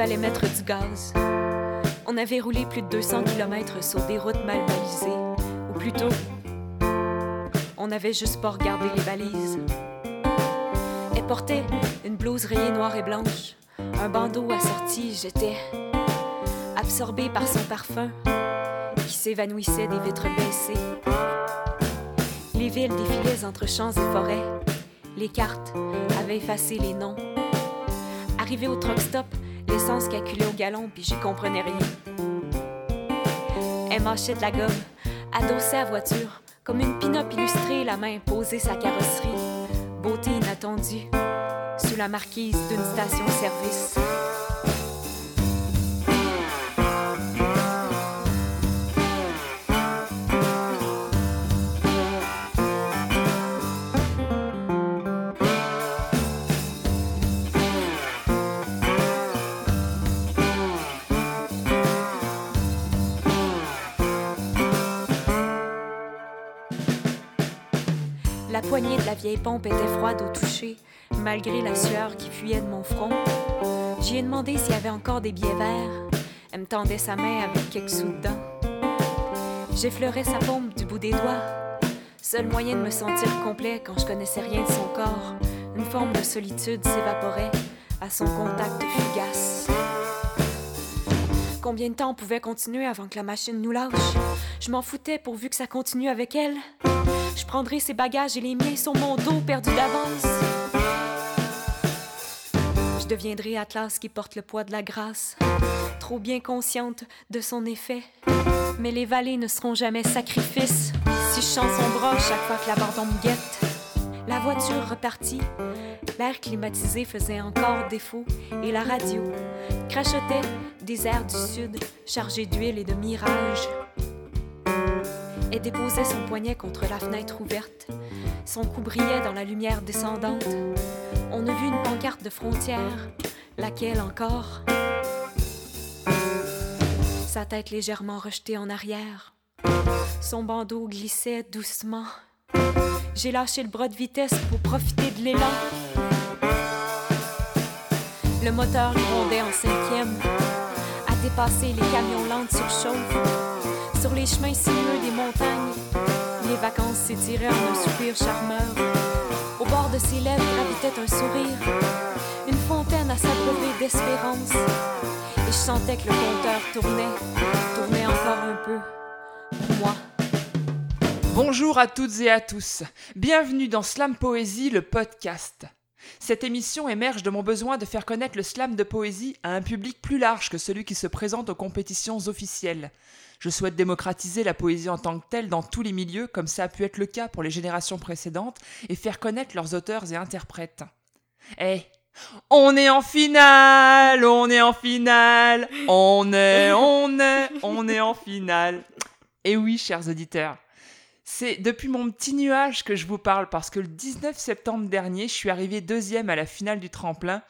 fallait mettre du gaz. On avait roulé plus de 200 km sur des routes mal balisées, ou plutôt, on avait juste pas regardé les balises. Elle portait une blouse rayée noire et blanche, un bandeau assorti, j'étais absorbée par son parfum qui s'évanouissait des vitres baissées. Les villes défilaient entre champs et forêts. Les cartes avaient effacé les noms. Arrivé au truck stop, l'essence calculait au galon, puis j'y comprenais rien. Elle mâchait de la gomme, adossée à voiture, comme une pin-up illustrée, la main posée sa carrosserie. Beauté inattendue, sous la marquise d'une station-service. Poignée de la vieille pompe était froide au toucher, malgré la sueur qui fuyait de mon front. J'y ai demandé s'il y avait encore des billets verts. Elle me tendait sa main avec quelques sous dedans. J'effleurais sa pompe du bout des doigts. Seul moyen de me sentir complet quand je connaissais rien de son corps. Une forme de solitude s'évaporait à son contact fugace. Combien de temps on pouvait continuer avant que la machine nous lâche? Je m'en foutais pourvu que ça continue avec elle. Je prendrai ses bagages et les miens sur mon dos perdu d'avance. Je deviendrai Atlas qui porte le poids de la grâce, trop bien consciente de son effet. Mais les vallées ne seront jamais sacrifices si je chante son bras chaque fois que l'abandon me guette. La voiture repartit, l'air climatisé faisait encore défaut et la radio crachotait des airs du sud chargés d'huile et de mirages. Elle déposait son poignet contre la fenêtre ouverte. Son cou brillait dans la lumière descendante. On a vu une pancarte de frontière. Laquelle encore? Sa tête légèrement rejetée en arrière. Son bandeau glissait doucement. J'ai lâché le bras de vitesse pour profiter de l'élan. Le moteur grondait en cinquième, à dépasser les camions lentes surchauffent. Sur les chemins sinueux des montagnes, les vacances s'étiraient en un soupir charmeur. Au bord de ses lèvres gravitait un sourire, une fontaine à s'abreuver d'espérance. Et je sentais que le compteur tournait, tournait encore un peu. Moi. Bonjour à toutes et à tous. Bienvenue dans Slam Poésie, le podcast. Cette émission émerge de mon besoin de faire connaître le slam de poésie à un public plus large que celui qui se présente aux compétitions officielles. Je souhaite démocratiser la poésie en tant que telle dans tous les milieux, comme ça a pu être le cas pour les générations précédentes, et faire connaître leurs auteurs et interprètes. Eh, on est en finale, on est en finale, on est, on est, on est en finale. Et oui, chers auditeurs, c'est depuis mon petit nuage que je vous parle parce que le 19 septembre dernier, je suis arrivé deuxième à la finale du tremplin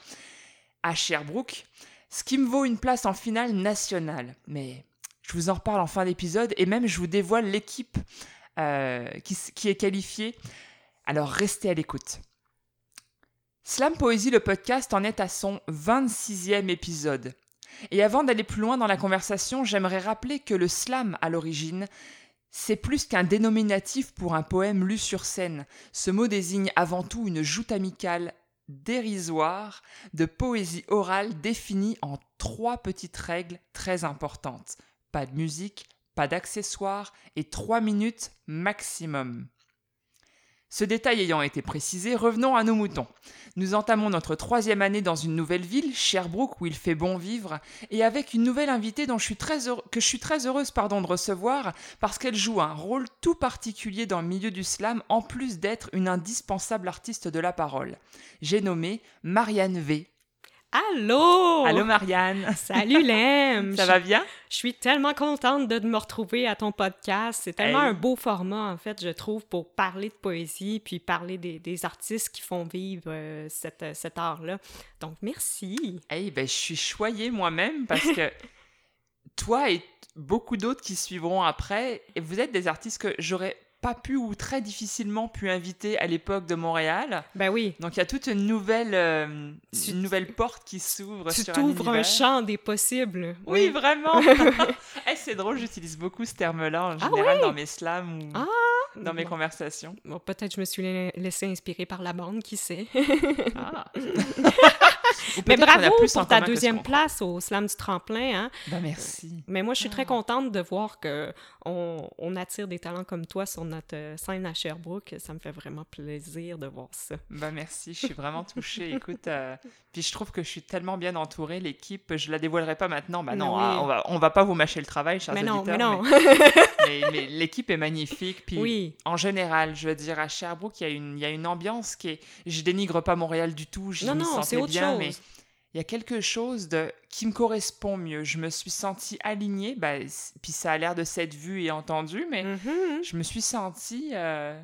à Sherbrooke, ce qui me vaut une place en finale nationale. Mais je vous en reparle en fin d'épisode et même je vous dévoile l'équipe euh, qui, qui est qualifiée. Alors restez à l'écoute. Slam Poésie, le podcast, en est à son 26e épisode. Et avant d'aller plus loin dans la conversation, j'aimerais rappeler que le slam, à l'origine, c'est plus qu'un dénominatif pour un poème lu sur scène. Ce mot désigne avant tout une joute amicale dérisoire de poésie orale définie en trois petites règles très importantes. Pas de musique, pas d'accessoires et trois minutes maximum. Ce détail ayant été précisé, revenons à nos moutons. Nous entamons notre troisième année dans une nouvelle ville, Sherbrooke, où il fait bon vivre, et avec une nouvelle invitée dont je suis très que je suis très heureuse pardon, de recevoir, parce qu'elle joue un rôle tout particulier dans le milieu du slam, en plus d'être une indispensable artiste de la parole. J'ai nommé Marianne V. Allô! Allô Marianne! Salut Lem! Ça va bien? Je suis tellement contente de me retrouver à ton podcast. C'est tellement Hey. un beau format, en fait, je trouve, pour parler de poésie puis parler des, des artistes qui font vivre euh, cette, cet art-là. Donc, merci. Eh ben, je suis choyée moi-même parce que toi et beaucoup d'autres qui suivront après, vous êtes des artistes que j'aurais pas pu ou très difficilement pu inviter à l'époque de Montréal. Ben oui. Donc il y a toute une nouvelle, euh, Tu- une nouvelle porte qui s'ouvre Tu un t'ouvres un champ des possibles. Oui, vraiment. Eh, c'est drôle, j'utilise beaucoup ce terme-là en Ah général dans mes slams ou Ah, dans mes Bon. conversations. Bon, peut-être je me suis la- laissé inspirer par la bande, qui sait? Ah. Mais bravo pour ta deuxième place au slam du tremplin. Hein? Ben, merci. Mais moi, je suis Ah. très contente de voir que on, on attire des talents comme toi sur notre euh, scène à Sherbrooke. Ça me fait vraiment plaisir de voir ça. Ben merci, je suis vraiment touchée. Écoute, euh, puis je trouve que je suis tellement bien entourée. L'équipe, je la dévoilerai pas maintenant. Ben non, oui. hein, on va, on va pas vous mâcher le travail, chers mais non, mais non. mais, mais l'équipe est magnifique. Puis oui. en général, je veux dire, à Sherbrooke, il y a une, il y a une ambiance qui est. Je dénigre pas Montréal du tout. Je Non, m'y non, sentais c'est autre bien, chose. Mais il y a quelque chose de qui me correspond mieux. Je me suis sentie alignée. Ben, puis ça a l'air de s'être vu et entendu, mais Mhm. je me suis sentie. euh,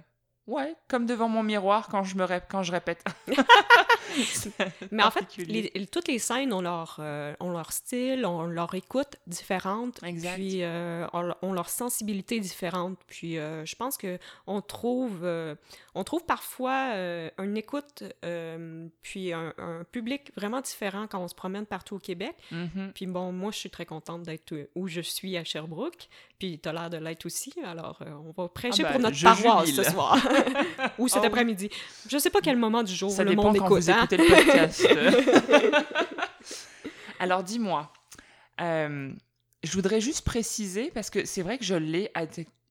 Ouais, comme devant mon miroir quand je me rép- quand je répète. Mais en fait, les- toutes les scènes ont leur, euh, ont leur style, ont leur écoute différente, Exact. puis euh, ont, ont leur sensibilité différente. Puis euh, je pense que on trouve, euh, on trouve parfois euh, une écoute, euh, puis un, un public vraiment différent quand on se promène partout au Québec. Mhm. Puis bon, moi, je suis très contente d'être où je suis à Sherbrooke, puis t'as l'air de l'être aussi. Alors, euh, on va prêcher Ah ben, pour notre je paroisse jubile. ce soir, ou cet Oh après-midi. Je sais pas quel moment du jour Ça le dépend monde quand écoute. vous hein. écoutez le podcast. Alors dis-moi, euh, je voudrais juste préciser, parce que c'est vrai que je l'ai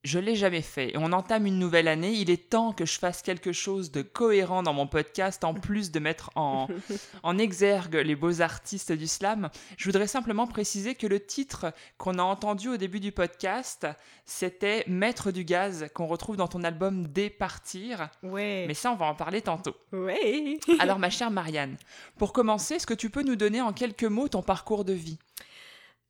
je l'ai jamais fait. Et on entame une nouvelle année. Il est temps que je fasse quelque chose de cohérent dans mon podcast, en plus de mettre en, en exergue les beaux artistes du slam. Je voudrais simplement préciser que le titre qu'on a entendu au début du podcast, c'était Maître du gaz, qu'on retrouve dans ton album Départir. Ouais. Mais ça, on va en parler tantôt. Ouais. Alors, ma chère Marianne, pour commencer, est-ce que tu peux nous donner en quelques mots ton parcours de vie?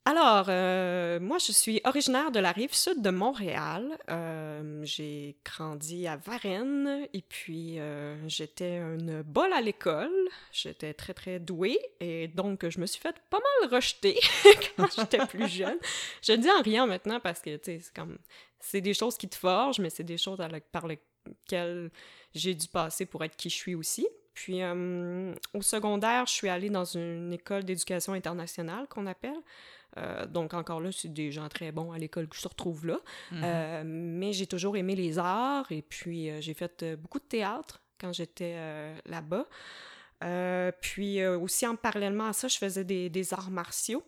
Alors, euh, moi, je suis originaire de la rive sud de Montréal. Euh, j'ai grandi à Varennes et puis euh, j'étais une bolle à l'école. J'étais très, très douée et donc je me suis fait pas mal rejeter quand j'étais plus jeune. Je le dis en riant maintenant parce que, tu sais, c'est comme... C'est des choses qui te forgent, mais c'est des choses par lesquelles j'ai dû passer pour être qui je suis aussi. Puis euh, au secondaire, je suis allée dans une école d'éducation internationale qu'on appelle. Euh, donc encore là, c'est des gens très bons à l'école qui se retrouvent là. Mhm. Euh, mais j'ai toujours aimé les arts et puis j'ai fait beaucoup de théâtre quand j'étais là-bas. Puis aussi en parallèlement à ça, je faisais des, des arts martiaux.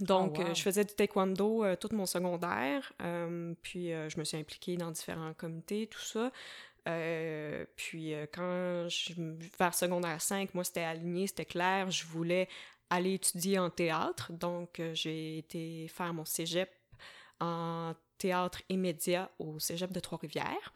Donc, Oh, wow. je faisais du taekwondo tout mon secondaire. Puis, je me suis impliquée dans différents comités, tout ça. Euh, puis, euh, quand je, vers secondaire 5, moi, c'était aligné, c'était clair. Je voulais aller étudier en théâtre. Donc, euh, j'ai été faire mon cégep en théâtre et médias au cégep de Trois-Rivières.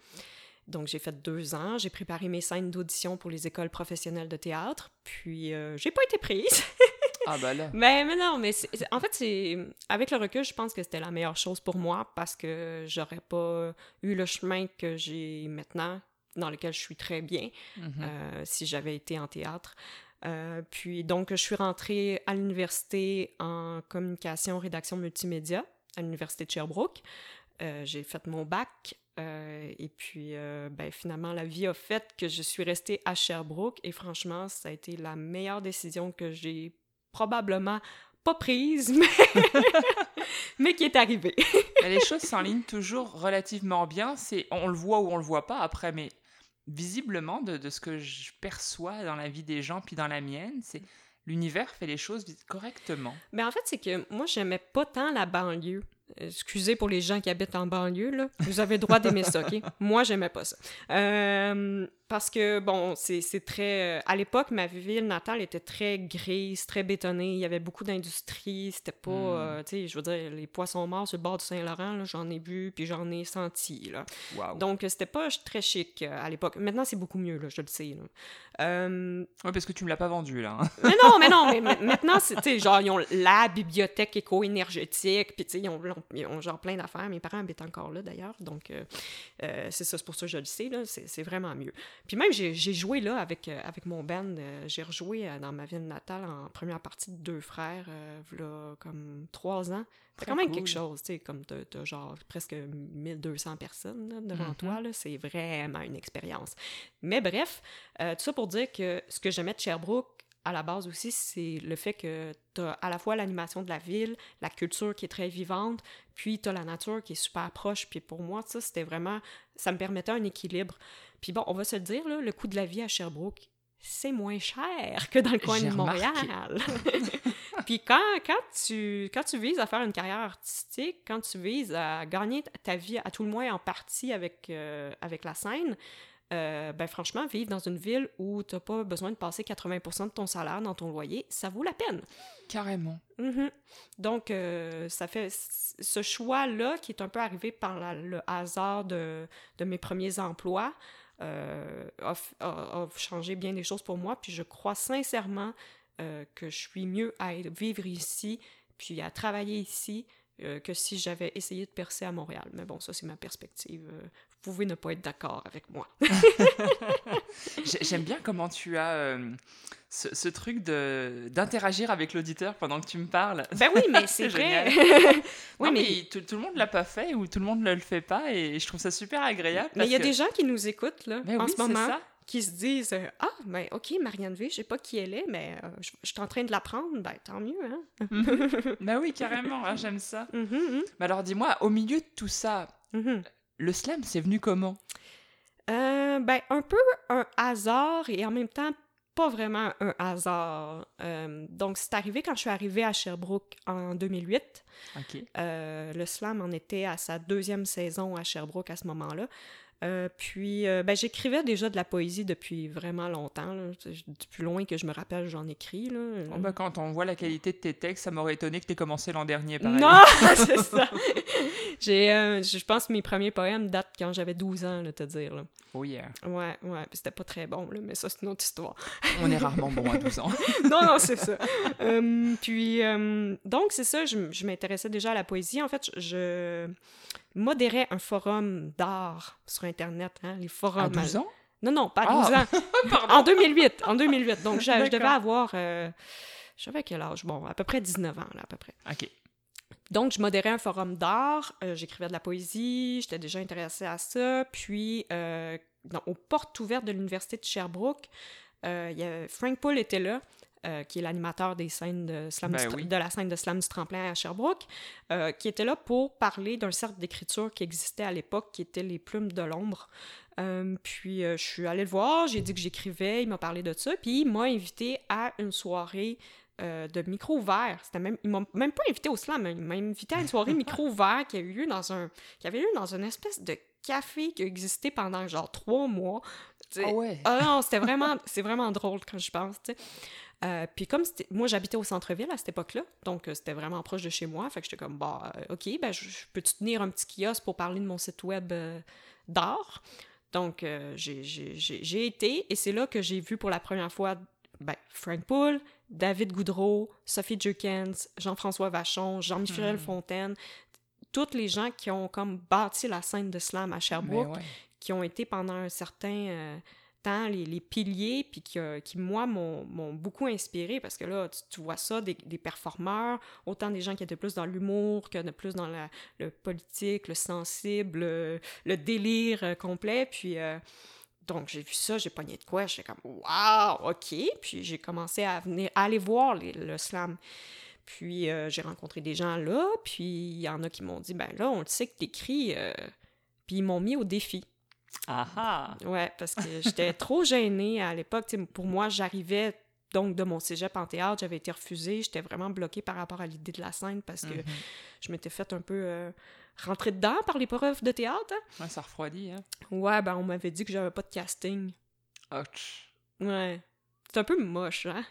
Donc, j'ai fait deux ans. J'ai préparé mes scènes d'audition pour les écoles professionnelles de théâtre. Puis, euh, j'ai pas été prise. Ah bah là. Mais, mais non, mais en fait, c'est avec le recul, je pense que c'était la meilleure chose pour moi parce que j'aurais pas eu le chemin que j'ai maintenant, dans lequel je suis très bien, Mhm. euh, si j'avais été en théâtre. Euh, puis donc, je suis rentrée à l'université en communication, rédaction multimédia à l'université de Sherbrooke. Euh, j'ai fait mon bac. euh, et puis, euh, ben, finalement, la vie a fait que je suis restée à Sherbrooke. Et franchement, ça a été la meilleure décision que j'ai probablement pas prise, mais, mais qui est arrivée. Les choses s'enlignent toujours relativement bien. C'est, on le voit ou on le voit pas après, mais visiblement, de, de ce que je perçois dans la vie des gens puis dans la mienne, c'est l'univers fait les choses correctement. Mais en fait, c'est que moi, j'aimais pas tant la banlieue. Excusez pour les gens qui habitent en banlieue, là. Vous avez le droit d'aimer ça, OK? Moi, j'aimais pas ça. Euh, parce que, bon, c'est très... euh, À l'époque, ma ville natale était très grise, très bétonnée. Il y avait beaucoup d'industrie. C'était pas... Hmm. euh, tu sais, je veux dire, les poissons morts sur le bord du Saint-Laurent, j'en ai vu, puis j'en ai senti, là. Waouh. Donc, euh, c'était pas très chic à l'époque. Maintenant, c'est beaucoup mieux, là, je le sais, là. Euh, Ouais, parce que tu me l'as pas vendu là. hein. mais non, mais non, mais ma- maintenant, c'est, tu sais, genre, ils ont la bibliothèque éco-énergétique, puis tu sais, ils ont, ils ont genre plein d'affaires. Mes parents habitent encore là, d'ailleurs, donc euh, c'est ça, c'est pour ça que je le sais, là, c'est vraiment mieux. Puis même, j'ai joué là avec, euh, avec mon band. euh, j'ai rejoué euh, dans ma ville natale en première partie de Deux Frères, v'là comme trois ans. C'est quand même cool. quelque chose, tu sais, comme t'as genre presque 1200 personnes là, devant Mhm. toi, là, c'est vraiment une expérience. Mais bref, euh, tout ça pour dire que ce que j'aimais de Sherbrooke, à la base aussi, c'est le fait que t'as à la fois l'animation de la ville, la culture qui est très vivante, puis t'as la nature qui est super proche. Puis pour moi, ça, c'était vraiment... Ça me permettait un équilibre. Puis bon, on va se le dire, là, le coût de la vie à Sherbrooke, c'est moins cher que dans le coin de. Montréal. Puis quand, quand, tu, quand tu vises à faire une carrière artistique, quand tu vises à gagner ta vie, à tout le moins en partie avec, euh, avec la scène, euh, ben franchement, vivre dans une ville où tu n'as pas besoin de passer 80% de ton salaire dans ton loyer, ça vaut la peine. Carrément. Mhm. Donc, euh, ça fait ce choix-là qui est un peu arrivé par la- le hasard de, de mes premiers emplois euh, a, changé bien des choses pour moi. Puis je crois sincèrement euh, que je suis mieux à vivre ici, puis à travailler ici, euh, que si j'avais essayé de percer à Montréal. Mais bon, ça, c'est ma perspective. Euh, Vous pouvez ne pas être d'accord avec moi. J'ai- J'aime bien comment tu as euh, ce, ce truc d'interagir avec l'auditeur pendant que tu me parles. Ben oui, mais c'est vrai. oui, Non, mais mais tout, tout le monde l'a pas fait ou tout le monde ne le fait pas et je trouve ça super agréable. mais il y a des gens qui nous écoutent là, Ben en oui, ce moment. ça. Qui se disent Ah, ben OK, Marianne V, je sais pas qui elle est, mais euh, je, je suis en train de l'apprendre, ben tant mieux, hein. Bah oui, carrément, hein, j'aime ça. Mhm, mhm, Mais alors dis-moi, au milieu de tout ça, mhm. le slam, c'est venu comment? Euh, ben, un peu un hasard et en même temps pas vraiment un hasard. Euh, donc, c'est arrivé quand je suis arrivée à Sherbrooke en 2008. Ok. Euh, le slam en était à sa deuxième saison à Sherbrooke à ce moment-là. Euh, puis, euh, ben, j'écrivais déjà de la poésie depuis vraiment longtemps. là. Depuis loin que je me rappelle, j'en écris. Là. Bon, bah, quand on voit la qualité de tes textes, ça m'aurait étonné que tu commencé l'an dernier, pareil. Non, c'est ça. J'ai, euh, je pense que mes premiers poèmes datent quand j'avais 12 ans, là, te dire. Là. Oh yeah. Ouais, ouais, puis c'était pas très bon, là, mais ça, c'est une autre histoire. On est rarement bon à 12 ans. non, non, c'est ça. Euh, puis, euh, donc, c'est ça, je, m'intéressais déjà à la poésie. En fait, je, je modérais un forum d'art sur Internet, hein, les forums. À 12 ans? Non, non, pas à Ah. 12 ans. en 2008, en 2008. Donc, je, je devais avoir... euh, je savais quel âge? Bon, à peu près 19 ans, là, à peu près. Ok. Donc, je modérais un forum d'art, euh, j'écrivais de la poésie, j'étais déjà intéressée à ça. Puis, euh, dans- aux portes ouvertes de l'Université de Sherbrooke, euh, il y a- Frank Poole était là, euh, qui est l'animateur des scènes de, slam Ben du Tra- oui. de la scène de slam du tremplin à Sherbrooke, euh, qui était là pour parler d'un cercle d'écriture qui existait à l'époque, qui était les plumes de l'ombre. Euh, puis, euh, je suis allée le voir, j'ai dit que j'écrivais, il m'a parlé de ça, puis il m'a invité à une soirée euh, de micro ouvert. C'était même, il m'a même pas invité au slam, il m'a invité à une soirée micro ouvert qui a eu lieu dans un, qui avait lieu dans une espèce de café qui a existé pendant genre trois mois. Tu sais, Ah ouais. ah non, c'était vraiment, c'est vraiment drôle quand je pense. Euh, puis comme moi j'habitais au centre-ville à cette époque-là, donc euh, c'était vraiment proche de chez moi, fait que j'étais comme bah euh, ok, ben je, je peux-tu tenir un petit kiosque pour parler de mon site web d'art? Donc j'ai, été et c'est là que j'ai vu pour la première fois ben, Frank Poole, David Goudreau, Sophie Jurkens, Jean-François Vachon, Jean-Michel Mm. Fontaine, tous les gens qui ont comme bâti la scène de slam à Mais Sherbrooke ouais. qui ont été pendant un certain euh, temps les, piliers, puis qui, euh, qui moi, m'ont beaucoup inspiré, parce que là, tu, vois ça, des, des performeurs, autant des gens qui étaient plus dans l'humour que de plus dans la, le politique, le sensible, le, le délire euh, complet, puis... euh, donc, j'ai vu ça, j'ai pogné de quoi, j'étais comme « Wow! OK! » Puis j'ai commencé à venir, à aller voir le slam. Puis euh, j'ai rencontré des gens là, puis il y en a qui m'ont dit « Ben là, on le sait que t'écris... euh, Puis ils m'ont mis au défi. Ah. Ouais, parce que j'étais trop gênée à l'époque. Pour moi, j'arrivais donc de mon cégep en théâtre, j'avais été refusée, j'étais vraiment bloquée par rapport à l'idée de la scène parce que Mhm. je m'étais fait un peu euh, rentrer dedans par les profs de théâtre. hein. Ouais, ça refroidit, hein. Ouais, ben on m'avait dit que j'avais pas de casting. Ouch. Ouais. C'est un peu moche, hein?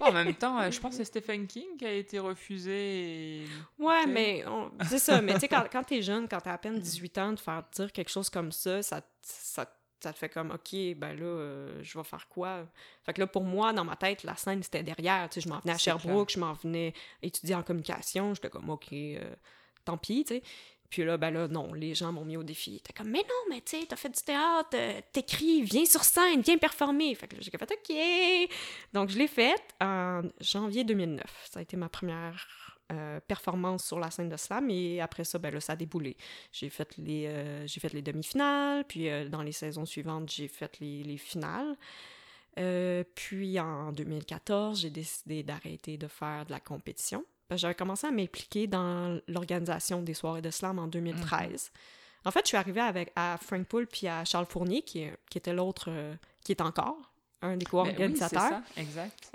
En même temps, euh, je pense que c'est Stephen King qui a été refusé. et- Ouais, mais on- c'est ça. Mais tu sais, quand, quand t'es jeune, quand t'as à peine 18 ans, de faire dire quelque chose comme ça, ça, ça, ça te fait comme, OK, ben là, euh, je vais faire quoi? Fait que là, pour moi, dans ma tête, la scène, c'était derrière. Tu sais, je m'en venais à Sherbrooke, je m'en venais étudier en communication. J'étais comme, OK, euh, tant pis, tu sais. Puis là, ben là, non, les gens m'ont mis au défi. T'es comme, mais non, mais tu sais, t'as fait du théâtre, euh, t'écris, viens sur scène, viens performer. Fait que j'ai fait, OK. Donc, je l'ai faite en janvier 2009. Ça a été ma première euh, performance sur la scène de slam. Et après ça, ben là, ça a déboulé. J'ai fait les, euh, les demi-finales, puis dans les saisons suivantes, j'ai fait les, les finales. Puis en 2014, j'ai décidé d'arrêter de faire de la compétition. J'avais commencé à m'impliquer dans l'organisation des soirées de slam en 2013. En fait, je suis arrivée avec, à Frank Poole puis à Charles Fournier, qui, qui était l'autre, euh, qui est encore un des oui, c'est co-organisateurs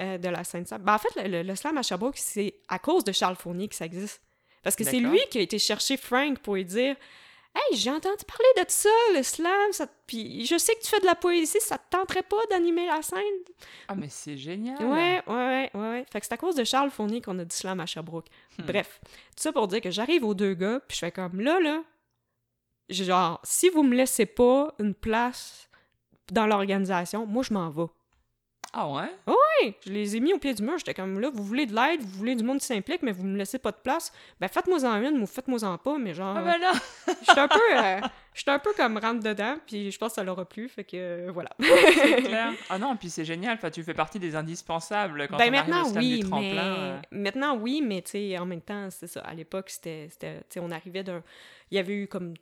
euh, de la scène slam. Ben, en fait, le, le- le slam à Sherbrooke, c'est à cause de Charles Fournier que ça existe. Parce que c'est lui qui a été chercher Frank pour lui dire Hey, j'ai entendu parler de ça, le slam, ça... puis je sais que tu fais de la poésie, ça te tenterait pas d'animer la scène? Ah, mais c'est génial. Ouais, ouais, ouais, ouais. Fait que c'est à cause de Charles Fournier qu'on a du slam à Sherbrooke. Hmm. Bref, tout ça pour dire que j'arrive aux deux gars, puis je fais comme là, là, genre, si vous me laissez pas une place dans l'organisation, moi je m'en vais. Ah ouais? Hey, je les ai mis au pied du mur, j'étais comme là, vous voulez de l'aide, vous voulez du monde qui s'implique, mais vous me laissez pas de place. Ben faites-moi en une ou faites-moi en pas, mais genre, Ah ben là! j'étais un peu, euh, j'étais un peu comme rentre dedans, puis je pense que ça leur a plu, fait que euh, voilà. C'est clair. Ah non, puis c'est génial. Enfin, tu fais partie des indispensables quand ben on arrive maintenant, au slam oui, du tremplin. mais... euh. Maintenant, oui, mais tu sais, en même temps, c'est ça. À l'époque, c'était... c'était- Tu sais, on arrivait d'un... Il y avait eu comme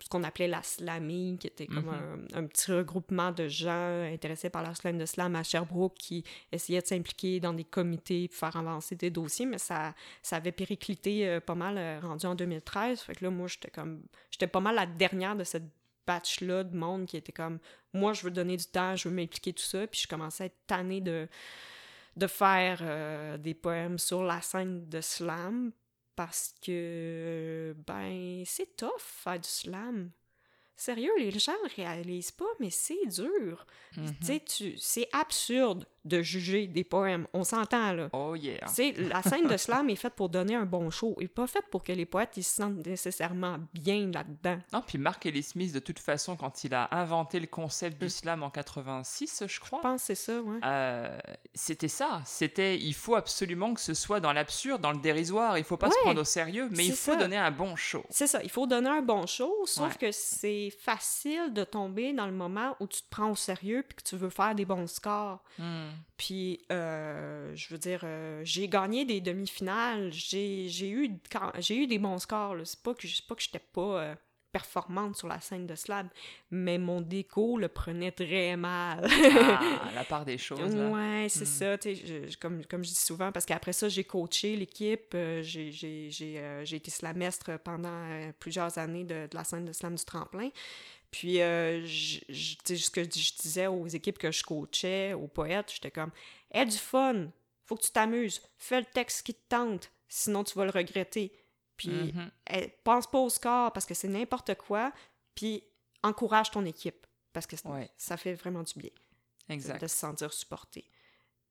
ce qu'on appelait la slammy, qui était comme Mhm. un, un petit regroupement de gens intéressés par la slam de slam à Sherbrooke qui essayaient de s'impliquer dans des comités pour faire avancer des dossiers, mais ça, ça avait périclité euh, pas mal euh, rendu en 2013. Fait que là, moi, j'étais comme... J'étais pas mal la dernière de cette batch-là de monde qui était comme... Moi, je veux donner du temps, je veux m'impliquer, tout ça. Puis je commençais à être tannée de de faire euh, des poèmes sur la scène de slam parce que, ben, c'est tough faire du slam. Sérieux, les gens ne réalisent pas, mais c'est dur. Mhm. Tu sais, c'est absurde de juger des poèmes. On s'entend, là. Oh yeah. La scène de slam est faite pour donner un bon show et pas faite pour que les poètes ils se sentent nécessairement bien là-dedans. Non, puis Mark Ellis Smith, de toute façon, quand il a inventé le concept du Mm. slam en 86, je crois, Je pense que c'est ça, ouais. euh, c'était ça. C'était, il faut absolument que ce soit dans l'absurde, dans le dérisoire. Il faut pas se prendre au sérieux, mais il faut ça. donner un bon show. C'est ça, il faut donner un bon show, sauf Ouais. que c'est facile de tomber dans le moment où tu te prends au sérieux puis que tu veux faire des bons scores. Hmm. Puis, euh, je veux dire, euh, j'ai gagné des demi-finales, j'ai eu, quand- eu des bons scores. C'est pas que c'est pas que j'étais pas euh, performante sur la scène de slab, mais mon déco le prenait très mal. Ah, la part des choses. Là. Ouais, c'est Hmm. ça. je- je- comme, comme je dis souvent, parce qu'après ça, j'ai coaché l'équipe. j'ai été slamestre pendant plusieurs années de, de la scène de slam du tremplin. Puis, euh, je- je- tu sais, ce que je disais aux équipes que je coachais, aux poètes, j'étais comme Aie du fun, faut que tu t'amuses, fais le texte qui te tente, sinon tu vas le regretter. Puis, Mhm. eh, pense pas au score parce que c'est n'importe quoi, puis encourage ton équipe parce que Ouais. ça fait vraiment du bien Exact. de se sentir supporté.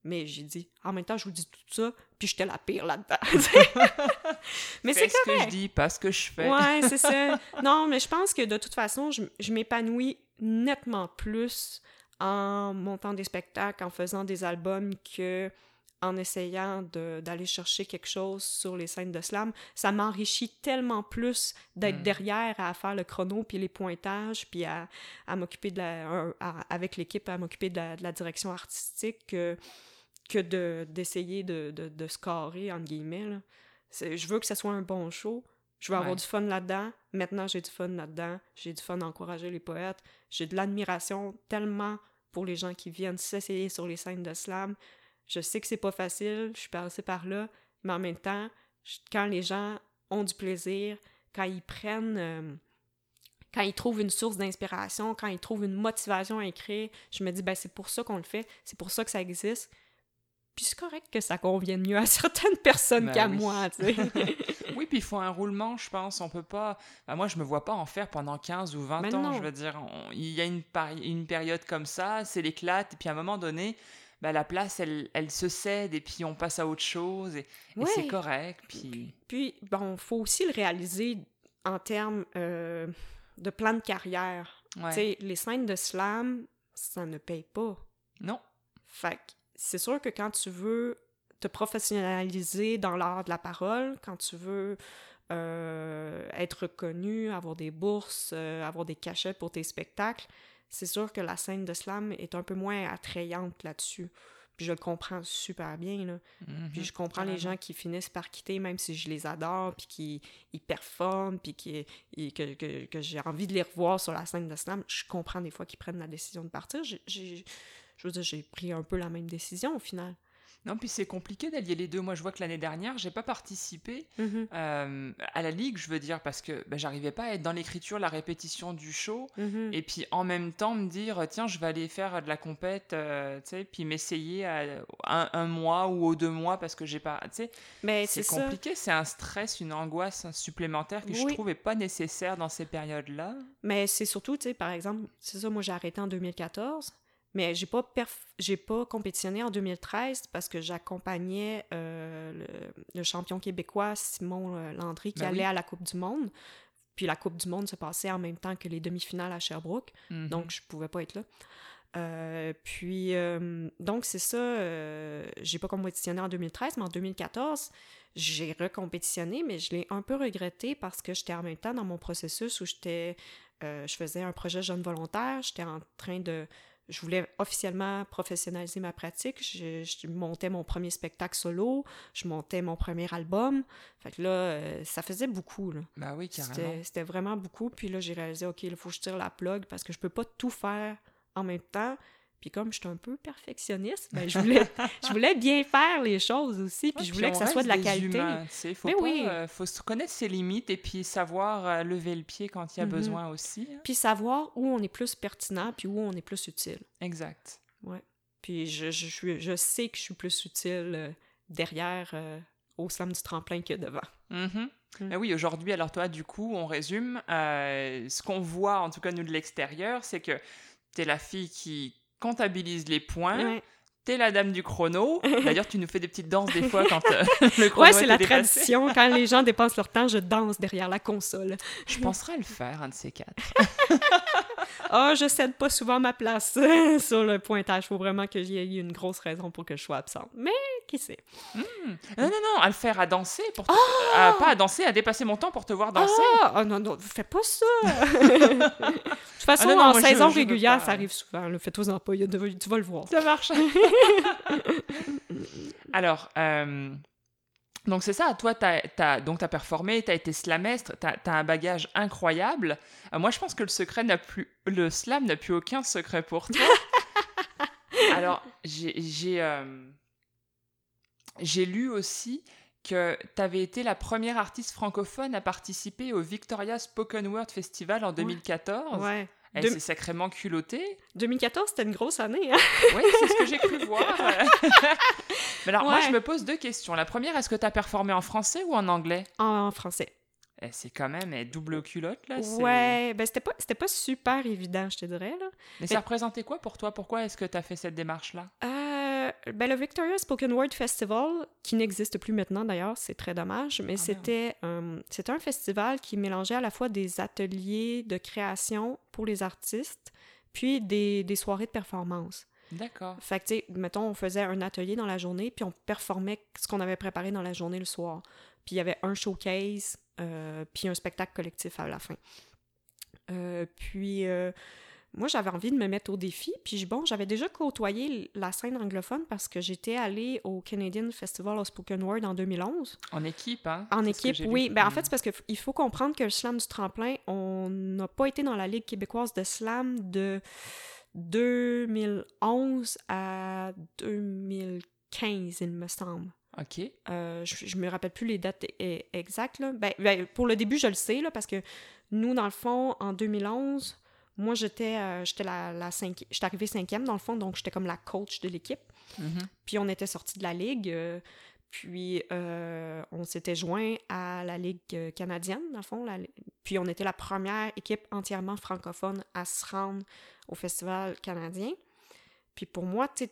Mais j'ai dit, en même temps, je vous dis tout ça, puis j'étais la pire là-dedans. mais c'est ce que je correct. dis, pas ce que je fais. Ouais, c'est ça. Non, mais je pense que de toute façon, je, je m'épanouis nettement plus en montant des spectacles, en faisant des albums que en essayant d'aller chercher quelque chose sur les scènes de slam. Ça m'enrichit tellement plus d'être Mm. derrière à faire le chrono puis les pointages puis à, à m'occuper de la à- avec l'équipe à m'occuper de la, de la direction artistique que, que de d'essayer de, de, de scorer entre guillemets là. Je veux que ce soit un bon show je veux avoir du fun là-dedans. Maintenant, j'ai du fun là-dedans. J'ai du fun à encourager les poètes. J'ai de l'admiration tellement pour les gens qui viennent s'essayer sur les scènes de slam. Je sais que c'est pas facile, je suis passée par là, mais en même temps, je- quand les gens ont du plaisir, quand ils prennent, euh, quand ils trouvent une source d'inspiration, quand ils trouvent une motivation à écrire, je me dis, ben c'est pour ça qu'on le fait, c'est pour ça que ça existe. Puis c'est correct que ça convienne mieux à certaines personnes Ben qu'à oui. moi, tu sais. Oui, puis il faut un roulement, je pense. On peut pas. Bah, moi, je me vois pas en faire pendant 15 ou 20 Mais ans. non. Je veux dire, il y a une, une période comme ça, c'est l'éclate, et puis à un moment donné, bah, la place, elle, elle se cède, et puis on passe à autre chose, et, et c'est correct. Puis. Puis, bon, faut aussi le réaliser en termes euh, de plan de carrière. Ouais. Les scènes de slam, ça ne paye pas. Non. Fait c'est sûr que quand tu veux te professionnaliser dans l'art de la parole, quand tu veux euh, être reconnu, avoir des bourses, euh, avoir des cachets pour tes spectacles, c'est sûr que la scène de slam est un peu moins attrayante là-dessus. Puis je le comprends super bien, là. Puis je comprends les gens qui finissent par quitter, même si je les adore, puis qui ils performent, puis qui, ils- que, que, que j'ai envie de les revoir sur la scène de slam. Je comprends des fois qu'ils prennent la décision de partir. Je veux dire, j'ai pris un peu la même décision au final. Non, puis c'est compliqué d'allier les deux. Moi, je vois que l'année dernière, j'ai pas participé Mhm, euh, à la ligue, je veux dire, parce que ben, j'arrivais pas à être dans l'écriture, la répétition du show, mhm. et puis en même temps me dire, tiens, je vais aller faire de la compète, euh, tu sais, puis m'essayer à un, un mois ou aux deux mois parce que j'ai pas, tu sais, Mais c'est compliqué, c'est un stress, une angoisse supplémentaire que je trouve est pas nécessaire dans ces périodes-là. Mais c'est surtout, tu sais, par exemple, c'est ça, moi j'ai arrêté en 2014, mais j'ai pas j'ai pas compétitionné en 2013 parce que j'accompagnais euh, le, le champion québécois Simon euh, Landry qui Ben oui. allait à la Coupe du Monde. Puis la Coupe du Monde se passait en même temps que les demi-finales à Sherbrooke, Mhm. donc je pouvais pas être là. Euh, puis, euh, donc c'est ça, j'ai pas compétitionné en 2013, mais en 2014, j'ai recompétitionné, mais je l'ai un peu regretté parce que j'étais en même temps dans mon processus où j'étais, je faisais un projet jeune volontaire, j'étais en train de, je voulais officiellement professionnaliser ma pratique, je, je montais mon premier spectacle solo, je montais mon premier album, fait que là, euh, ça faisait beaucoup, là. Bah oui, carrément. C'était c'était vraiment beaucoup. Puis là, j'ai réalisé, OK, il faut que je tire la plug parce que je peux pas tout faire en même temps. Puis comme je suis un peu perfectionniste, ben, je, voulais, je voulais bien faire les choses aussi. Puis Ouais, je voulais que ça soit de la qualité. tu sais, faut pas, oui. euh, faut se connaître ses limites et puis savoir euh, lever le pied quand il y a Mhm. besoin aussi. hein. Puis savoir où on est plus pertinent, puis où on est plus utile. Exact. Puis je, je, suis- je sais que je suis plus utile euh, derrière euh, au slam du tremplin que devant. Mhm. Mm. Ben oui, aujourd'hui, alors toi, du coup, on résume. ce qu'on voit, en tout cas nous de l'extérieur, c'est que t'es la fille qui comptabilise les points, t'es la dame du chrono. D'ailleurs, tu nous fais des petites danses des fois quand euh, le chrono Ouais, c'est la dépassé. tradition. Quand les gens dépensent leur temps, je danse derrière la console. Je penserais à le faire, un de ces quatre. Ah, je cède pas souvent ma place sur le pointage. Faut vraiment qu'il y ait une grosse raison pour que je sois absente. Mais qui sait? Non, non, non, à le faire à danser, pour te- à- pas à danser, à dépasser mon temps pour te voir danser. Ah, ah, non, non, fais pas ça! de toute façon, Ah non, non, en saison régulière, ça arrive souvent. Fais-toi-en pas, il tu vas le voir. Ça marche. Alors, euh, donc c'est ça, toi, t'as, t'as, donc t'as performé, t'as été slamestre, t'as, t'as un bagage incroyable. Euh, moi, je pense que le secret n'a plus, le slam n'a plus aucun secret pour toi. Alors, j'ai, euh, j'ai lu aussi que t'avais été la première artiste francophone à participer au Victoria Spoken Word Festival en 2014. Ouais. Deux- C'est sacrément culotté. 2014, c'était une grosse année. Hein? Oui, c'est ce que j'ai cru voir. Mais alors, moi, je me pose deux questions. La première, est-ce que tu as performé en français ou en anglais? En français. Eh, C'est quand même eh, double culotte, là. Ouais, ben c'était pas, c'était pas super évident, je te dirais. Là. Mais ça représentait quoi pour toi? Pourquoi est-ce que tu as fait cette démarche-là? Euh, ben, le Victoria Spoken Word Festival, qui n'existe plus maintenant d'ailleurs, c'est très dommage, mais Ah, c'était euh, un festival qui mélangeait à la fois des ateliers de création pour les artistes, puis des, des soirées de performance. D'accord. Fait que, tu sais, mettons, on faisait un atelier dans la journée, puis on performait ce qu'on avait préparé dans la journée le soir. Puis il y avait un showcase, euh, puis un spectacle collectif à la fin. Euh, puis euh, moi, j'avais envie de me mettre au défi. Puis bon, j'avais déjà côtoyé la scène anglophone parce que j'étais allée au Canadian Festival of Spoken Word en 2011. En équipe, hein? En équipe, oui. Ben, en Mm. fait, c'est parce qu'il faut comprendre que le slam du tremplin, on n'a pas été dans la Ligue québécoise de slam de 2011 à 2015, il me semble. Ok. Euh, je, je me rappelle plus les dates exactes. Là. Ben, ben, pour le début, je le sais, là, parce que nous, dans le fond, en 2011, moi, j'étais euh, j'étais la, la cinqui- j'étais arrivée cinquième, dans le fond, donc j'étais comme la coach de l'équipe. Mhm. Puis on était sortis de la ligue. euh, puis euh, on s'était joint à la ligue canadienne, dans le fond. la- puis on était la première équipe entièrement francophone à se rendre au festival canadien. Puis pour moi, tu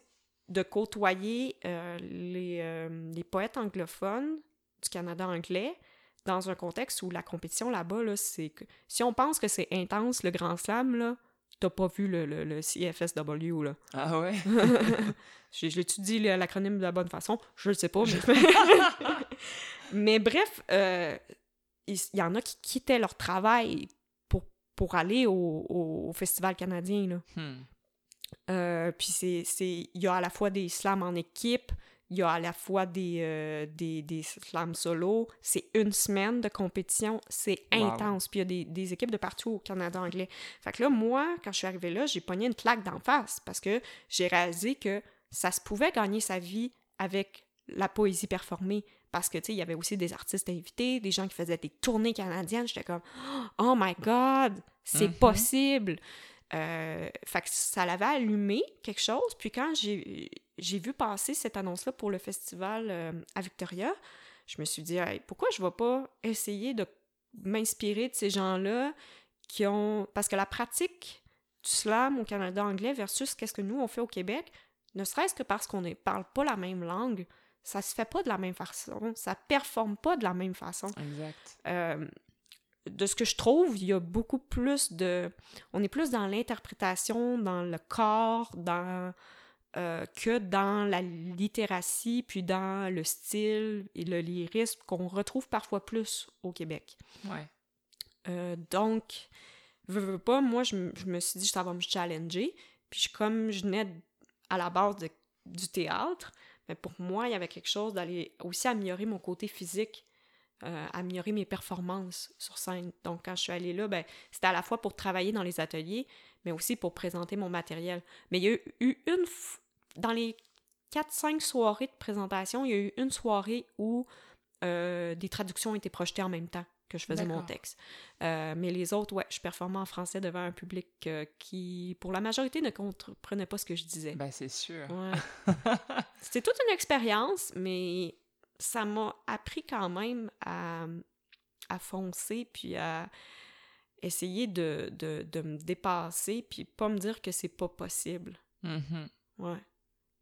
de côtoyer les, les poètes anglophones du Canada anglais dans un contexte où la compétition là-bas, là, c'est que si on pense que c'est intense, le Grand Slam, là, t'as pas vu le, le, le CFSW, là. Ah ouais? Je, le- l'acronyme de la bonne façon? Je le sais pas, mais... mais bref, euh, il y en a qui quittaient leur travail pour, pour aller au, au- Festival canadien, là. Hmm. Euh, puis c'est, il y a à la fois des slams en équipe, il y a à la fois des, euh, des, des slams solo. C'est une semaine de compétition, c'est Wow. intense. Puis il y a des, des équipes de partout au Canada anglais. Fait que là, moi, quand je suis arrivée là, j'ai pogné une claque d'en face parce que j'ai réalisé que ça se pouvait gagner sa vie avec la poésie performée. Parce que, tu sais, il y avait aussi des artistes invités, des gens qui faisaient des tournées canadiennes. J'étais comme, oh my God, c'est Mhm. possible. Euh, fait que ça l'avait allumé quelque chose. Puis quand j'ai j'ai vu passer cette annonce-là pour le festival euh, à Victoria, je me suis dit, Hey, pourquoi je vais pas essayer de m'inspirer de ces gens-là qui ont... Parce que la pratique du slam au Canada anglais versus qu'est-ce que nous, on fait au Québec, ne serait-ce que parce qu'on ne parle pas la même langue, ça se fait pas de la même façon, ça performe pas de la même façon. Exact. Euh, de ce que je trouve, il y a beaucoup plus de... On est plus dans l'interprétation, dans le corps, dans... euh, que dans la littératie, puis dans le style et le lyrisme qu'on retrouve parfois plus au Québec. Ouais. Euh, donc, veux, veux pas, moi, je, me suis dit, ça va me challenger. Puis, je- comme je venais à la base de- du théâtre, mais pour moi, il y avait quelque chose d'aller aussi améliorer mon côté physique, euh, améliorer mes performances sur scène. Donc, quand je suis allée là, ben, c'était à la fois pour travailler dans les ateliers, mais aussi pour présenter mon matériel. Mais il y a eu une... f- Dans les 4-5 soirées de présentation, il y a eu une soirée où euh, des traductions étaient projetées en même temps que je faisais mon texte. Euh, mais les autres, ouais, je performais en français devant un public euh, qui, pour la majorité, ne comprenait pas ce que je disais. Ben, c'est sûr. Ouais. C'était toute une expérience, mais ça m'a appris quand même à, à foncer, puis à essayer de, de, de me dépasser, puis pas me dire que c'est pas possible. Mhm. Ouais.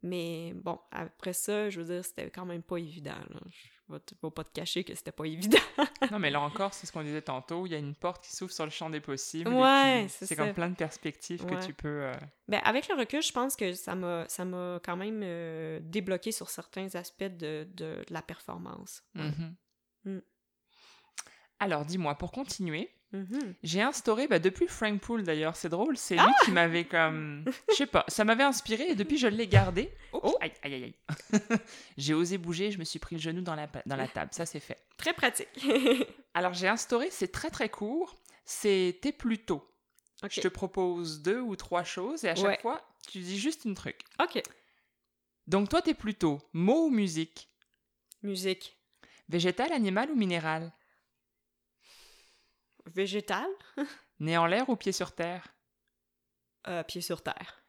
Mais bon, après ça, je veux dire, c'était quand même pas évident. Là. Je vais, pas te cacher que c'était pas évident. Non, mais là encore, c'est ce qu'on disait tantôt. Il y a une porte qui s'ouvre sur le champ des possibles. Ouais, c'est comme plein de perspectives Ouais. que tu peux. euh, Ben, avec le recul, je pense que ça m'a quand même euh, débloqué sur certains aspects de, de la performance. Mhm. Mm. Alors, dis-moi, pour continuer, Mhm. j'ai instauré, bah, depuis Frank Poole d'ailleurs, c'est drôle, c'est lui qui m'avait comme. Je sais pas, ça m'avait inspiré et depuis je l'ai gardé. Oh. Aïe, aïe, aïe, aïe. j'ai osé bouger, je me suis pris le genou dans la, dans la table, ça c'est fait. Très pratique. Alors, j'ai instauré, c'est très très court, c'est t'es plutôt. Je te propose deux ou trois choses et à chaque Ouais. fois, tu dis juste une truc. OK. Donc, toi, t'es plutôt mot ou musique? Musique. Végétal, animal ou minéral Végétal. Né en l'air ou pied sur terre? Euh, pied sur terre.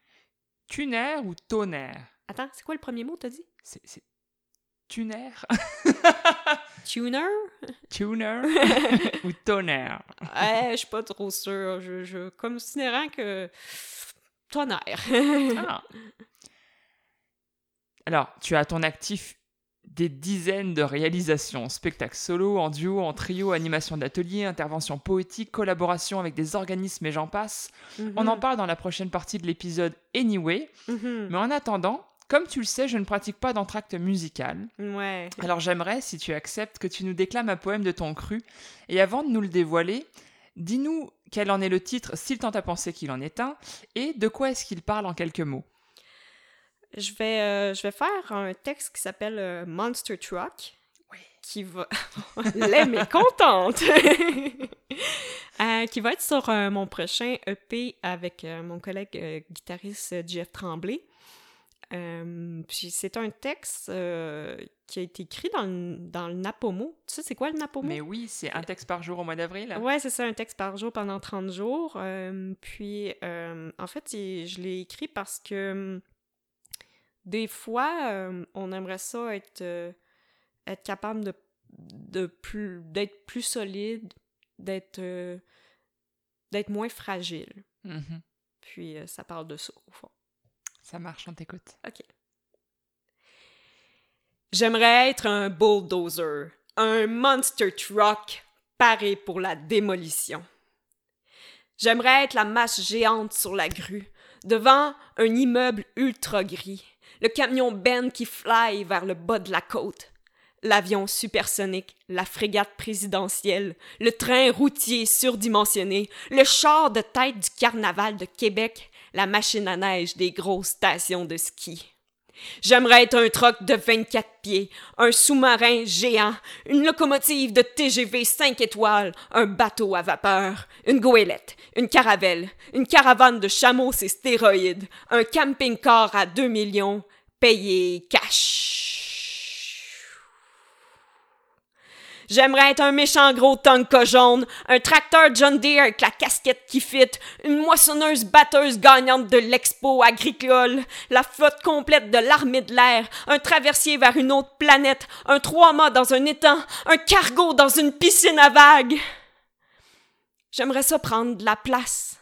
Tuner ou tonnerre? Attends, c'est quoi le premier mot, t'as dit? C'est. c'est- Tuner Tuner? Tuner ou tonnerre? Eh, je suis pas trop sûre. Je, je considérant que... Tonnerre. Ah. Alors, tu as ton actif des dizaines de réalisations, spectacles solo, en duo, en trio, animation d'atelier, interventions poétiques, collaboration avec des organismes et j'en passe. On en parle dans la prochaine partie de l'épisode Anyway, Mhm. mais en attendant, comme tu le sais, je ne pratique pas d'entracte musical. Ouais. Alors j'aimerais, si tu acceptes, que tu nous déclames un poème de ton cru, et avant de nous le dévoiler, dis-nous quel en est le titre, s'il tente à penser qu'il en est un, et de quoi est-ce qu'il parle en quelques mots. Je vais, euh, je vais faire un texte qui s'appelle euh, Monster Truck. Oui. Qui va. L'aime est contente! Euh, qui va être sur mon prochain EP avec mon collègue guitariste Jeff Tremblay. Puis c'est un texte qui a été écrit dans le, dans le Napomo. Tu sais, c'est quoi le Napomo? Mais oui, c'est un texte par jour au mois d'avril. Ouais, c'est ça, un texte par jour pendant 30 jours. Puis, en fait, je l'ai écrit parce que hum, des fois, euh, on aimerait ça être, euh, être capable de, de plus, d'être plus solide, d'être, euh, d'être moins fragile. Mhm. Puis, ça parle de ça, au fond. Ça marche, on t'écoute. OK. J'aimerais être un bulldozer, un monster truck paré pour la démolition. J'aimerais être la masse géante sur la grue, devant un immeuble ultra gris, le camion Ben qui fly vers le bas de la côte. L'avion supersonique, la frégate présidentielle, le train routier surdimensionné, le char de tête du carnaval de Québec, la machine à neige des grosses stations de ski. J'aimerais être un troc de 24 pieds, un sous-marin géant, une locomotive de TGV 5 étoiles, un bateau à vapeur, une goélette, une caravelle, une caravane de chameaux et stéroïdes, un camping-car à 2 millions, payé cash. J'aimerais être un méchant gros tonka jaune, un tracteur John Deere avec la casquette qui fit, une moissonneuse batteuse gagnante de l'expo agricole, la flotte complète de l'armée de l'air, un traversier vers une autre planète, un trois-mâts dans un étang, un cargo dans une piscine à vagues. J'aimerais ça prendre de la place,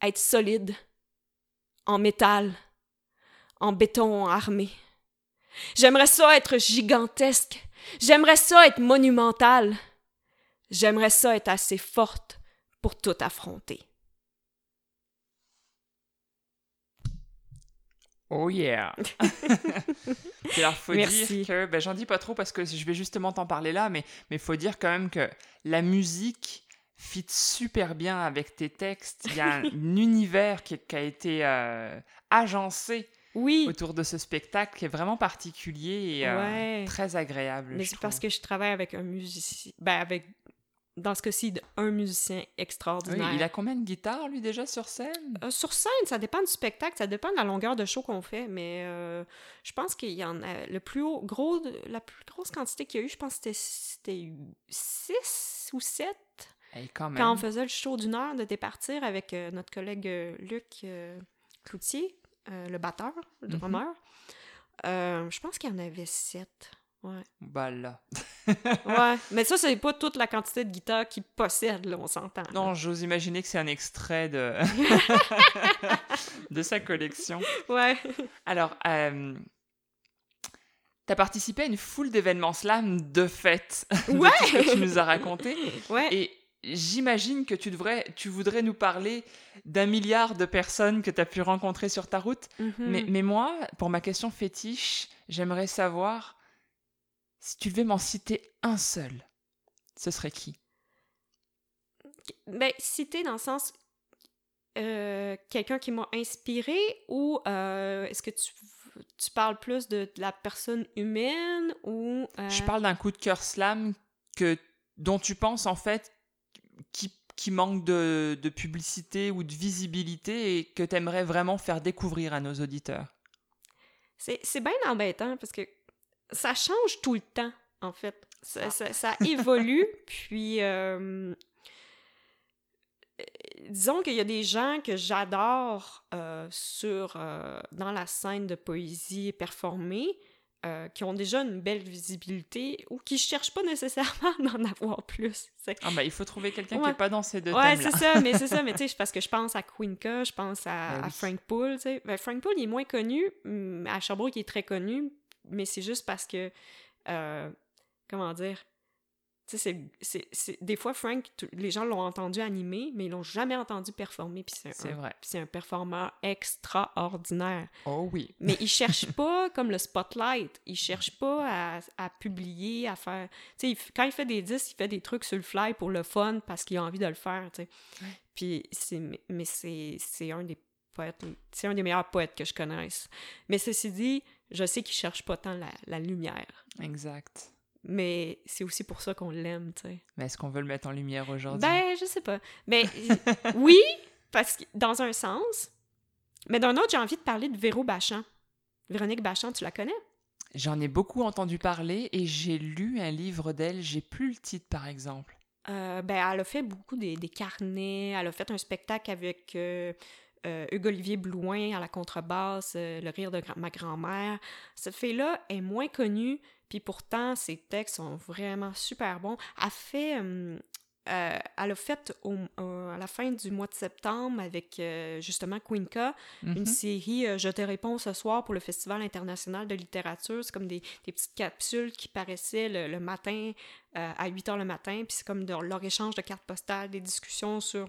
être solide, en métal, en béton armé. J'aimerais ça être gigantesque, J'aimerais ça être monumentale. J'aimerais ça être assez forte pour tout affronter. Oh yeah! alors, faut dire que, ben, j'en dis pas trop parce que je vais justement t'en parler là, mais il faut dire quand même que la musique fit super bien avec tes textes. Il y a un univers qui, a été euh, agencé oui. autour de ce spectacle qui est vraiment particulier et euh, très agréable. Mais c'est parce que je travaille avec un musicien, ben avec, dans ce cas-ci, un musicien extraordinaire. il a combien de guitares, lui, déjà, sur scène? Euh, sur scène, ça dépend du spectacle, ça dépend de la longueur de show qu'on fait, mais euh, je pense qu'il y en a... Le plus haut, gros, la plus grosse quantité qu'il y a eu, je pense que c'était 6 ou 7. quand, on faisait le show d'une heure de départir avec notre collègue Luc Cloutier, euh, le batteur, le mhm. drummer. Euh, je pense qu'il y en avait sept. Ouais. Bah là. ouais, mais ça, c'est pas toute la quantité de guitares qu'il possède, là, on s'entend. Non, j'ose imaginer que c'est un extrait de... de sa collection. Ouais. Alors, euh... T'as participé à une foule d'événements slam de fête. Ouais! que tu nous as raconté. Ouais. Et j'imagine que tu, devrais, tu voudrais nous parler d'un milliard de personnes que tu as pu rencontrer sur ta route. Mhm. mais, mais, moi, pour ma question fétiche, j'aimerais savoir si tu devais m'en citer un seul, ce serait qui? Ben, Citer dans le sens euh, quelqu'un qui m'a inspiré ou euh, est-ce que tu, tu, parles plus de, la personne humaine ou... Euh? Je parle d'un coup de cœur slam que, dont tu penses en fait qui, qui manque de, de, publicité ou de visibilité et que tu aimerais vraiment faire découvrir à nos auditeurs? C'est bien embêtant parce que ça change tout le temps, en fait. Ça, ça, ça évolue, puis... Euh, disons qu'il y a des gens que j'adore euh, sur euh, dans la scène de poésie performée, euh, qui ont déjà une belle visibilité ou qui cherchent pas nécessairement d'en avoir plus. Ah ben, il faut trouver quelqu'un qui n'est pas dans ces deux ouais, thèmes-là. c'est ça, mais c'est ça, mais tu sais, parce que je pense à Queenka, je pense à, ben Frank Poole, tu sais. Ben, Frank Poole, il est moins connu, à Sherbrooke, il est très connu, mais c'est juste parce que, euh, comment dire, c'est, des fois, Frank, les gens l'ont entendu animer, mais ils l'ont jamais entendu performer. Puis c'est, un, vrai. c'est un performeur extraordinaire. Oh oui. mais il cherche pas comme le spotlight. Il cherche pas à, publier, à faire. Tu sais, quand il fait des disques, il fait des trucs sur le fly pour le fun parce qu'il a envie de le faire. Tu sais. Puis c'est, mais c'est, c'est un des poètes, c'est un des meilleurs poètes que je connaisse. Mais ceci dit, je sais qu'il cherche pas tant la, la lumière. Exact mais c'est aussi pour ça qu'on l'aime, tu sais. Mais est-ce qu'on veut le mettre en lumière aujourd'hui? Ben, je sais pas. Mais oui, parce que dans un sens, mais d'un autre, j'ai envie de parler de Véro Bachand. Véronique Bachand, tu la connais? J'en ai beaucoup entendu parler et j'ai lu un livre d'elle, j'ai plus le titre par exemple. Euh, ben, elle a fait beaucoup des, carnets, elle a fait un spectacle avec euh, euh, Hugues-Olivier Blouin à la contrebasse, Le rire de ma grand-mère. Cette fille-là est moins connue, puis pourtant, ses textes sont vraiment super bons. Elle fait... Euh, euh, elle a fait à la fin du mois de septembre avec euh, justement Queenka une mhm. série Je te réponds ce soir pour le Festival international de littérature. C'est comme des, petites capsules qui paraissaient le, matin à 8 h le matin. Puis c'est comme leur échange de cartes postales, des discussions sur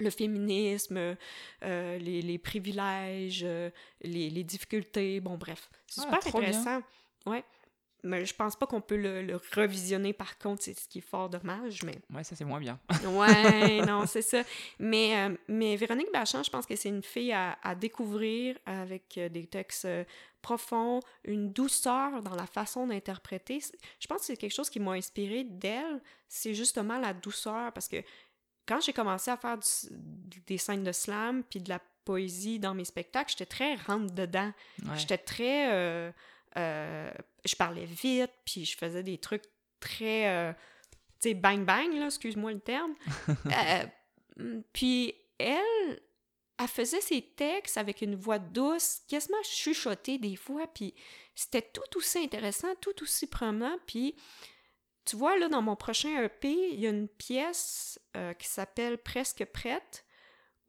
le féminisme, les, privilèges, les, difficultés. Bon, bref. C'est ah, super intéressant. Ouais. mais je pense pas qu'on peut le, le revisionner par contre, c'est ce qui est fort dommage, mais... Ouais, ça c'est moins bien. ouais, non, c'est ça. Mais, euh, mais Véronique Bachand, je pense que c'est une fille à, à découvrir avec euh, des textes euh, profonds, une douceur dans la façon d'interpréter. Je pense que c'est quelque chose qui m'a inspiré d'elle, c'est justement la douceur, parce que quand j'ai commencé à faire du- des scènes de slam puis de la poésie dans mes spectacles, j'étais très rentre dedans. Ouais. J'étais très. euh, euh, je parlais vite, puis je faisais des trucs très. euh, tu sais, bang bang, là, excuse-moi le terme. Mm, puis elle, elle faisait ses textes avec une voix douce, quasiment chuchotée des fois, puis c'était tout aussi intéressant, tout aussi promenant, puis. Tu vois, là, dans mon prochain EP, il y a une pièce euh, qui s'appelle Presque prête,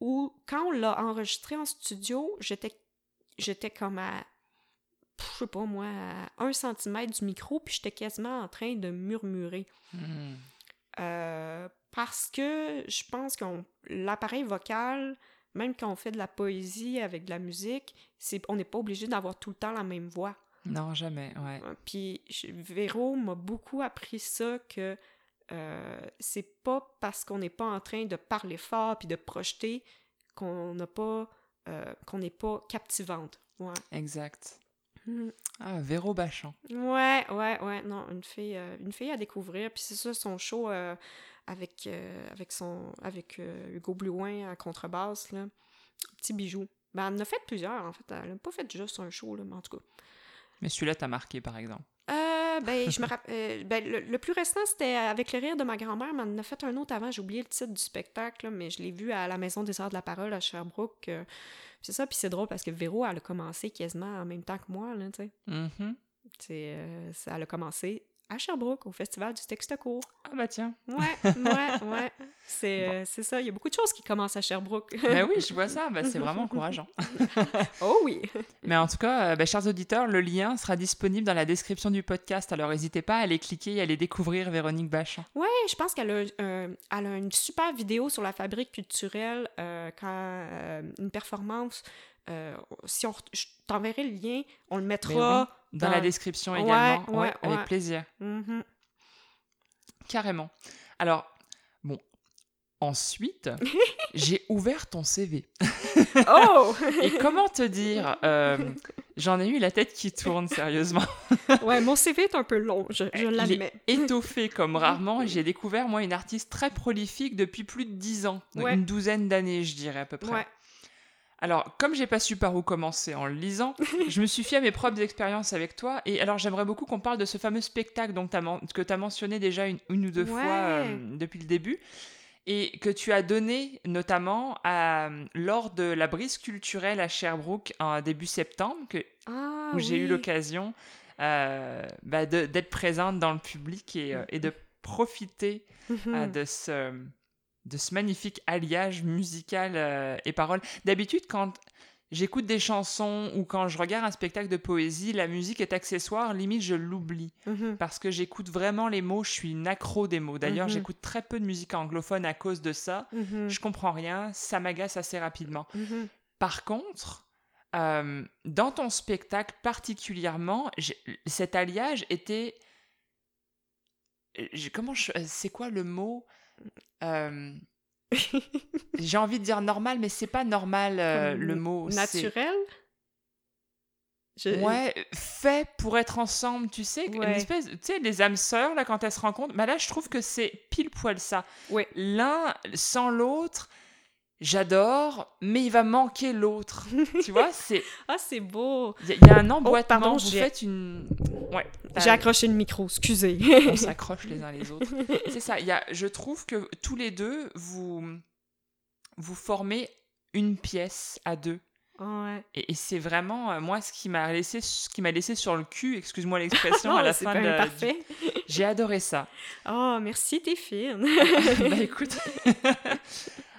où quand on l'a enregistré en studio, j'étais j'étais comme à, je sais pas moi, à un centimètre du micro, puis j'étais quasiment en train de murmurer. Hmm. Euh, parce que je pense que l'appareil vocal, même quand on fait de la poésie avec de la musique, c'est on n'est pas obligé d'avoir tout le temps la même voix. Non, jamais, ouais. Puis Véro m'a beaucoup appris ça que euh, c'est pas parce qu'on n'est pas en train de parler fort puis de projeter qu'on n'a pas euh, qu'on n'est pas captivante. Ouais. Exact. Mm. Ah, Véro Bachand. Ouais, ouais, ouais, non, une fille, euh, une fille à découvrir. Puis c'est ça, son show avec, avec, son, avec Hugo Blouin à contrebasse, là. Petit bijou. Ben, elle en a fait plusieurs, en fait. Elle n'a pas fait juste un show, là, mais en tout cas. Mais celui-là t'a marqué, par exemple. Euh, ben, je me euh, ben, le, le plus récent, c'était avec le rire de ma grand-mère, mais en a fait un autre avant. J'ai oublié le titre du spectacle, là, mais je l'ai vu à la Maison des Arts de la Parole à Sherbrooke. euh, c'est ça, puis c'est drôle parce que Véro, elle a commencé quasiment en même temps que moi, là, tu sais. C'est, euh, ça, elle a commencé à Sherbrooke, au Festival du texte court. Ah bah tiens. Ouais, ouais, ouais. C'est, euh, c'est ça, il y a beaucoup de choses qui commencent à Sherbrooke. Mais oui, je vois ça, bah, c'est vraiment encourageant. oh oui! Mais en tout cas, euh, bah, chers auditeurs, le lien sera disponible dans la description du podcast, alors n'hésitez pas à aller cliquer et à aller découvrir Véronique Bachand. Ouais, je pense qu'elle a, euh, a une super vidéo sur la fabrique culturelle euh, quand euh, une performance. euh, si on, je t'enverrai le lien, on le mettra. Dans, Dans- la description également. ouais, avec plaisir. Mhm. Carrément. Alors, bon, ensuite, j'ai ouvert ton CV. Oh! Et comment te dire euh, J'en ai eu la tête qui tourne, sérieusement. ouais, mon CV est un peu long, je, je l'admets. étoffé comme rarement. J'ai découvert, moi, une artiste très prolifique depuis plus de dix ans. Ouais. Une douzaine d'années, je dirais, à peu près. Ouais. Alors, comme j'ai pas su par où commencer en le lisant, je me suis fié à mes propres expériences avec toi. Et alors, j'aimerais beaucoup qu'on parle de ce fameux spectacle men- que tu as mentionné déjà une, une ou deux fois euh, depuis le début. Et que tu as donné notamment à- lors de la brise culturelle à Sherbrooke en début septembre, que, Ah, où j'ai eu l'occasion euh, bah, d'être présente dans le public et, euh, et de profiter Mhm. euh, de, ce, de ce magnifique alliage musical euh, et paroles. D'habitude, quand j'écoute des chansons ou quand je regarde un spectacle de poésie, la musique est accessoire, limite je l'oublie. Mhm. Parce que j'écoute vraiment les mots, je suis une accro des mots. D'ailleurs, Mhm. j'écoute très peu de musique anglophone à cause de ça. Mhm. Je comprends rien, ça m'agace assez rapidement. Par contre, euh, dans ton spectacle particulièrement, cet alliage était... j'ai- Comment je... C'est quoi le mot? Euh, J'ai envie de dire normal, mais c'est pas normal euh, le mot. Naturel? Je- Ouais, fait pour être ensemble, tu sais, une espèce, tu sais, les âmes sœurs là quand elles se rencontrent, bah là je trouve que c'est pile poil ça. Ouais. L'un sans l'autre, j'adore, mais il va manquer l'autre. tu vois, c'est Ah, c'est beau! il y, a- il y a un emboîtement. pardon, vous j'ai- faites une, ouais, J'ai accroché le micro, excusez. on s'accroche les uns les autres. C'est ça. Y a, je trouve que tous les deux vous vous formez une pièce à deux. ouais. Et, et c'est vraiment euh, moi ce qui m'a laissé ce qui m'a laissé sur le cul, excuse-moi l'expression à la fin de la- parfait. du- J'ai adoré ça. Oh, merci, t'es fine. bah écoute.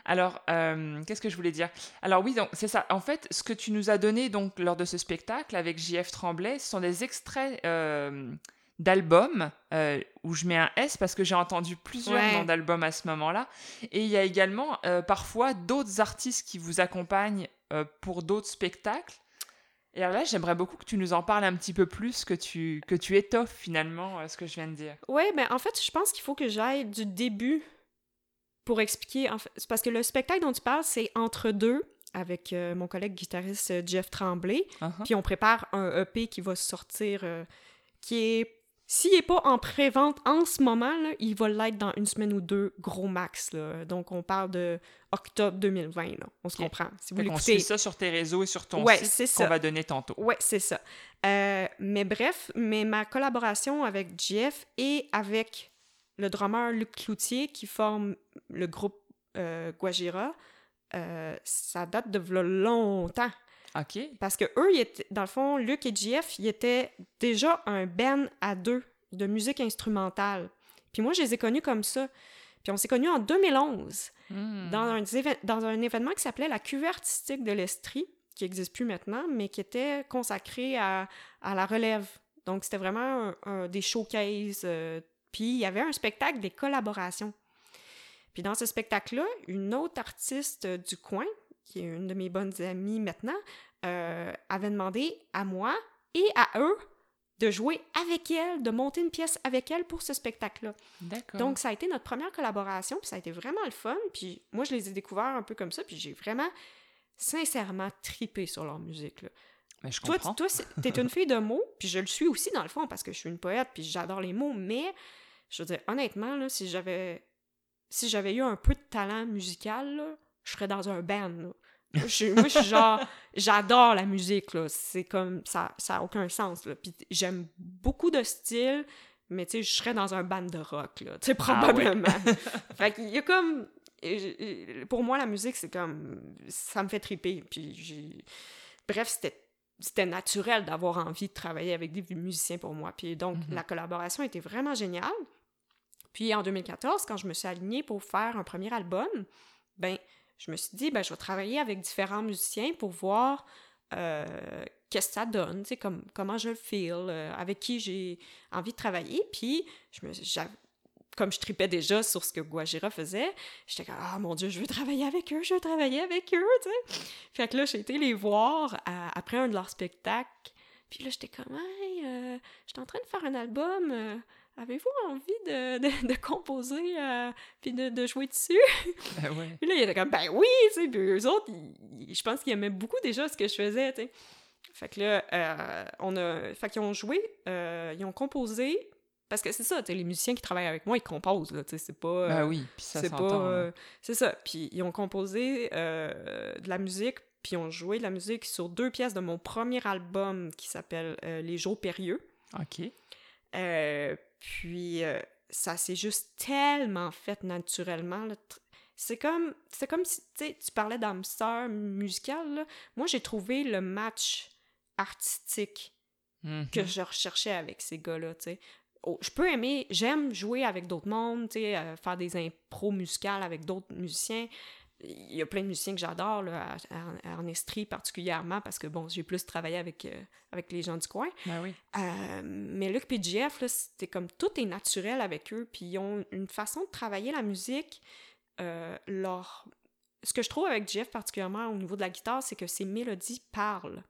Alors, euh, qu'est-ce que je voulais dire? Alors oui, donc c'est ça. En fait, ce que tu nous as donné donc lors de ce spectacle avec JF Tremblay, ce sont des extraits euh, d'albums euh, où je mets un S parce que j'ai entendu plusieurs Ouais. noms d'albums à ce moment-là. Et il y a également parfois d'autres artistes qui vous accompagnent pour d'autres spectacles. Et alors là, j'aimerais beaucoup que tu nous en parles un petit peu plus, que tu, que tu étoffes finalement ce que je viens de dire. Oui, ben en fait, je pense qu'il faut que j'aille du début pour expliquer. En fait, c'est parce que le spectacle dont tu parles, c'est entre deux avec euh, mon collègue guitariste euh, Jeff Tremblay. Uh-huh. Puis on prépare un EP qui va sortir, euh, qui est. S'il n'est pas en pré-vente en ce moment, là, il va l'être dans une semaine ou deux, gros max. Là. Donc on parle de octobre 2020, là. on se comprend. Si vous Fait suit ça sur tes réseaux et sur ton Ouais, site c'est qu'on ça. va donner tantôt. Ouais, c'est ça. Euh, mais bref, mais ma collaboration avec Jeff et avec le drummer Luc Cloutier qui forme le groupe euh, Guajira, euh, ça date de longtemps. OK. Parce que eux, ils étaient- dans le fond, Luc et Jeff, ils étaient déjà un band à deux de musique instrumentale. Puis moi, je les ai connus comme ça. Puis on s'est connus en 2011 Hmm. dans, un, éve- dans un événement qui s'appelait la cuvée artistique de l'Estrie, qui n'existe plus maintenant, mais qui était consacré à, à la relève. Donc, c'était vraiment un- un- des showcases. euh, puis, il y avait un spectacle des collaborations. Puis, dans ce spectacle-là, une autre artiste euh, du coin, qui est une de mes bonnes amies maintenant, euh, avait demandé à moi et à eux de jouer avec elle, de monter une pièce avec elle pour ce spectacle-là. D'accord. Donc, ça a été notre première collaboration, puis ça a été vraiment le fun. Puis moi, je les ai découverts un peu comme ça, puis j'ai vraiment, sincèrement, tripé sur leur musique. Là. Mais je Toi, comprends. toi, c'est- t'es une fille de mots, puis je le suis aussi dans le fond, parce que je suis une poète, puis j'adore les mots, mais je veux dire, honnêtement, là, si j'avais si j'avais eu un peu de talent musical, là, je serais dans un band. là. Moi, je suis- moi, je suis genre, j'adore la musique, là. C'est comme, ça ça a aucun sens, là. Puis j'aime beaucoup de styles, mais tu sais, je serais dans un band de rock, là. Tu sais, Ah ouais. probablement. fait qu'il y a comme... Pour moi, la musique, c'est comme... Ça me fait triper, puis j'ai... Bref, c'était c'était naturel d'avoir envie de travailler avec des musiciens pour moi. Puis donc, Mhm. la collaboration était vraiment géniale. Puis en 2014, quand je me suis alignée pour faire un premier album, ben, je me suis dit, ben, je vais travailler avec différents musiciens pour voir euh, qu'est-ce que ça donne, comme, comment je le feel, euh, avec qui j'ai envie de travailler. Puis, comme je tripais déjà sur ce que Guajira faisait, j'étais comme, ah mon Dieu, je veux travailler avec eux, je veux travailler avec eux, tu sais. Fait que là, j'ai été les voir à- après un de leurs spectacles. Puis là, j'étais comme, hey, euh, j'étais en train de faire un album. euh, Avez-vous envie de, de, de composer euh, puis de, de jouer dessus? Ben ouais. Puis là, il était comme, ben oui, tu sais. Puis eux autres, ils- je pense qu'ils aimaient beaucoup déjà ce que je faisais, tu sais. Fait que là, euh, on a. Fait qu'ils ont joué, ils ont composé. Parce que c'est ça, les musiciens qui travaillent avec moi, ils composent, là, c'est pas. euh, Ben oui, puis ça s'entend. euh, c'est ça. Puis ils ont composé euh, de la musique, puis ils ont joué de la musique sur deux pièces de mon premier album qui s'appelle euh, Les Jours Périlleux. OK. Euh, puis euh, ça s'est juste tellement fait naturellement. là. C'est comme, c'est comme si, tu parlais d'âme sœur musicale. là. Moi, j'ai trouvé le match artistique que je recherchais avec ces gars-là. Oh, je peux aimer, j'aime jouer avec d'autres mondes, euh, faire des impros musicales avec d'autres musiciens. Il y a plein de musiciens que j'adore, à- à- en Estrie particulièrement, parce que, bon, j'ai plus travaillé avec, euh, avec les gens du coin. Ben oui. Euh, mais Luc et là, c'était comme tout est naturel avec eux, puis ils ont une façon de travailler la musique. euh, leur... Ce que je trouve avec JF particulièrement au niveau de la guitare, c'est que ses mélodies parlent.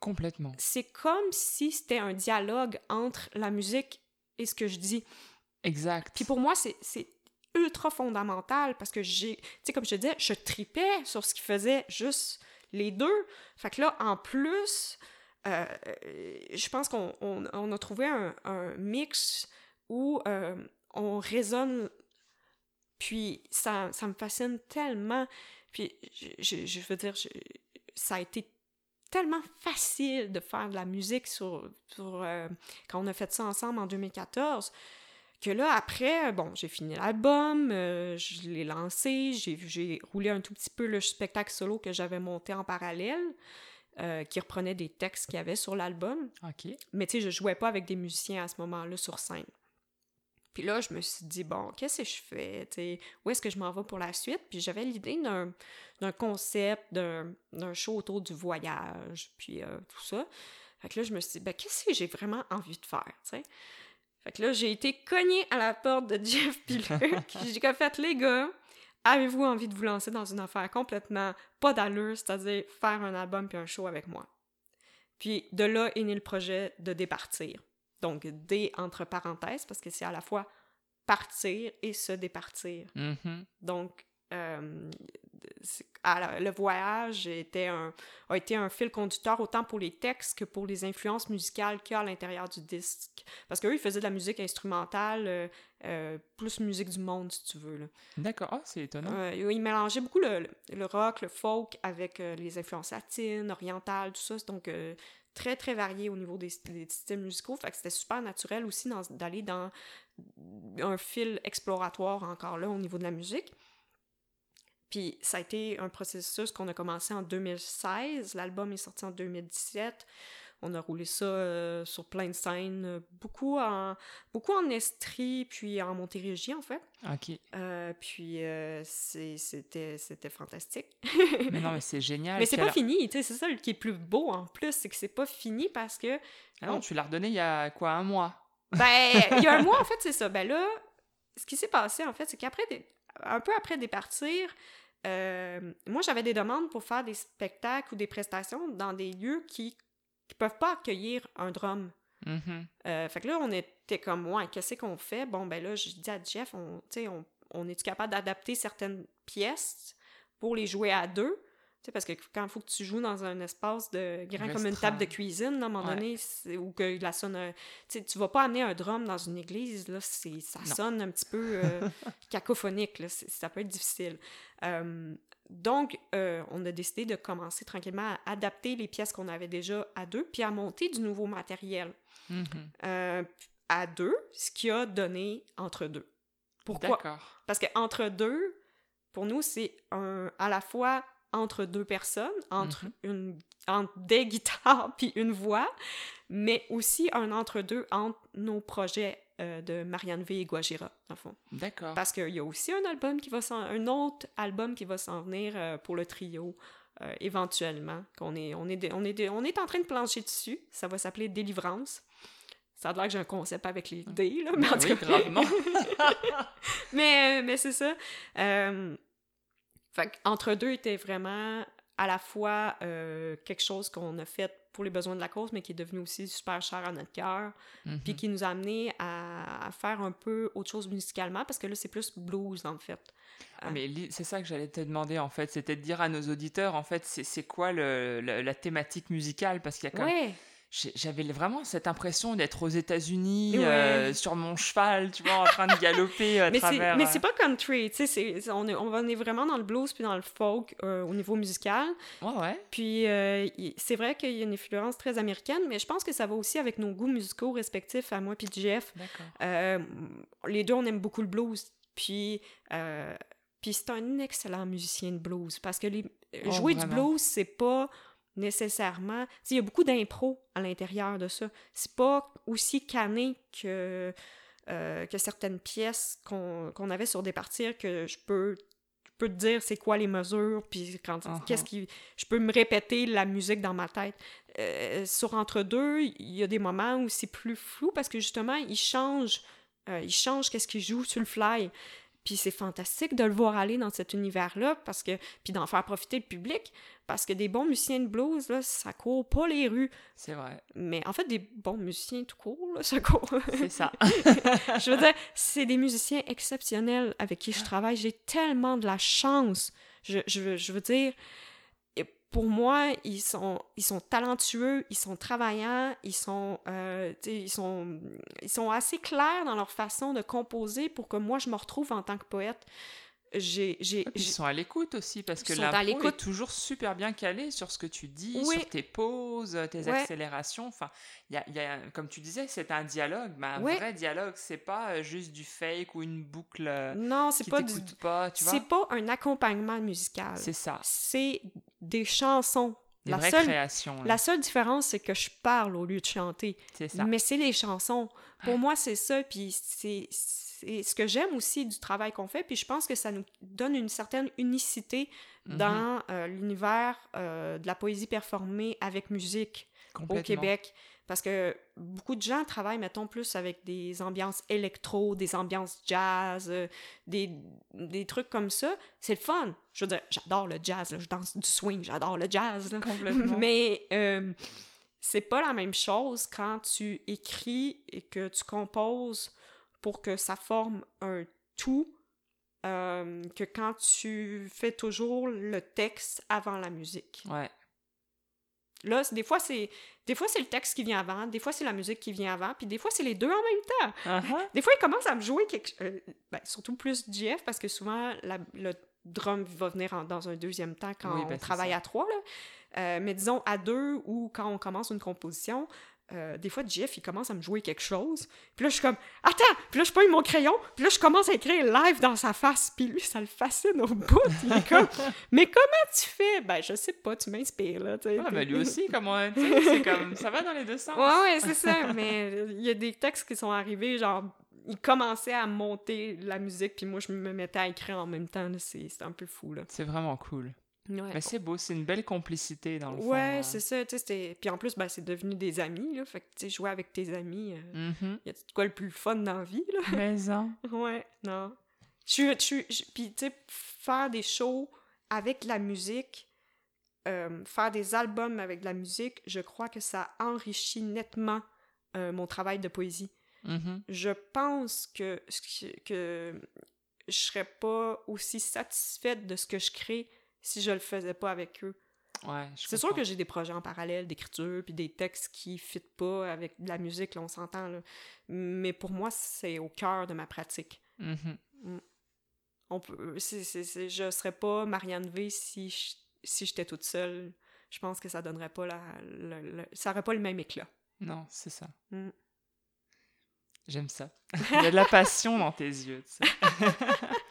Complètement. C'est comme si c'était un dialogue entre la musique et ce que je dis. Exact. Puis pour moi, c'est ultra fondamental parce que j'ai, tu sais, comme je te disais, je tripais sur ce qu'ils faisaient juste les deux. Fait que là, en plus, euh, euh, je pense qu'on on- on a trouvé un, un mix où euh, on résonne, puis ça, ça me fascine tellement. Puis je, je- je veux dire, je- ça a été tellement facile de faire de la musique sur, sur euh, quand on a fait ça ensemble en 2014 que là, après, bon, j'ai fini l'album, euh, je l'ai lancé, j'ai, j'ai roulé un tout petit peu le spectacle solo que j'avais monté en parallèle, euh, qui reprenait des textes qu'il y avait sur l'album. OK. Mais tu sais, je jouais pas avec des musiciens à ce moment-là sur scène. Puis là, je me suis dit, bon, qu'est-ce que je fais? où est-ce que je m'en vais pour la suite? Puis j'avais l'idée d'un, d'un concept, d'un, d'un show autour du voyage, puis euh, tout ça. Fait que là, je me suis dit, ben, qu'est-ce que j'ai vraiment envie de faire? tu sais? Fait que là, j'ai été cognée à la porte de Jeff puis Luc. j'ai comme fait, les gars, avez-vous envie de vous lancer dans une affaire complètement pas d'allure, c'est-à-dire faire un album puis un show avec moi? Puis de là est né le projet de départir. Donc, D entre parenthèses, parce que c'est à la fois partir et se départir. Mhm. Donc, euh, le voyage était un, a été un fil conducteur autant pour les textes que pour les influences musicales qu'il y a à l'intérieur du disque. Parce qu'eux, ils faisaient de la musique instrumentale, euh, euh, plus musique du monde, si tu veux. D'accord, oh, c'est étonnant. Euh, ils mélangeaient beaucoup le, le- rock, le folk avec les influences latines, orientales, tout ça. Donc, très, très varié au niveau des, des styles musicaux. C'était super naturel aussi d'aller dans un fil exploratoire encore là au niveau de la musique. Puis ça a été un processus qu'on a commencé en 2016. L'album est sorti en 2017. On a roulé ça euh, sur plein de scènes, euh, beaucoup en, beaucoup en Estrie, puis en Montérégie, en fait. Ok. Euh, puis c'était c'était fantastique. Mais non, mais c'est génial. Mais c'est pas fini, tu sais, c'est ça qui est plus beau en plus, c'est que c'est pas fini parce que, Ah non, tu l'as redonné il y a quoi, un mois? Ben, il y a un mois, en fait, c'est ça. Ben là, ce qui s'est passé, en fait, c'est qu'après, des- un peu après départir, euh, moi, j'avais des demandes pour faire des spectacles ou des prestations dans des lieux qui qui peuvent pas accueillir un drum. Mhm. Euh, fait que là, on était comme, ouais, qu'est-ce qu'on fait? Bon, ben là, je dis à Jeff, on, tu sais, on, on est-tu capable d'adapter certaines pièces pour les jouer à deux? Tu sais, parce que quand il faut que tu joues dans un espace de grand comme une table de cuisine, là, à un moment Ouais. donné, ou que la sonne... euh, Tu tu vas pas amener un drum dans une église, là, ça Non. sonne un petit peu euh, cacophonique, là, ça peut être difficile. Euh, donc, euh, on a décidé de commencer tranquillement à adapter les pièces qu'on avait déjà à deux, puis à monter du nouveau matériel Mhm. euh, à deux, ce qui a donné entre deux. Pourquoi? D'accord. Parce que entre deux, pour nous, c'est un à la fois entre deux personnes, entre Mhm. une entre des guitares puis une voix, mais aussi un entre deux entre nos projets euh, de Marianne V et Guajira, le fond. D'accord. Parce qu'il y a aussi un album qui va s'en... un autre album qui va s'en venir euh, pour le trio. euh, éventuellement, qu'on est, on est, de- on, est de- on est en train de plancher dessus. Ça va s'appeler Délivrance. Ça a l'air que j'ai un concept avec les dés, là, mais en Ben tout cas- mais, mais c'est ça. Fait entre deux était vraiment à la fois quelque chose qu'on a fait pour les besoins de la cause, mais qui est devenu aussi super cher à notre cœur, Mhm. puis qui nous a amené à, à faire un peu autre chose musicalement, parce que là, c'est plus blues, en fait. Ah, mais li- c'est ça que j'allais te demander en fait, c'était de dire à nos auditeurs en fait c'est c'est quoi le, le- la thématique musicale? Parce qu'il y a quand même- Ouais, j'avais vraiment cette impression d'être aux États-Unis Ouais. euh, sur mon cheval, tu vois, en train de galoper à mais c'est, travers. mais euh, c'est pas country, tu sais, on, est, on est vraiment dans le blues puis dans le folk euh, au niveau musical. Ouais ouais. Puis euh, c'est vrai qu'il y a une influence très américaine, mais je pense que ça va aussi avec nos goûts musicaux respectifs à moi puis Jeff. D'accord. Euh, les deux, on aime beaucoup le blues. Puis, euh, puis c'est un excellent musicien de blues parce que les, Oh, jouer du blues, c'est pas nécessairement. Il y a beaucoup d'impro à l'intérieur de ça. C'est pas aussi cané que, euh, que certaines pièces qu'on avait sur des parties que je peux. peux te dire c'est quoi les mesures, puis quand Uh-huh. qu'est-ce qui. Je peux me répéter la musique dans ma tête. Euh, sur entre deux, il y a des moments où c'est plus flou parce que justement, il change, euh, il change qu'est-ce qu'il joue sur le fly. Puis c'est fantastique de le voir aller dans cet univers-là, parce que puis d'en faire profiter le public, parce que des bons musiciens de blues, là, ça court pas les rues. C'est vrai, Mais en fait, des bons musiciens tout court, là, ça court. c'est ça. je veux dire, c'est des musiciens exceptionnels avec qui je travaille. J'ai tellement de la chance. Je, je, veux- je veux dire, pour moi, ils sont, ils sont talentueux, ils sont travaillants, ils sont, euh, ils sont, ils sont assez clairs dans leur façon de composer pour que moi, je me retrouve en tant que poète. J'ai, Ils sont à l'écoute aussi parce que l'impro est toujours super bien calé sur ce que tu dis, Oui. sur tes pauses, tes Ouais. accélérations. Enfin, y a, y a- comme tu disais, c'est un dialogue, mais un Ouais. vrai dialogue. C'est pas euh, juste du fake ou une boucle euh, non, c'est qui pas du, pas, tu vois. c'est pas un accompagnement musical. C'est ça, C'est des chansons. des La seule, créations. la seule différence, c'est que je parle au lieu de chanter. C'est ça. Mais c'est les chansons. Pour moi, c'est ça. Puis c'est c'est ce que j'aime aussi du travail qu'on fait. Puis je pense que ça nous donne une certaine unicité Mhm. dans euh, l'univers euh, de la poésie performée avec musique au. Québec. Parce que beaucoup de gens travaillent, mettons, plus avec des ambiances électro, des ambiances jazz, euh, des, des trucs comme ça. C'est le fun. Je veux dire, j'adore le jazz, là. je danse du swing, j'adore le jazz. là. Complètement. Mais euh, c'est pas la même chose quand tu écris et que tu composes pour que ça forme un tout euh, que quand tu fais toujours le texte avant la musique. Ouais. Là, des fois, c'est des fois c'est le texte qui vient avant, des fois c'est la musique qui vient avant, puis des fois c'est les deux en même temps. Uh-huh. Des fois, il commence à me jouer quelque euh, ben, surtout plus JF parce que souvent la- le drum va venir en- dans un deuxième temps quand Oui, on ben, travaille ça. à trois là. Euh, mais disons à deux ou quand on commence une composition, euh, des fois JF il commence à me jouer quelque chose, puis là je suis comme attends, puis là je prends mon crayon, puis là je commence à écrire live dans sa face, puis lui ça le fascine au bout, il est comme mais comment tu fais Ben je sais pas, tu m'inspires là. Ah, mais lui aussi, sais, c'est comme, ça va dans les deux sens. Ouais, ouais, c'est ça. Mais il y a des textes qui sont arrivés, genre, ils commençaient à monter la musique, puis moi, je me mettais à écrire en même temps. c'est un peu fou, là. C'est vraiment cool. Ouais, Mais c'est beau, c'est une belle complicité dans le fond. ouais euh. c'est ça. tu sais, c'était- Puis en plus, ben, c'est devenu des amis, là. Fait que, tu sais, jouer avec tes amis, euh, Mhm. y a quoi le plus fun dans la vie, là? Mais hein. Ouais, non. Puis, tu sais, faire des shows avec la musique, euh, faire des albums avec de la musique, je crois que ça enrichit nettement euh, mon travail de poésie. Mhm. je pense que, que je serais pas aussi satisfaite de ce que je crée si je le faisais pas avec eux. Ouais, C'est sûr que j'ai des projets en parallèle d'écriture puis des textes qui fitent pas avec de la musique, là, on s'entend là. Mais pour moi, c'est au cœur de ma pratique. Mhm. On peut, c'est, c'est- c'est- je serais pas Marianne V si je- si j'étais toute seule. Je pense que ça donnerait pas la, ça aurait pas le même éclat. Non, c'est ça. Mm. J'aime ça. Il y a de la passion dans tes yeux.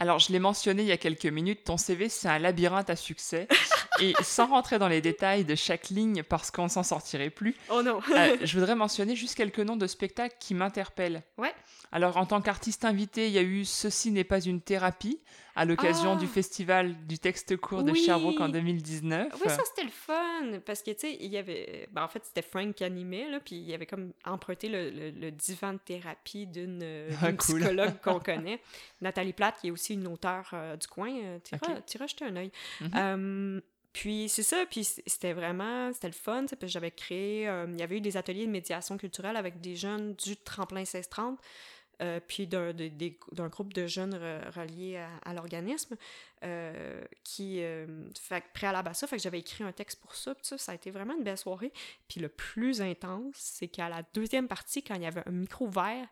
Alors, je l'ai mentionné il y a quelques minutes, ton CV, c'est un labyrinthe à succès. Et sans rentrer dans les détails de chaque ligne parce qu'on ne s'en sortirait plus, Oh non! euh, je voudrais mentionner juste quelques noms de spectacles qui m'interpellent. Ouais. Alors, en tant qu'artiste invité, il y a eu Ceci n'est pas une thérapie à l'occasion Ah. du festival du texte court de Oui. Sherbrooke en 2019. Oui, ça c'était le fun, parce que tu sais, il y avait. Ben, en fait, c'était Frank qui animait, là, puis il avait comme emprunté le, le- le divan de thérapie d'une Ah, cool. psychologue qu'on connaît, Nathalie Platte, qui est aussi une auteure euh, du coin. Euh, t'iras jeter un œil. Mhm. Euh, puis c'est ça, puis c'était vraiment, c'était le fun, puis j'avais créé, euh, il y avait eu des ateliers de médiation culturelle avec des jeunes du tremplin 1630, euh, puis d'un groupe de jeunes re- reliés à, l'organisme, euh, qui, euh, fait préalable à ça, fait que j'avais écrit un texte pour ça, puis ça, ça a été vraiment une belle soirée. Puis le plus intense, c'est qu'à la deuxième partie, quand il y avait un micro vert,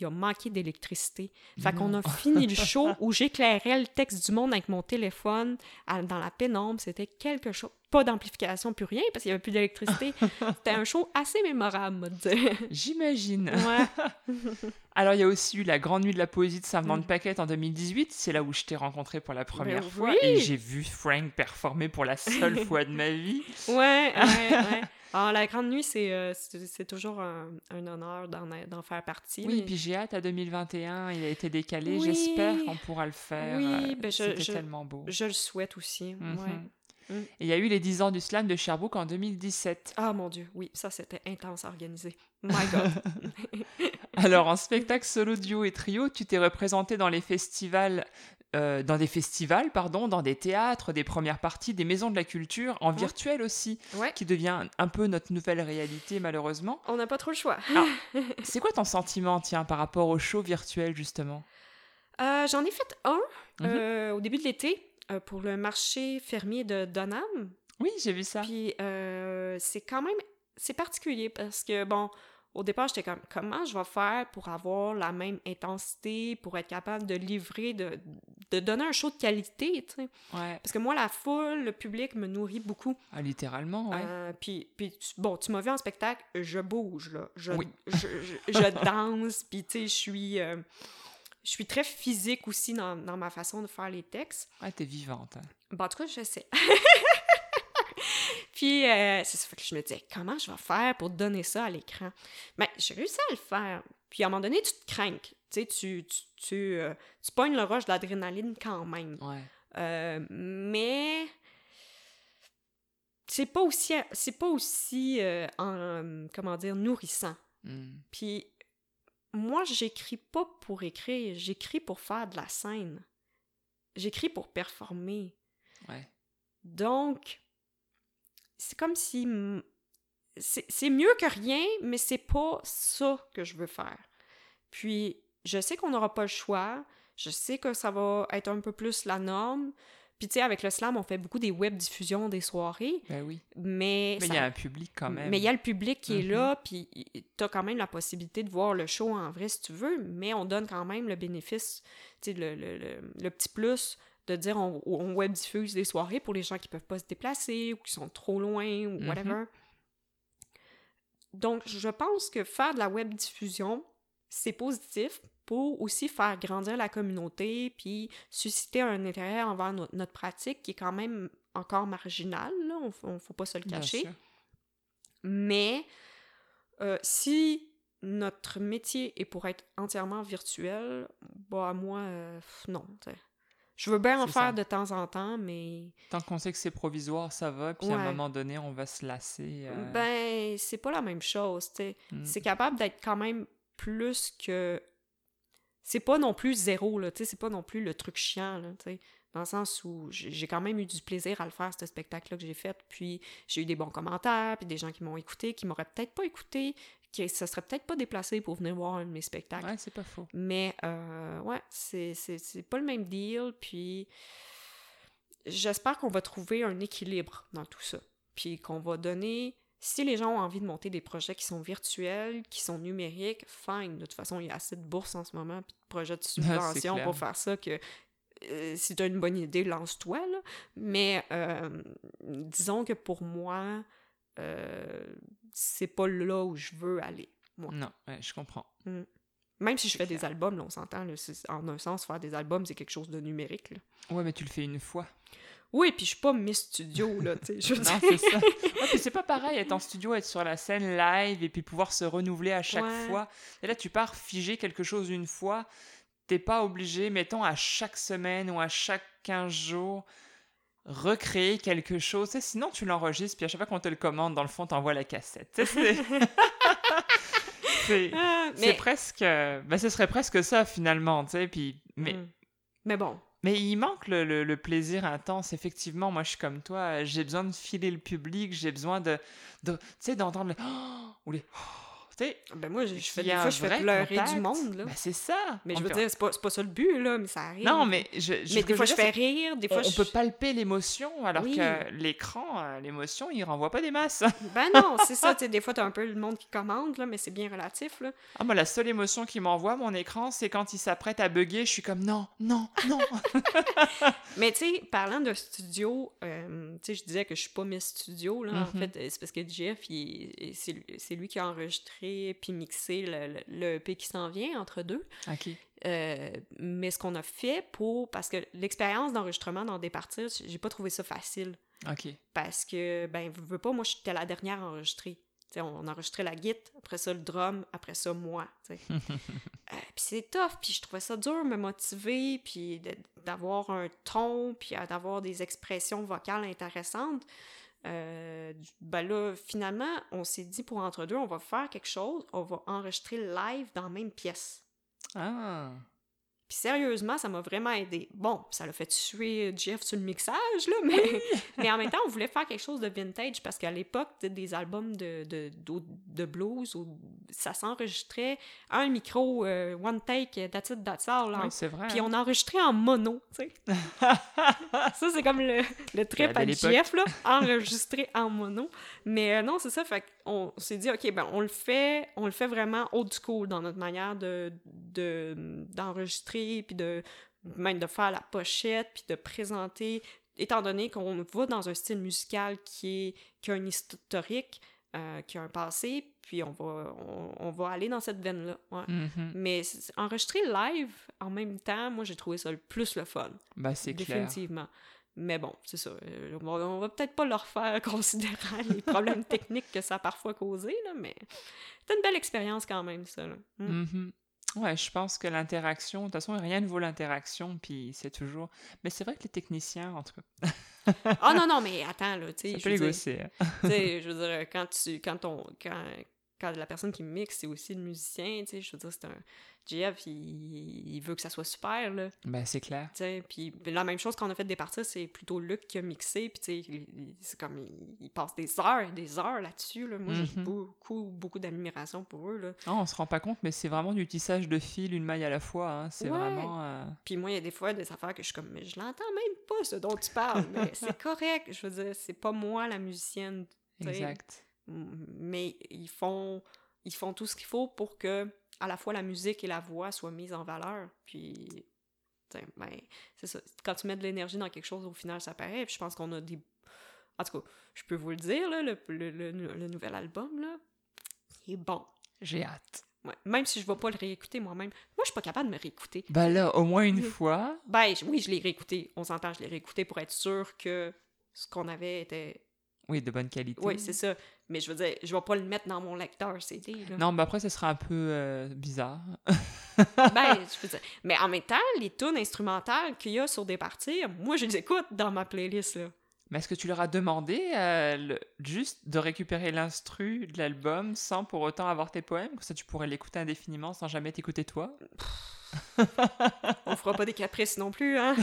il a manqué d'électricité. Fait qu'on a fini le show où j'éclairais le texte du monde avec mon téléphone à- dans la pénombre. C'était quelque chose. Pas d'amplification, plus rien, parce qu'il n'y avait plus d'électricité. C'était un show assez mémorable, moi, de dire. J'imagine. Ouais. Alors, il y a aussi eu la Grande Nuit de la Poésie de Saint-Venant de Mm. Paquette en 2018. C'est là où je t'ai rencontré pour la première Ben fois. oui. Et j'ai vu Frank performer pour la seule fois de ma vie. Ouais, ouais, ouais. Alors, la Grande Nuit, c'est euh, c'est toujours un, un honneur d'en faire partie. Oui, mais- puis j'ai hâte à 2021. Il a été décalé. Oui. J'espère qu'on pourra le faire. Oui, Euh, ben C'était tellement beau. Je le souhaite aussi. Mhm. Ouais. Mm. Et il y a eu les 10 ans du slam de Sherbrooke en 2017. Ah mon Dieu, oui, ça c'était intense à organiser. My God. Alors, en spectacle solo, duo et trio, tu t'es représenté dans les festivals, euh, dans des festivals, pardon, dans des théâtres, des premières parties, des maisons de la culture, en virtuel aussi, Ouais. qui devient un peu notre nouvelle réalité, malheureusement. On n'a pas trop le choix. C'est quoi ton sentiment, tiens, par rapport au show virtuel, justement? Euh, J'en ai fait un Mhm. euh, au début de l'été pour le marché fermier de Donham. Oui, j'ai vu ça. Puis c'est quand même c'est particulier parce que bon, au départ j'étais comme comment je vais faire pour avoir la même intensité, pour être capable de livrer, de, de donner un show de qualité, tu sais? Ouais, Parce que moi la foule, le public me nourrit beaucoup. ah, littéralement, ouais. Euh, puis, puis bon, tu m'as vu en spectacle, je bouge, là. Je, Oui. je, je- je danse, puis tu sais, je suis... euh, je suis très physique aussi dans, dans ma façon de faire les textes. Ouais, t'es vivante. hein. Bon, en tout cas, je sais. puis, euh, c'est ça fait que je me disais, comment je vais faire pour donner ça à l'écran? Mais j'ai réussi à le faire. Puis, à un moment donné, tu te crains. Tu sais, tu, tu, tu, euh, tu pognes le rush d'adrénaline quand même. Ouais. Euh, mais c'est pas aussi c'est pas aussi euh, en- comment dire nourrissant. Hmm. Puis moi j'écris pas pour écrire, j'écris pour faire de la scène. J'écris pour performer. Ouais. Donc c'est comme si c'est mieux que rien, mais c'est pas ça que je veux faire. Puis, je sais qu'on n'aura pas le choix. Je sais que ça va être un peu plus la norme. Puis, tu sais, avec le slam, on fait beaucoup des web diffusions des soirées, Ben oui. mais Mais il y a un public quand même. mais il y a le public qui est là, puis tu as quand même la possibilité de voir le show en vrai si tu veux, mais on donne quand même le bénéfice, tu sais, le, le- le- le petit plus de dire on, on web diffuse des soirées pour les gens qui peuvent pas se déplacer ou qui sont trop loin ou Mhm. whatever. Donc, je pense que faire de la web diffusion, c'est positif pour aussi faire grandir la communauté puis susciter un intérêt envers no- notre pratique qui est quand même encore marginal, là, on, on faut pas se le cacher. Mais euh, si notre métier est pour être entièrement virtuel, bah moi, euh, non. t'sais. Je veux bien en faire ça. de temps en temps, mais Tant qu'on sait que c'est provisoire, ça va. Puis à un moment donné, on va se lasser. euh, ben c'est pas la même chose. t'sais. mm. C'est capable d'être quand même plus que. C'est pas non plus zéro, là. t'sais, C'est pas non plus le truc chiant, là. t'sais. Dans le sens où j'ai j'ai quand même eu du plaisir à le faire, ce spectacle-là que j'ai fait. Puis j'ai eu des bons commentaires, puis des gens qui m'ont écouté, qui m'auraient peut-être pas écouté, qui se seraient peut-être pas déplacés pour venir voir un de mes spectacles. Ouais, c'est pas faux. Mais, euh, ouais, c'est- c'est c'est pas le même deal. Puis, j'espère qu'on va trouver un équilibre dans tout ça. Puis qu'on va donner. Si les gens ont envie de monter des projets qui sont virtuels, qui sont numériques, fine. De toute façon, il y a assez de bourses en ce moment, puis de projets de subvention pour faire ça que euh, si tu as une bonne idée, lance-toi. là. Mais euh, disons que pour moi, euh, c'est pas là où je veux aller. Moi. Non, ouais, je comprends. Même si je fais des albums, là, on s'entend, en un sens, faire des albums, c'est quelque chose de numérique. là. Ouais, mais tu le fais une fois. Oui, puis je suis pas Miss Studio, là, tu sais, Non, c'est ça. Ouais, puis c'est pas pareil être en studio, être sur la scène live et puis pouvoir se renouveler à chaque Ouais. fois. Et là, tu pars figer quelque chose une fois. T'es pas obligé, mettons, à chaque semaine ou à chaque 15 jours, recréer quelque chose. Sais, sinon, tu l'enregistres, puis à chaque fois qu'on te le commande, dans le fond, t'envoies la cassette. C'est- c'est Ah, c'est presque... Ben, ce serait presque ça, finalement, tu sais. Puis... Mais, Mm. mais bon, mais il manque le, le- le plaisir intense. Effectivement, moi, je suis comme toi. J'ai besoin de filer le public. J'ai besoin de, de tu sais, d'entendre le ou les. Ben moi, je, je fais, des fois, je fais pleurer contact. du monde, là. Ben, c'est ça. mais On je veux peut- dire, c'est pas, pas ça le but, là, mais ça arrive. Non, mais je, je- Mais des fois, je fais rire, des fois, on, je... peut palper l'émotion, alors Oui. que l'écran, euh, l'émotion, il renvoie pas des masses. Ben non, c'est ça, des fois, t'as un peu le monde qui commande, là, mais c'est bien relatif, là. Ah, moi, la seule émotion qui m'envoie mon écran, c'est quand il s'apprête à bugger. Je suis comme non, non, non. Mais tu sais, parlant de studio, euh, tu sais, je disais que je suis pas Miss Studio, là. En Mhm. fait, euh, c'est parce que Jeff, c'est lui qui a enregistré puis mixé le, le, le EP qui s'en vient entre deux. ok. Euh, mais ce qu'on a fait pour. Parce que l'expérience d'enregistrement dans des parties, j'ai pas trouvé ça facile. Ok. Parce que, ben, veux veux pas, moi, j'étais la dernière à enregistrer. Tu sais, on enregistrait la guitare, après ça le drum, après ça moi. Euh, puis c'est tough, puis je trouvais ça dur me motiver, puis d'avoir un ton, puis euh, d'avoir des expressions vocales intéressantes. Euh, ben là, finalement, on s'est dit pour entre deux, on va faire quelque chose, on va enregistrer live dans la même pièce. Ah. Puis sérieusement, ça m'a vraiment aidé. Bon, ça l'a fait tuer Jeff sur le mixage, là, mais, mais en même temps, on voulait faire quelque chose de vintage parce qu'à l'époque, des albums de, de, de, de blues, où ça s'enregistrait un micro, euh, one take, that's it, that's all. là. Oui, c'est vrai. Puis hein. on enregistrait en mono, tu sais. ça, c'est comme le, le trip La à. Jeff, là, enregistré en mono. Mais euh, non, c'est ça, fait qu'on s'est dit, OK, ben on le fait, on le fait vraiment old school dans notre manière de, de, puis de même de faire la pochette, puis de présenter, étant donné qu'on va dans un style musical qui, est, qui a un historique, euh, qui a un passé, puis on va, on, on va aller dans cette veine-là. ouais. Mhm. Mais enregistrer live en même temps, moi j'ai trouvé ça le plus le fun. Bah, c'est clair. Définitivement. Mais bon, c'est ça. euh, On va, on va peut-être pas le refaire considérant les problèmes techniques que ça a parfois causé, là, mais c'est une belle expérience quand même, ça. là. Mm. Mhm. Ouais, je pense que l'interaction, de toute façon, rien ne vaut l'interaction, puis c'est toujours. Mais c'est vrai que les techniciens, en tout cas, Ah non, non, mais attends, là, tu sais, je dire, négocier. tu sais, je veux dire, quand tu, quand on, quand, quand la personne qui mixe, c'est aussi le musicien, tu sais, je veux dire, c'est un... Jeff, il, il veut que ça soit super, là. Ben, c'est clair. Tu sais, puis la même chose quand on a fait des parties, c'est plutôt Luc qui a mixé, puis tu sais, il- c'est comme, il, il passe des heures et des heures là-dessus, là. Moi, j'ai Mhm. beaucoup, beaucoup d'admiration pour eux, là. Ah, on se rend pas compte, mais c'est vraiment du tissage de fil, une maille à la fois. hein. C'est Ouais. vraiment. euh, Puis moi, il y a des fois des affaires que je suis comme, mais je l'entends même pas, ce dont tu parles, mais c'est correct, je veux dire, c'est pas moi la musicienne. Exact. Mais ils font ils font tout ce qu'il faut pour que à la fois la musique et la voix soient mises en valeur. Puis ben, c'est ça. Quand tu mets de l'énergie dans quelque chose au final ça paraît. Puis je pense qu'on a des en tout cas je peux vous le dire là, le, le, le- le nouvel album là il est bon. J'ai hâte. Ouais. même si je vais pas le réécouter moi-même. Moi je suis pas capable de me réécouter. Bah là, au moins une fois. ben je- oui je l'ai réécouté. On s'entend je l'ai réécouté pour être sûr que ce qu'on avait était Oui, de bonne qualité. oui c'est ça mais je veux dire je vais pas le mettre dans mon lecteur CD là. Non, bah après, ce sera un peu euh, bizarre. Ben, je veux dire. Mais en même temps, les tunes instrumentales qu'il y a sur des parties, moi, je les écoute dans ma playlist, là. Mais est-ce que tu leur as demandé euh, le- juste de récupérer l'instru de l'album sans pour autant avoir tes poèmes? Comme ça, tu pourrais l'écouter indéfiniment sans jamais t'écouter toi? On fera pas des caprices non plus, hein?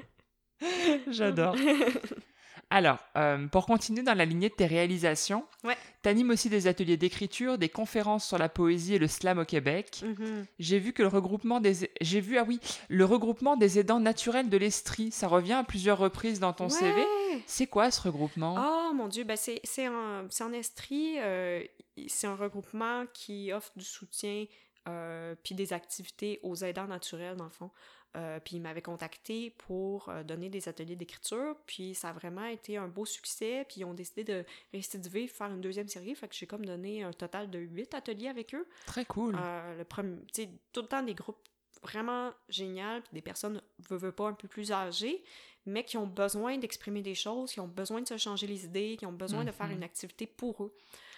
J'adore. Alors, euh, pour continuer dans la lignée de tes réalisations, Ouais. t'animes aussi des ateliers d'écriture, des conférences sur la poésie et le slam au Québec. Mhm. J'ai vu que le regroupement des j'ai vu ah oui, le regroupement des aidants naturels de l'Estrie, ça revient à plusieurs reprises dans ton CV. C'est quoi ce regroupement? Oh mon Dieu, ben c'est c'est en Estrie, euh, c'est un regroupement qui offre du soutien euh, puis des activités aux aidants naturels, dans le fond. Euh, puis ils m'avaient contacté pour euh, donner des ateliers d'écriture, puis ça a vraiment été un beau succès, puis ils ont décidé de récidiver, faire une deuxième série, fait que j'ai comme donné un total de huit ateliers avec eux. Très cool. Euh, le premier, tu sais, tout le temps des groupes vraiment géniaux, puis des personnes, veux, veux pas, un peu plus âgées, mais qui ont besoin d'exprimer des choses, qui ont besoin de se changer les idées, qui ont besoin de faire Mhm. une activité pour eux.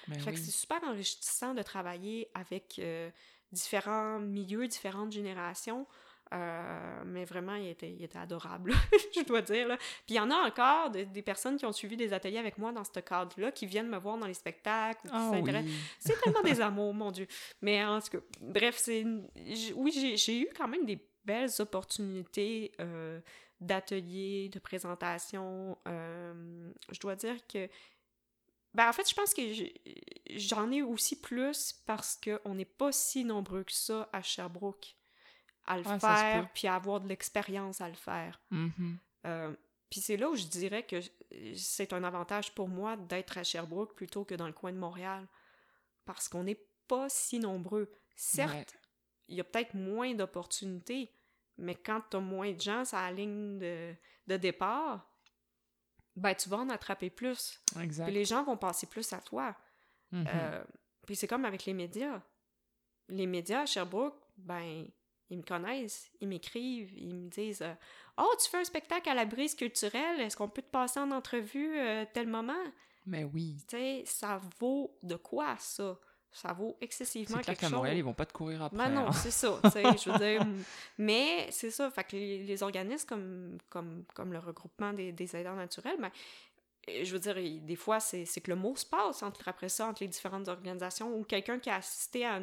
Ben Fait que c'est super enrichissant de travailler avec euh, différents milieux, différentes générations. Euh, mais vraiment, il était, il était adorable, je dois dire. Là. Puis il y en a encore de- des personnes qui ont suivi des ateliers avec moi dans ce cadre-là, qui viennent me voir dans les spectacles, ou qui oui. C'est tellement des amours, mon Dieu. Mais en tout cas, bref, c'est oui, j'ai- eu quand même des belles opportunités euh, d'ateliers, de présentations. Euh, je dois dire que. Ben, en fait, je pense que j'en ai aussi plus parce qu'on n'est pas si nombreux que ça à Sherbrooke à le Ouais, faire, puis à avoir de l'expérience à le faire. Mhm. Euh, puis c'est là où je dirais que c'est un avantage pour moi d'être à Sherbrooke plutôt que dans le coin de Montréal. Parce qu'on n'est pas si nombreux. Certes, Ouais. il y a peut-être moins d'opportunités, mais quand tu as moins de gens à la ligne de, de départ, ben tu vas en attraper plus. Exact. Puis les gens vont passer plus à toi. Mhm. Euh, puis c'est comme avec les médias. Les médias à Sherbrooke, ben, ils me connaissent, ils m'écrivent, ils me disent euh, Oh, tu fais un spectacle à la brise culturelle, est-ce qu'on peut te passer en entrevue euh, tel moment Mais oui. Tu sais, ça vaut de quoi ça? Ça vaut excessivement clair quelque qu'à chose. Montréal, ils vont pas te courir après. Ben non, hein. c'est ça, je veux dire. Mais c'est ça, fait que les, les organismes comme, comme, comme le regroupement des, des aidants naturels, ben, je veux dire, des fois, c'est que le mot se passe entre, après ça entre les différentes organisations ou quelqu'un qui a assisté à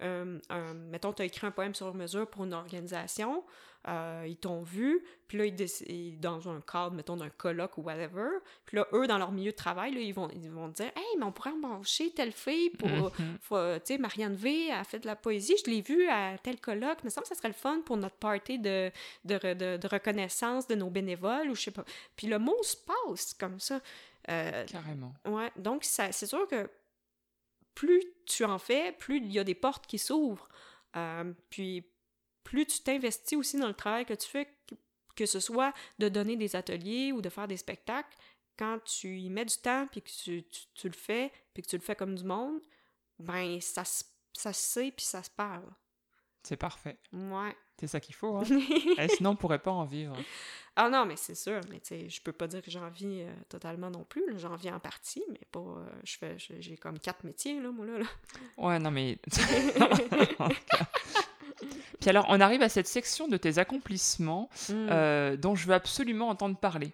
un- un- mettons, tu as écrit un poème sur mesure pour une organisation, euh, ils t'ont vu, puis là, ils, dans un cadre, mettons, d'un colloque ou whatever, puis là, eux, dans leur milieu de travail, là, ils, vont, ils vont dire « Hey, mais on pourrait embaucher telle fille pour... Mhm. Faut, euh, tu sais, Marianne V a fait de la poésie, je l'ai vue à tel colloque, il me semble que ça serait le fun pour notre party de, de, re- de- de reconnaissance de nos bénévoles, ou je sais pas. Puis le mot se passe comme ça. Euh, Carrément. ouais, donc ça- c'est sûr que plus tu en fais, plus il y a des portes qui s'ouvrent. Euh, puis plus tu t'investis aussi dans le travail que tu fais, que, ce soit de donner des ateliers ou de faire des spectacles, quand tu y mets du temps, puis que tu, tu- tu le fais, puis que tu le fais comme du monde, ben ça, se- ça se sait, puis ça se parle. C'est parfait. Ouais. C'est ça qu'il faut. Hein. Eh, sinon, on pourrait pas en vivre. ah non, mais c'est sûr, mais tu sais, je peux pas dire que j'en vis euh, totalement non plus. J'en vis en partie, mais pas... euh, je fais, j'ai comme quatre métiers, là, moi, là. là. Ouais, non, mais. Puis alors, on arrive à cette section de tes accomplissements Mm. euh, dont je veux absolument entendre parler.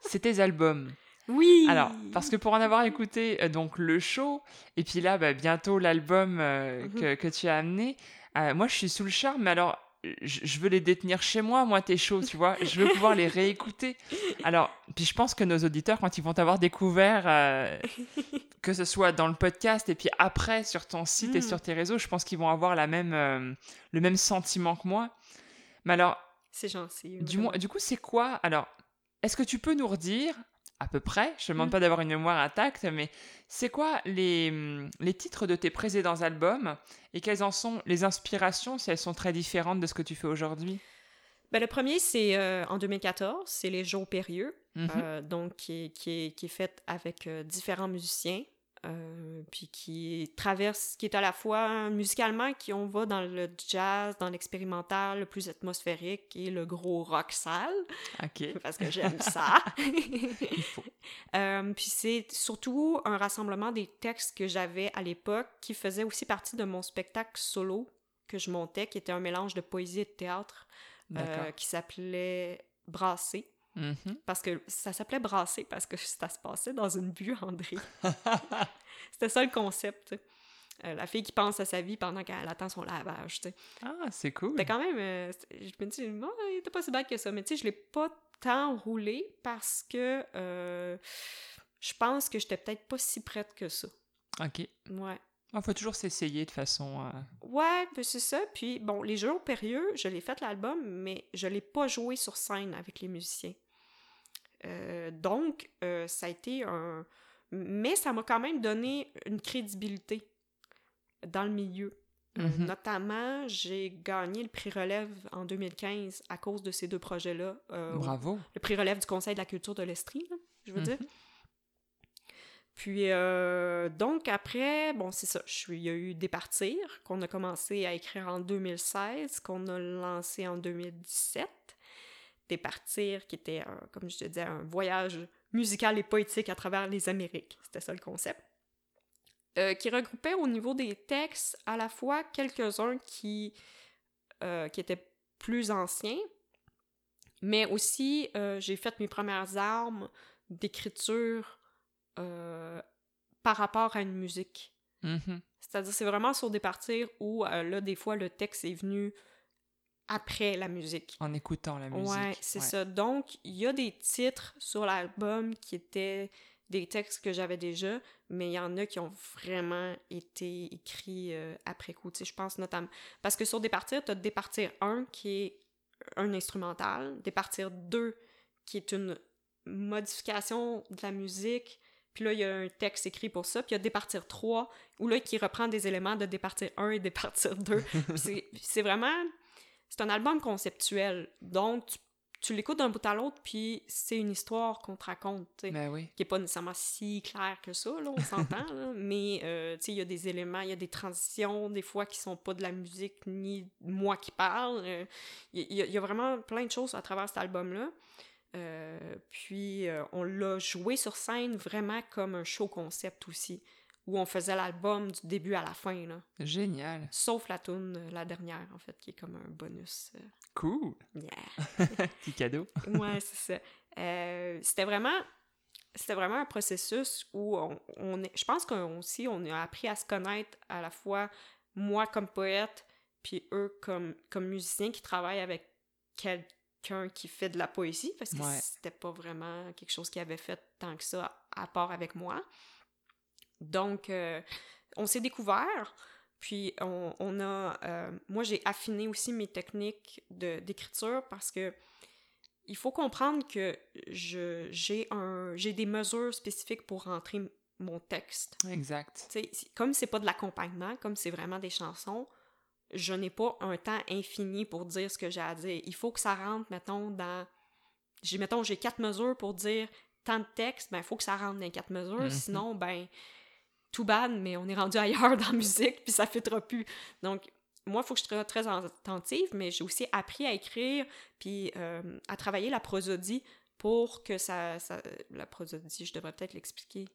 C'est tes albums. Oui! Alors, parce que pour en avoir écouté euh, donc le show, et puis là, bah, bientôt l'album euh, Mhm. que, que tu as amené, euh, moi je suis sous le charme, mais alors je, veux les détenir chez moi, moi tes shows, tu vois, je veux pouvoir les réécouter. Alors, puis je pense que nos auditeurs, quand ils vont t'avoir découvert, euh, que ce soit dans le podcast et puis après sur ton site et Mm. sur tes réseaux, je pense qu'ils vont avoir la même, euh, le même sentiment que moi. Mais alors, C'est gentil. du, du coup, c'est quoi? Alors, est-ce que tu peux nous redire, à peu près, je te demande Mm. pas d'avoir une mémoire intacte, mais c'est quoi les, hum, les titres de tes précédents albums et quelles en sont les inspirations si elles sont très différentes de ce que tu fais aujourd'hui? Ben, le premier, c'est euh, en 2014, c'est Les Jours Périlleux, Mhm. euh, donc qui est, qui, est, qui est fait avec euh, différents musiciens, euh, puis qui traverse, qui est à la fois musicalement, qui on va dans le jazz, dans l'expérimental, le plus atmosphérique et le gros rock sale, Ok, parce que j'aime ça. il faut. Euh, puis c'est surtout un rassemblement des textes que j'avais à l'époque qui faisait aussi partie de mon spectacle solo que je montais, qui était un mélange de poésie et de théâtre, euh, qui s'appelait Mhm. Parce que ça s'appelait Brassé parce que ça se passait dans une buanderie. C'était ça le concept. Euh, la fille qui pense à sa vie pendant qu'elle attend son lavage. tu sais. Ah, c'est cool. C'était quand même. euh, je me dis, bon, il était pas si bad que ça. Mais tu sais, je l'ai pas tant roulé parce que euh, je pense que j'étais peut-être pas si prête que ça. Ok. Ouais. Il faut toujours s'essayer de façon. euh, Ouais, ben c'est ça. Puis bon, les jours périlleux, je l'ai fait l'album, mais je l'ai pas joué sur scène avec les musiciens. Euh, donc, euh, ça a été un. Mais ça m'a quand même donné une crédibilité dans le milieu. Mhm. Notamment, j'ai gagné le prix relève en 2015 à cause de ces deux projets-là. Bravo. le prix relève du Conseil de la culture de l'Estrie, je veux Mhm. dire. Puis, euh, donc, après, bon, c'est ça, il y a eu Départir, qu'on a commencé à écrire en 2016, qu'on a lancé en 2017. Départir, qui était, comme je te disais, un voyage musical et poétique à travers les Amériques. C'était ça le concept. Euh, qui regroupait au niveau des textes à la fois quelques-uns qui, euh, qui étaient plus anciens, mais aussi, j'ai fait mes premières armes d'écriture euh, par rapport à une musique. Mhm. C'est-à-dire, c'est vraiment sur des parties où, euh, là, des fois, le texte est venu après la musique. En écoutant la musique. Ouais, c'est ouais. ça. Donc, il y a des titres sur l'album qui étaient des textes que j'avais déjà, mais il y en a qui ont vraiment été écrits euh, après coup. Tu sais, je pense notamment... Parce que sur Départir, tu as Départir 1 qui est un instrumental, Départir 2 qui est une modification de la musique, puis là, il y a un texte écrit pour ça, puis il y a Départir 3, où là, qui reprend des éléments de Départir 1 et Départir 2. Puis c'est- vraiment... C'est un album conceptuel, donc tu, tu l'écoutes d'un bout à l'autre, puis c'est une histoire qu'on te raconte, tu sais Ben oui. qui est pas nécessairement si clair que ça, là, on s'entend, mais euh, tu sais, il y a des éléments, il y a des transitions, des fois qui sont pas de la musique ni moi qui parle. euh, y, il y a vraiment plein de choses à travers cet album-là. Euh, puis euh, on l'a joué sur scène vraiment comme un show concept aussi, où on faisait l'album du début à la fin, là. Génial. Sauf la tune, euh, la dernière, en fait, qui est comme un bonus. Cool. yeah. Petit cadeau. Ouais, c'est ça. Euh, c'était vraiment c'était vraiment un processus où on, on est, je pense qu'on aussi on a appris à se connaître à la fois moi comme poète puis eux comme comme musiciens qui travaillent avec quelqu'un qui fait de la poésie parce que Ouais. c'était pas vraiment quelque chose qu'ils avaient fait tant que ça à part avec moi. Donc euh, on s'est découvert puis on, on a euh, moi j'ai affiné aussi mes techniques d'écriture parce que il faut comprendre que je j'ai un j'ai des mesures spécifiques pour rentrer mon texte. Exact. Tu sais, si- comme c'est pas de l'accompagnement, comme c'est vraiment des chansons, je n'ai pas un temps infini pour dire ce que j'ai à dire. Il faut que ça rentre, mettons, dans. J'ai, mettons, j'ai quatre mesures pour dire tant de texte, ben, il faut que ça rentre dans les quatre mesures. Mhm. Sinon, ben, tout bad, mais on est rendu ailleurs dans la musique, puis ça fitera plus. Donc, moi, il faut que je sois très attentive, mais j'ai aussi appris à écrire, puis euh, à travailler la prosodie pour que ça, ça. La prosodie, je devrais peut-être l'expliquer.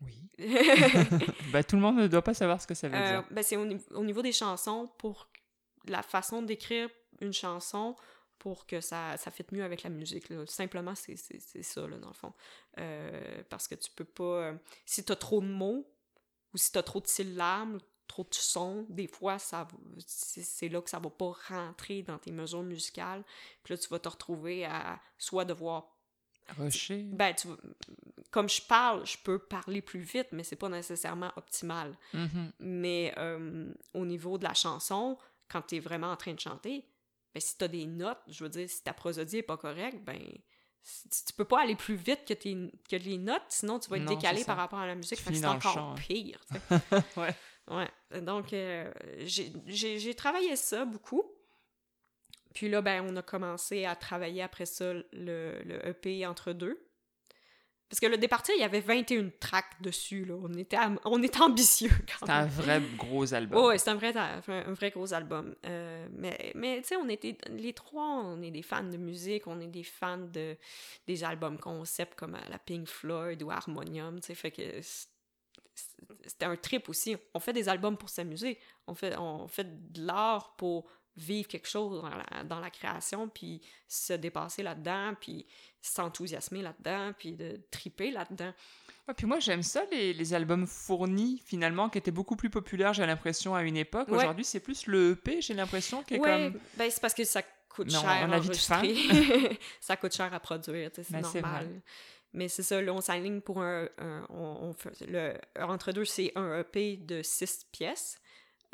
Oui. bah, tout le monde ne doit pas savoir ce que ça veut Euh, dire. ben, c'est au, ni- au niveau des chansons pour la façon d'écrire une chanson pour que ça, ça fitte mieux avec la musique. là. Simplement, c'est c'est- c'est ça, là, dans le fond. Euh, parce que tu peux pas... euh, si t'as trop de mots, ou si t'as trop de syllabes, trop de sons, des fois, ça c'est là que ça va pas rentrer dans tes mesures musicales. Puis là, tu vas te retrouver à soit devoir Rocher. ben, tu, comme je parle, je peux parler plus vite, mais c'est pas nécessairement optimal. Mhm. Mais euh, au niveau de la chanson, quand tu es vraiment en train de chanter, ben, si tu as des notes, je veux dire, si ta prosodie est pas correcte, ben, tu peux pas aller plus vite que, tes, que les notes, sinon tu vas être Non, décalé par rapport à la musique. C'est encore hein. pire. Ouais. Ouais. Donc, euh, j'ai travaillé ça beaucoup. Puis là, ben, on a commencé à travailler après ça le, le EP entre deux. Parce que le départir, il y avait 21 tracks dessus, là. On était, on était ambitieux quand C'est un même. vrai gros album. Oh, ouais, c'est un vrai, un, un vrai gros album. Euh, mais, mais tu sais, on était, les trois, on est des fans de musique, on est des fans de, des albums concept comme à la Pink Floyd ou Harmonium, tu sais, fait que c'était un trip aussi. On fait des albums pour s'amuser. On fait, on fait de l'art pour vivre quelque chose dans la, dans la création, puis se dépasser là-dedans, puis s'enthousiasmer là-dedans, puis de triper là-dedans. Ouais, puis moi, j'aime ça, les, les albums fournis, finalement, qui étaient beaucoup plus populaires, j'ai l'impression, à une époque. Ouais. Aujourd'hui, c'est plus le EP, j'ai l'impression, qui est Ouais, comme... ben c'est parce que ça coûte Non, cher on à a vite faim. enregistrer. ça coûte cher à produire, c'est Ben, normal. Mais c'est ça, là, on s'aligne pour un... un- on, on fait, le, entre deux, c'est un EP de six pièces.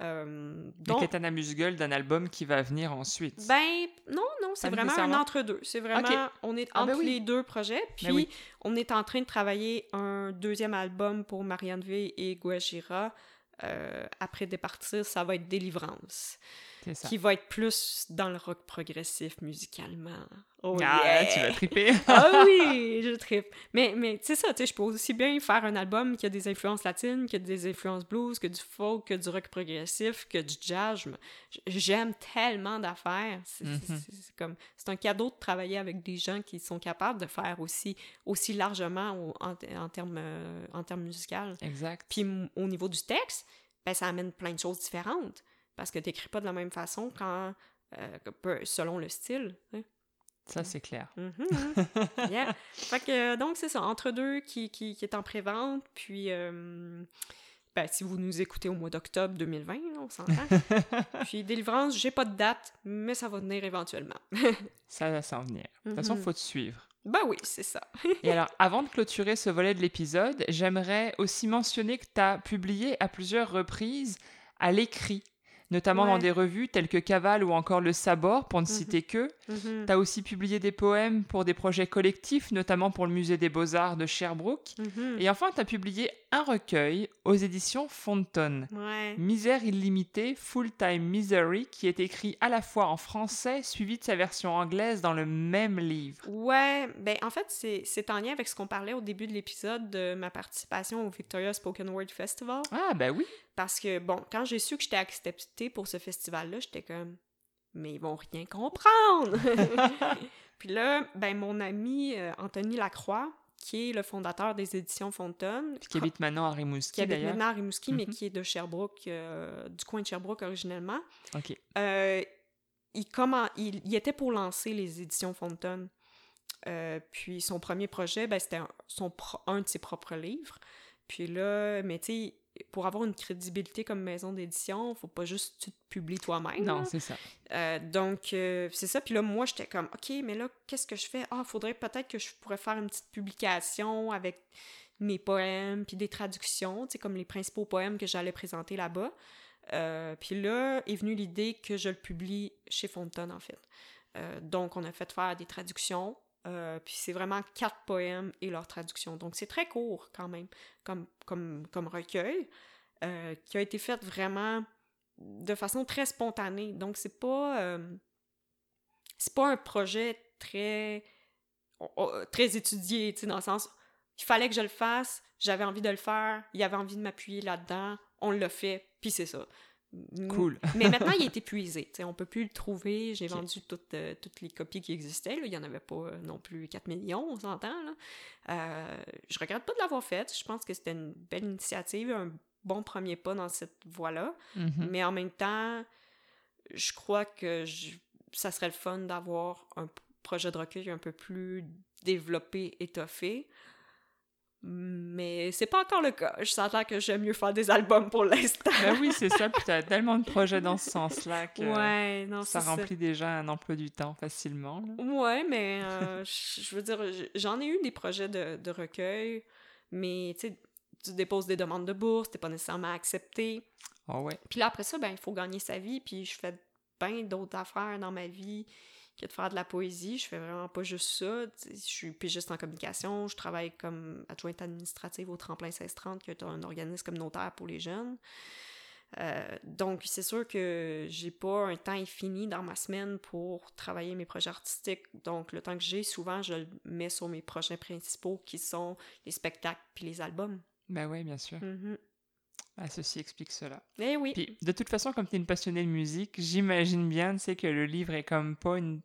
Euh, donc, Katana Musgull d'un album qui va venir ensuite. ben, non, non, c'est vraiment un entre-deux. C'est vraiment... On est Ah, ben entre oui. les deux projets, puis Ben oui. on est en train de travailler un deuxième album pour Marianne V et Guajira. Euh, après départir, ça va être Délivrance. C'est qui va être plus dans le rock progressif musicalement. Oh Ah, yeah! tu vas triper. Ah oui, je tripe. Mais, mais tu sais ça, tu sais, je peux aussi bien faire un album qui a des influences latines, qui a des influences blues, que du folk, que du rock progressif, que du jazz. J'aime tellement d'affaires. C'est c'est- Mhm. c'est- c'est comme c'est un cadeau de travailler avec des gens qui sont capables de faire aussi aussi largement au- en, en termes euh, en termes musicaux. exact. Puis au niveau du texte, ben, ça amène plein de choses différentes. Parce que tu n'écris pas de la même façon quand, euh, selon le style. hein. Ça, c'est clair. Mhm, mhm. Yeah. Fait que, euh, donc, c'est ça, entre deux qui, qui, qui est en pré-vente. Puis, euh, ben, si vous nous écoutez au mois d'octobre 2020, là, on s'entend. puis, délivrance, j'ai pas de date, mais ça va venir éventuellement. Ça va s'en venir. De toute façon, Mhm. faut te suivre. ben oui, c'est ça. Et alors, avant de clôturer ce volet de l'épisode, j'aimerais aussi mentionner que tu as publié à plusieurs reprises à l'écrit, notamment dans des revues telles que Caval ou encore Le Sabor, pour ne Mhm. citer que. Mhm, Tu as aussi publié des poèmes pour des projets collectifs, notamment pour le Musée des Beaux-Arts de Sherbrooke. mhm. Et enfin, tu as publié un recueil aux éditions Fonton. Ouais. Misère illimitée, Full Time Misery, qui est écrit à la fois en français, suivi de sa version anglaise dans le même livre. Ouais, ben en fait, c'est en lien avec ce qu'on parlait au début de l'épisode de ma participation au Victoria Spoken Word Festival. Ah, bah oui. Parce que, bon, quand j'ai su que j'étais acceptée pour ce festival-là, j'étais comme, mais ils vont rien comprendre! Puis là, ben mon ami euh, Anthony Lacroix, qui est le fondateur des éditions Fontaine, Qui habite maintenant à Rimouski, qui habite maintenant à Rimouski, mais Mhm. qui est de Sherbrooke, euh, du coin de Sherbrooke originellement, Ok. euh, il, comment, il, il était pour lancer les éditions Fontaine. Euh, puis son premier projet, ben, c'était un, son pro- un de ses propres livres. Puis là, mais tu sais, pour avoir une crédibilité comme maison d'édition, faut pas juste tu te publies toi-même. Non, c'est ça. Euh, donc, euh, c'est ça. Puis là, moi, j'étais comme, OK, mais là, qu'est-ce que je fais? Ah, faudrait peut-être que je pourrais faire une petite publication avec mes poèmes, puis des traductions, tu sais, comme les principaux poèmes que j'allais présenter là-bas. Euh, puis là, est venue l'idée que je le publie chez Fontaine, en fait. Donc, on a fait faire des traductions. Euh, puis c'est vraiment quatre poèmes et leur traduction. Donc, c'est très court quand même, comme, comme, comme recueil, euh, qui a été fait vraiment de façon très spontanée. Donc, c'est pas. euh, c'est pas un projet très. très étudié, dans le sens. Il fallait que je le fasse, j'avais envie de le faire, il avait envie de m'appuyer là-dedans, on l'a fait, puis c'est ça. M- Cool. Mais maintenant, il est épuisé. tu sais, on peut plus le trouver. J'ai vendu toutes, euh, toutes les copies qui existaient. là. Il n'y en avait pas euh, non plus 4 millions, on s'entend. Euh, je regrette pas de l'avoir fait. Je pense que c'était une belle initiative, un bon premier pas dans cette voie-là. Mhm. Mais en même temps, je crois que je- ça serait le fun d'avoir un projet de recueil un peu plus développé, étoffé. Mais c'est pas encore le cas. Je sens que j'aime mieux faire des albums pour l'instant. ben oui, c'est ça. Puis t'as tellement de projets dans ce sens-là que ouais, non, ça remplit déjà un emploi du temps facilement. Là. Ouais, mais euh, je veux dire, j'en ai eu des projets de, de recueil, mais tu sais, tu déposes des demandes de bourse, t'es pas nécessairement accepté. Oh ouais. Puis là, après ça, ben, il faut gagner sa vie, puis je fais plein d'autres affaires dans ma vie que de faire de la poésie. Je fais vraiment pas juste ça. je suis pigiste en communication. Je travaille comme adjointe administrative au Tremplin 1630, qui est un organisme communautaire pour les jeunes. Euh, donc, c'est sûr que j'ai pas un temps infini dans ma semaine pour travailler mes projets artistiques. Donc, le temps que j'ai, souvent, je le mets sur mes projets principaux qui sont les spectacles puis les albums. Ben oui, bien sûr. Mm-hmm. Ah, ceci explique cela. Eh oui. Puis, de toute façon, comme tu es une passionnée de musique, j'imagine bien, tu sais, que le livre est comme pas une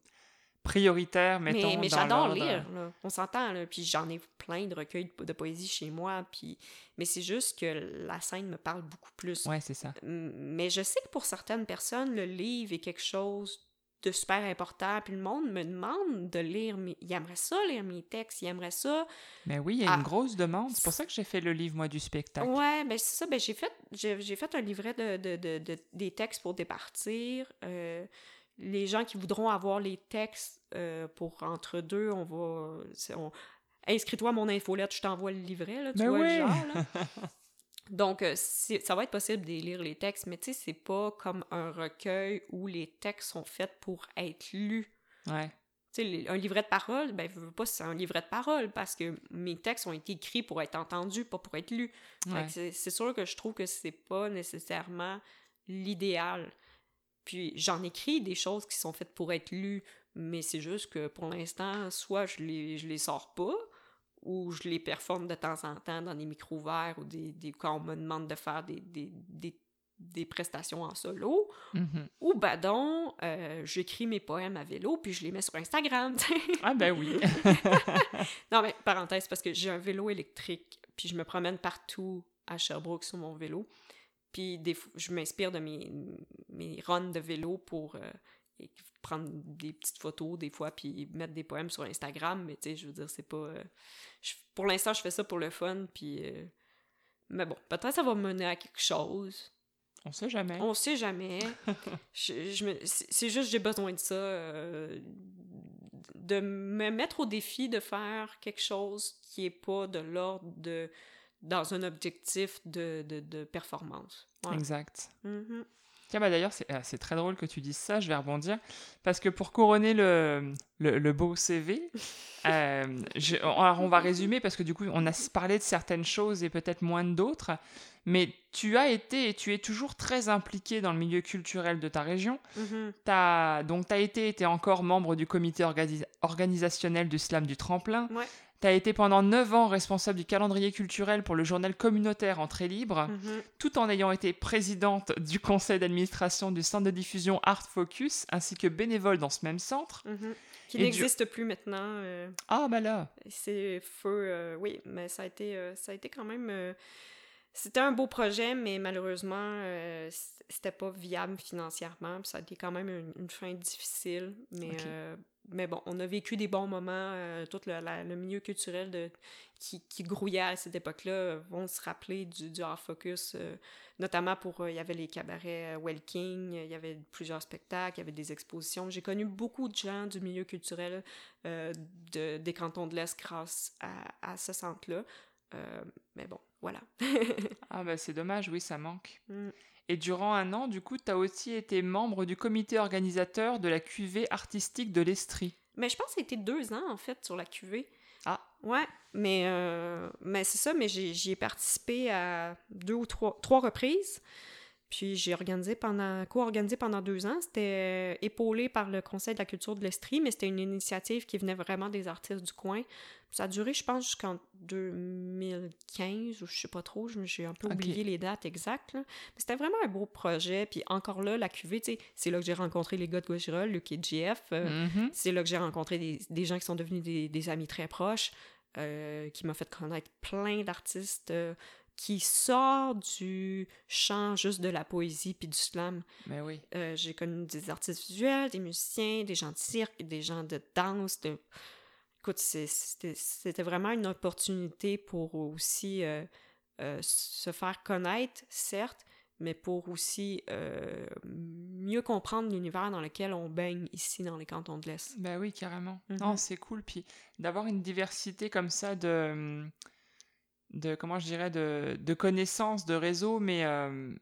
prioritaire, mettons, Mais, mais j'adore lire, là. on s'entend, là. Puis j'en ai plein de recueils de, poésie chez moi, puis... Mais c'est juste que la scène me parle beaucoup plus. Ouais, c'est ça. Mais je sais que pour certaines personnes, le livre est quelque chose de super important, puis le monde me demande de lire, mais il aimerait ça lire mes textes, il aimerait ça. Mais oui, il y a une ah. grosse demande. C'est pour ça que j'ai fait le livre, moi, du spectacle. Ouais, ben c'est ça. Ben j'ai fait, j'ai, fait un livret de, de, de, des textes pour départir. Euh, les gens qui voudront avoir les textes euh, pour entre deux, on va. Inscris-toi à mon infolette, je t'envoie le livret, là, tu ben vois le genre. Là. Donc, euh, ça va être possible de lire les textes, mais tu sais, c'est pas comme un recueil où les textes sont faits pour être lus. Ouais. Tu sais, un livret de parole, ben, je veux pas c'est un livret de parole parce que mes textes ont été écrits pour être entendus, pas pour être lus. C'est sûr que je trouve que c'est pas nécessairement l'idéal. Puis j'en écris des choses qui sont faites pour être lues, mais c'est juste que pour l'instant, soit je les, je les sors pas, ou je les performe de temps en temps dans des micros ouverts ou des, des, quand on me demande de faire des, des, des, des prestations en solo. Mm-hmm. Ou ben donc, euh, j'écris mes poèmes à vélo puis je les mets sur Instagram. ah ben oui. non mais parenthèse, parce que j'ai un vélo électrique puis je me promène partout à Sherbrooke sur mon vélo. Puis des, je m'inspire de mes, mes runs de vélo pour euh, prendre des petites photos des fois, puis mettre des poèmes sur Instagram. Mais tu sais, je veux dire, c'est pas. Euh, pour l'instant, je fais ça pour le fun, puis. Euh, mais bon, peut-être ça va mener à quelque chose. On sait jamais. On sait jamais. je, c'est juste j'ai besoin de ça. de me mettre au défi de faire quelque chose qui est pas de l'ordre de dans un objectif de, de, de performance. Exact. Mm-hmm. Tiens, bah d'ailleurs, euh, c'est très drôle que tu dises ça, je vais rebondir, parce que pour couronner le, le, le beau CV, euh, on va résumer, parce que du coup, on a parlé de certaines choses et peut-être moins d'autres, mais tu as été et tu es toujours très impliqué dans le milieu culturel de ta région. Mm-hmm. as, donc, tu as été et es encore membre du comité organisationnel du Slam du Tremplin. Ouais. Tu as été pendant 9 ans responsable du calendrier culturel pour le journal communautaire Entrée Libre, mhm. tout en ayant été présidente du conseil d'administration du centre de diffusion Art Focus, ainsi que bénévole dans ce même centre. Mhm. Qui n'existe plus maintenant. Euh. Ah, bah là! C'est feu, euh, oui, mais ça a été, euh, ça a été quand même... C'était un beau projet, mais malheureusement, c'était pas viable financièrement. ça a été quand même une, fin difficile. Mais mais bon, on a vécu des bons moments. Euh, tout le, milieu culturel de, qui, qui, grouillait à cette époque-là euh, vont se rappeler du, du Art Focus, euh, notamment pour. Il y avait les cabarets Welking, il y avait plusieurs spectacles, il y avait des expositions. J'ai connu beaucoup de gens du milieu culturel de, des cantons de l'Est grâce à, à ce centre-là. Mais bon, voilà. ah, ben c'est dommage, oui, ça manque. Mm. Et durant un an, du coup, tu as aussi été membre du comité organisateur de la cuvée artistique de l'Estrie. Mais je pense que c'était deux ans, en fait, sur la cuvée. Ah. Ouais, mais, euh, mais c'est ça, mais j'y ai participé à deux ou trois, trois reprises. Puis j'ai organisé pendant, co-organisé pendant deux ans. C'était euh, épaulé par le Conseil de la culture de l'Estrie, mais c'était une initiative qui venait vraiment des artistes du coin. Ça a duré, je pense, jusqu'en 2015, ou je sais pas trop, j'ai un peu oublié les dates exactes. Mais c'était vraiment un beau projet. Puis encore là, la QV, c'est là que j'ai rencontré les gars de Gauchirol, Luc et JF. Euh, mm-hmm. C'est là que j'ai rencontré des, des, gens qui sont devenus des, des amis très proches, euh, qui m'ont fait connaître plein d'artistes qui sort du champ juste de la poésie puis du slam. Mais oui. Euh, j'ai connu des artistes visuels, des musiciens, des gens de cirque, des gens de danse. De... Écoute, c'était vraiment une opportunité pour aussi euh, euh, se faire connaître, certes, mais pour aussi mieux comprendre l'univers dans lequel on baigne ici dans les cantons de l'Est. Ben oui, carrément. Non, Mhm. c'est cool. Puis d'avoir une diversité comme ça de, de comment je dirais, de, de connaissances, de réseaux, mais, euh,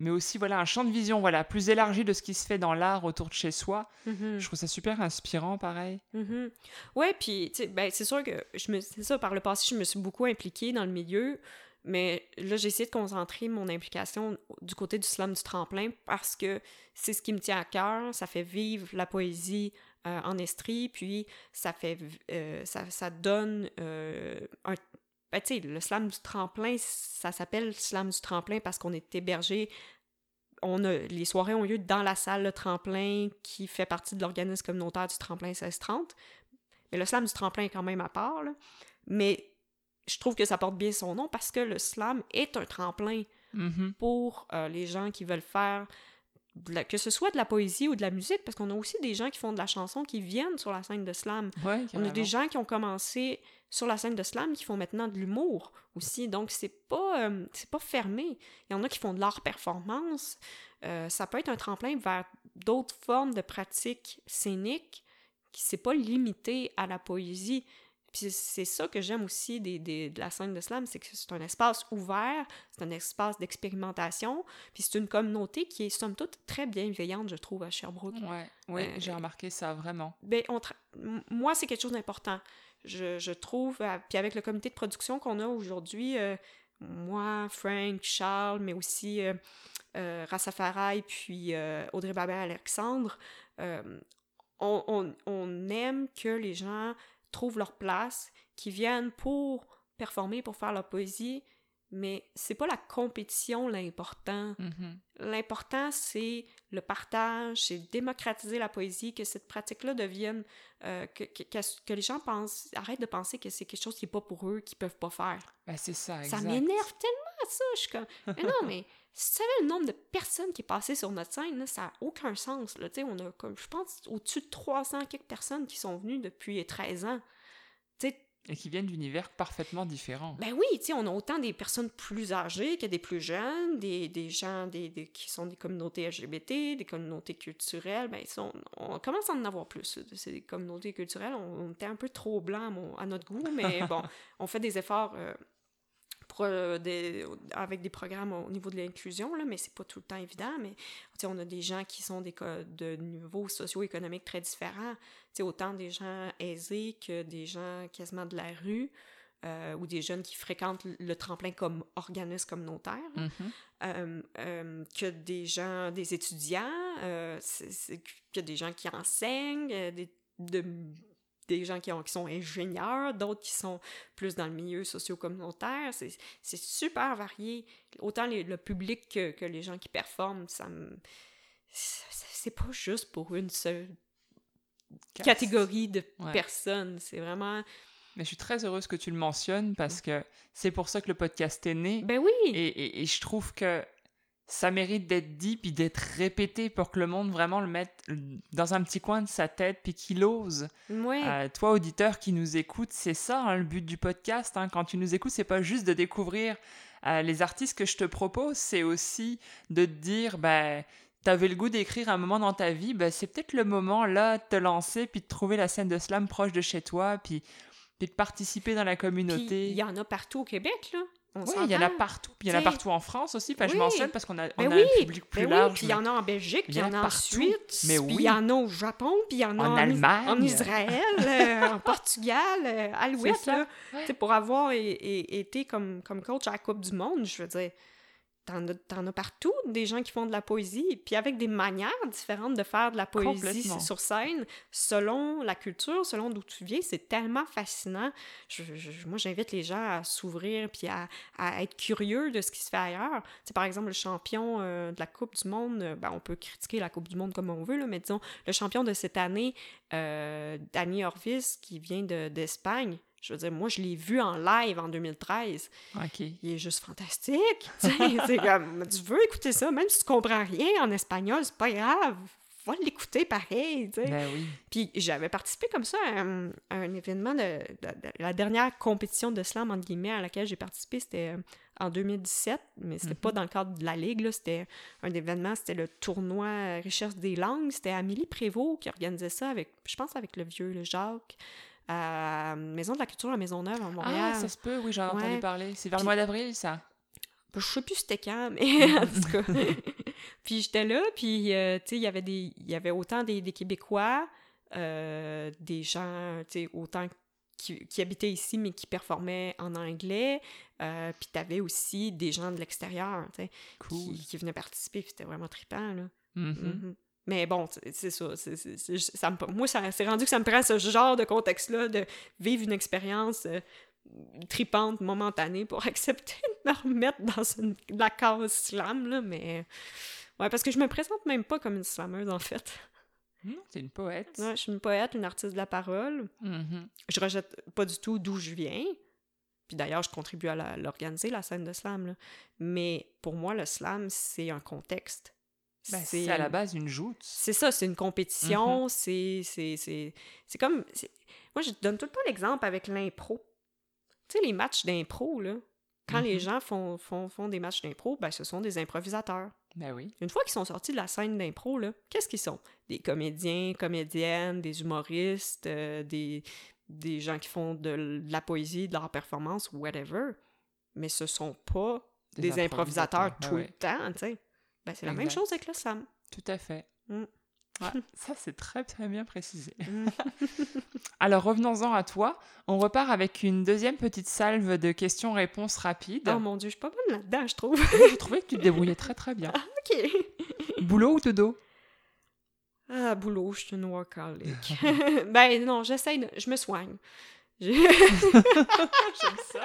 mais aussi voilà, un champ de vision voilà, plus élargi de ce qui se fait dans l'art autour de chez soi. Mhm. Je trouve ça super inspirant, pareil. Mhm. Ouais, puis ben, c'est sûr que je me c'est ça par le passé, je me suis beaucoup impliquée dans le milieu, mais là j'ai essayé de concentrer mon implication du côté du slam du tremplin parce que c'est ce qui me tient à cœur, ça fait vivre la poésie euh, en Estrie, puis ça fait euh, ça, ça donne euh, un ben, tu sais, le slam du tremplin, ça s'appelle slam du tremplin parce qu'on est hébergé on a, les soirées ont lieu dans la salle Le Tremplin qui fait partie de l'organisme communautaire du Tremplin 1630. Mais le slam du tremplin est quand même à part. là. Mais je trouve que ça porte bien son nom parce que le slam est un tremplin Mhm. pour euh, les gens qui veulent faire la- que ce soit de la poésie ou de la musique, parce qu'on a aussi des gens qui font de la chanson qui viennent sur la scène de slam. Ouais, On a des gens qui ont commencé sur la scène de slam qui font maintenant de l'humour aussi. Donc, c'est pas, euh, c'est pas fermé. Il y en a qui font de l'art performance. Euh, ça peut être un tremplin vers d'autres formes de pratiques scéniques qui c'est pas limité à la poésie. Puis c'est ça que j'aime aussi des, des- de la scène de slam, c'est que c'est un espace ouvert, c'est un espace d'expérimentation, puis c'est une communauté qui est somme toute très bienveillante, je trouve, à Sherbrooke. Ouais, ouais, Euh, j'ai remarqué ça vraiment. Ben, on tra- moi, c'est quelque chose d'important. Je, trouve, euh, puis avec le comité de production qu'on a aujourd'hui, euh, moi, Frank, Charles, mais aussi euh, euh, puis Audrey Babin-Alexandre, on, aime que les gens trouvent leur place, qu'ils viennent pour performer, pour faire leur poésie, mais c'est pas la compétition l'important. Mhm. L'important, c'est le partage, c'est démocratiser la poésie, que cette pratique-là devienne. euh, que, que, que- les gens pensent, arrêtent de penser que c'est quelque chose qui n'est pas pour eux, qu'ils peuvent pas faire. Ben, c'est ça, Ça m'énerve tellement, ça. Je suis comme. Mais non, mais si tu savais le nombre de personnes qui est passé sur notre scène, là, ça n'a aucun sens. Là. On a, comme, je pense, au-dessus de 300 quelques personnes qui sont venues depuis 13 ans. Et qui viennent d'univers parfaitement différents. ben oui, tu sais, on a autant des personnes plus âgées que des plus jeunes, des, des gens des, des- qui sont des communautés LGBT, des communautés culturelles. Ben, on, on commence à en avoir plus de ces communautés culturelles. On, on était un peu trop blanc à, mon- à notre goût, mais bon, on fait des efforts euh, pour, euh, des- avec des programmes au niveau de l'inclusion, mais c'est pas tout le temps évident. Mais on a des gens qui sont des, de niveaux socio-économiques très différents. Tu sais, autant des gens aisés que des gens quasiment de la rue. euh, ou des jeunes qui fréquentent le tremplin comme organisme communautaire, euh, euh, que des gens, des étudiants, que des gens qui enseignent, des, de- des gens qui, ont, qui sont ingénieurs, d'autres qui sont plus dans le milieu socio-communautaire. C'est c'est super varié. Autant les- le public que, que les gens qui performent, ça me... c'est- pas juste pour une seule catégorie de Ouais. personnes. C'est vraiment... Mais je suis très heureuse que tu le mentionnes parce que c'est pour ça que le podcast est né. Ben oui! Et, et- et je trouve que ça mérite d'être dit puis d'être répété pour que le monde vraiment le mette dans un petit coin de sa tête puis qu'il ose. Euh, toi, auditeur qui nous écoute, c'est ça hein, le but du podcast. hein. Quand tu nous écoutes, c'est pas juste de découvrir euh, les artistes que je te propose, c'est aussi de te dire, ben, t'avais le goût d'écrire un moment dans ta vie, ben, c'est peut-être le moment là de te lancer puis de trouver la scène de slam proche de chez toi puis, puis de participer dans la communauté. il y en a partout au Québec, là. On Oui, il y en a partout. Puis il y en a partout en France aussi. Je oui. mentionne parce qu'on a, on Ben a oui, un public plus ben oui, large. puis il y en a en Belgique, puis il y en a en partout. Suisse, Mais puis oui. il y en a au Japon, puis il y en a En en, Allemagne. en Israël, euh, en Portugal, euh, à l'ouest, là. Tu sais, pour avoir été comme, comme coach à la Coupe du Monde, je veux dire, t'en as, t'en as partout des gens qui font de la poésie, puis avec des manières différentes de faire de la poésie sur scène, selon la culture, selon d'où tu viens, c'est tellement fascinant. Je- je- moi, j'invite les gens à s'ouvrir, puis à, à être curieux de ce qui se fait ailleurs. Tu sais, par exemple, le champion euh, de la Coupe du Monde, euh, ben, on peut critiquer la Coupe du Monde comme on veut, là, mais disons, le champion de cette année, euh, Danny Orvis, qui vient de- d'Espagne, Je veux dire, moi, je l'ai vu en live en 2013. OK. Il est juste fantastique. c'est comme, tu veux écouter ça, même si tu comprends rien en espagnol, c'est pas grave. Va l'écouter pareil, tu sais. Ben oui. Puis j'avais participé comme ça à un, à un événement de, de- de- la dernière compétition de slam entre guillemets à laquelle j'ai participé, c'était euh, en 2017, mais c'était pas dans le cadre de la ligue, c'était un événement, c'était le tournoi euh, Richesse des langues, c'était Amélie Prévost qui organisait ça avec, je pense avec le vieux, le Jacques, à Maison de la Culture à Maisonneuve à Montréal. Ah, ça se peut, oui, j'en ai Ouais. entendu parler. C'est vers le mois d'avril, ça. Je sais plus c'était quand, mais en tout cas. puis j'étais là, puis euh, tu sais, il y avait des il y avait autant des, des Québécois, euh, des gens, tu sais, autant qui, qui habitaient ici, mais qui performaient en anglais. Euh, puis t'avais aussi des gens de l'extérieur, tu sais, Cool. qui, qui venaient participer, puis c'était vraiment trippant, là. Mhm. Mhm. Mais bon, c'est- ça. c'est- c'est- ça me- moi, ça- c'est rendu que ça me prend ce genre de contexte-là, de vivre une expérience euh, tripante, momentanée, pour accepter de me remettre dans une, la case slam, là, mais... Ouais, parce que je me présente même pas comme une slameuse, en fait. Non, t'es une poète. Ouais, je suis une poète, une artiste de la parole. Mhm. Je rejette pas du tout d'où je viens. Puis d'ailleurs, je contribue à la- l'organiser, la scène de slam. là. Mais pour moi, le slam, c'est un contexte. Ben, c'est à la base une joute. C'est ça, c'est une compétition, c'est c'est- c'est c'est comme... Moi, je donne tout le temps l'exemple avec l'impro. Tu sais, les matchs d'impro, là, quand les Mhm. gens font, font, font des matchs d'impro, ben, ce sont des improvisateurs. Ben oui. Une fois qu'ils sont sortis de la scène d'impro, là, qu'est-ce qu'ils sont? Des comédiens, comédiennes, des humoristes, euh, des, des gens qui font de, la poésie, de leur performance, whatever. Mais ce sont pas des, improvisateurs, Ben tout ouais. le temps, tu sais. Ben, c'est la même chose avec le slam. Tout à fait. Mm. Ouais, ça, c'est très, très bien précisé. Mm. Alors, revenons-en à toi. On repart avec une deuxième petite salve de questions-réponses rapides. Oh mon dieu, je suis pas bonne là-dedans, je trouve. J'ai trouvé que tu te débrouillais très, très bien. OK. Boulot ou dodo? Ah, boulot, je suis une workaholic. ben non, j'essaye de... Je me soigne. J'ai- J'aime ça.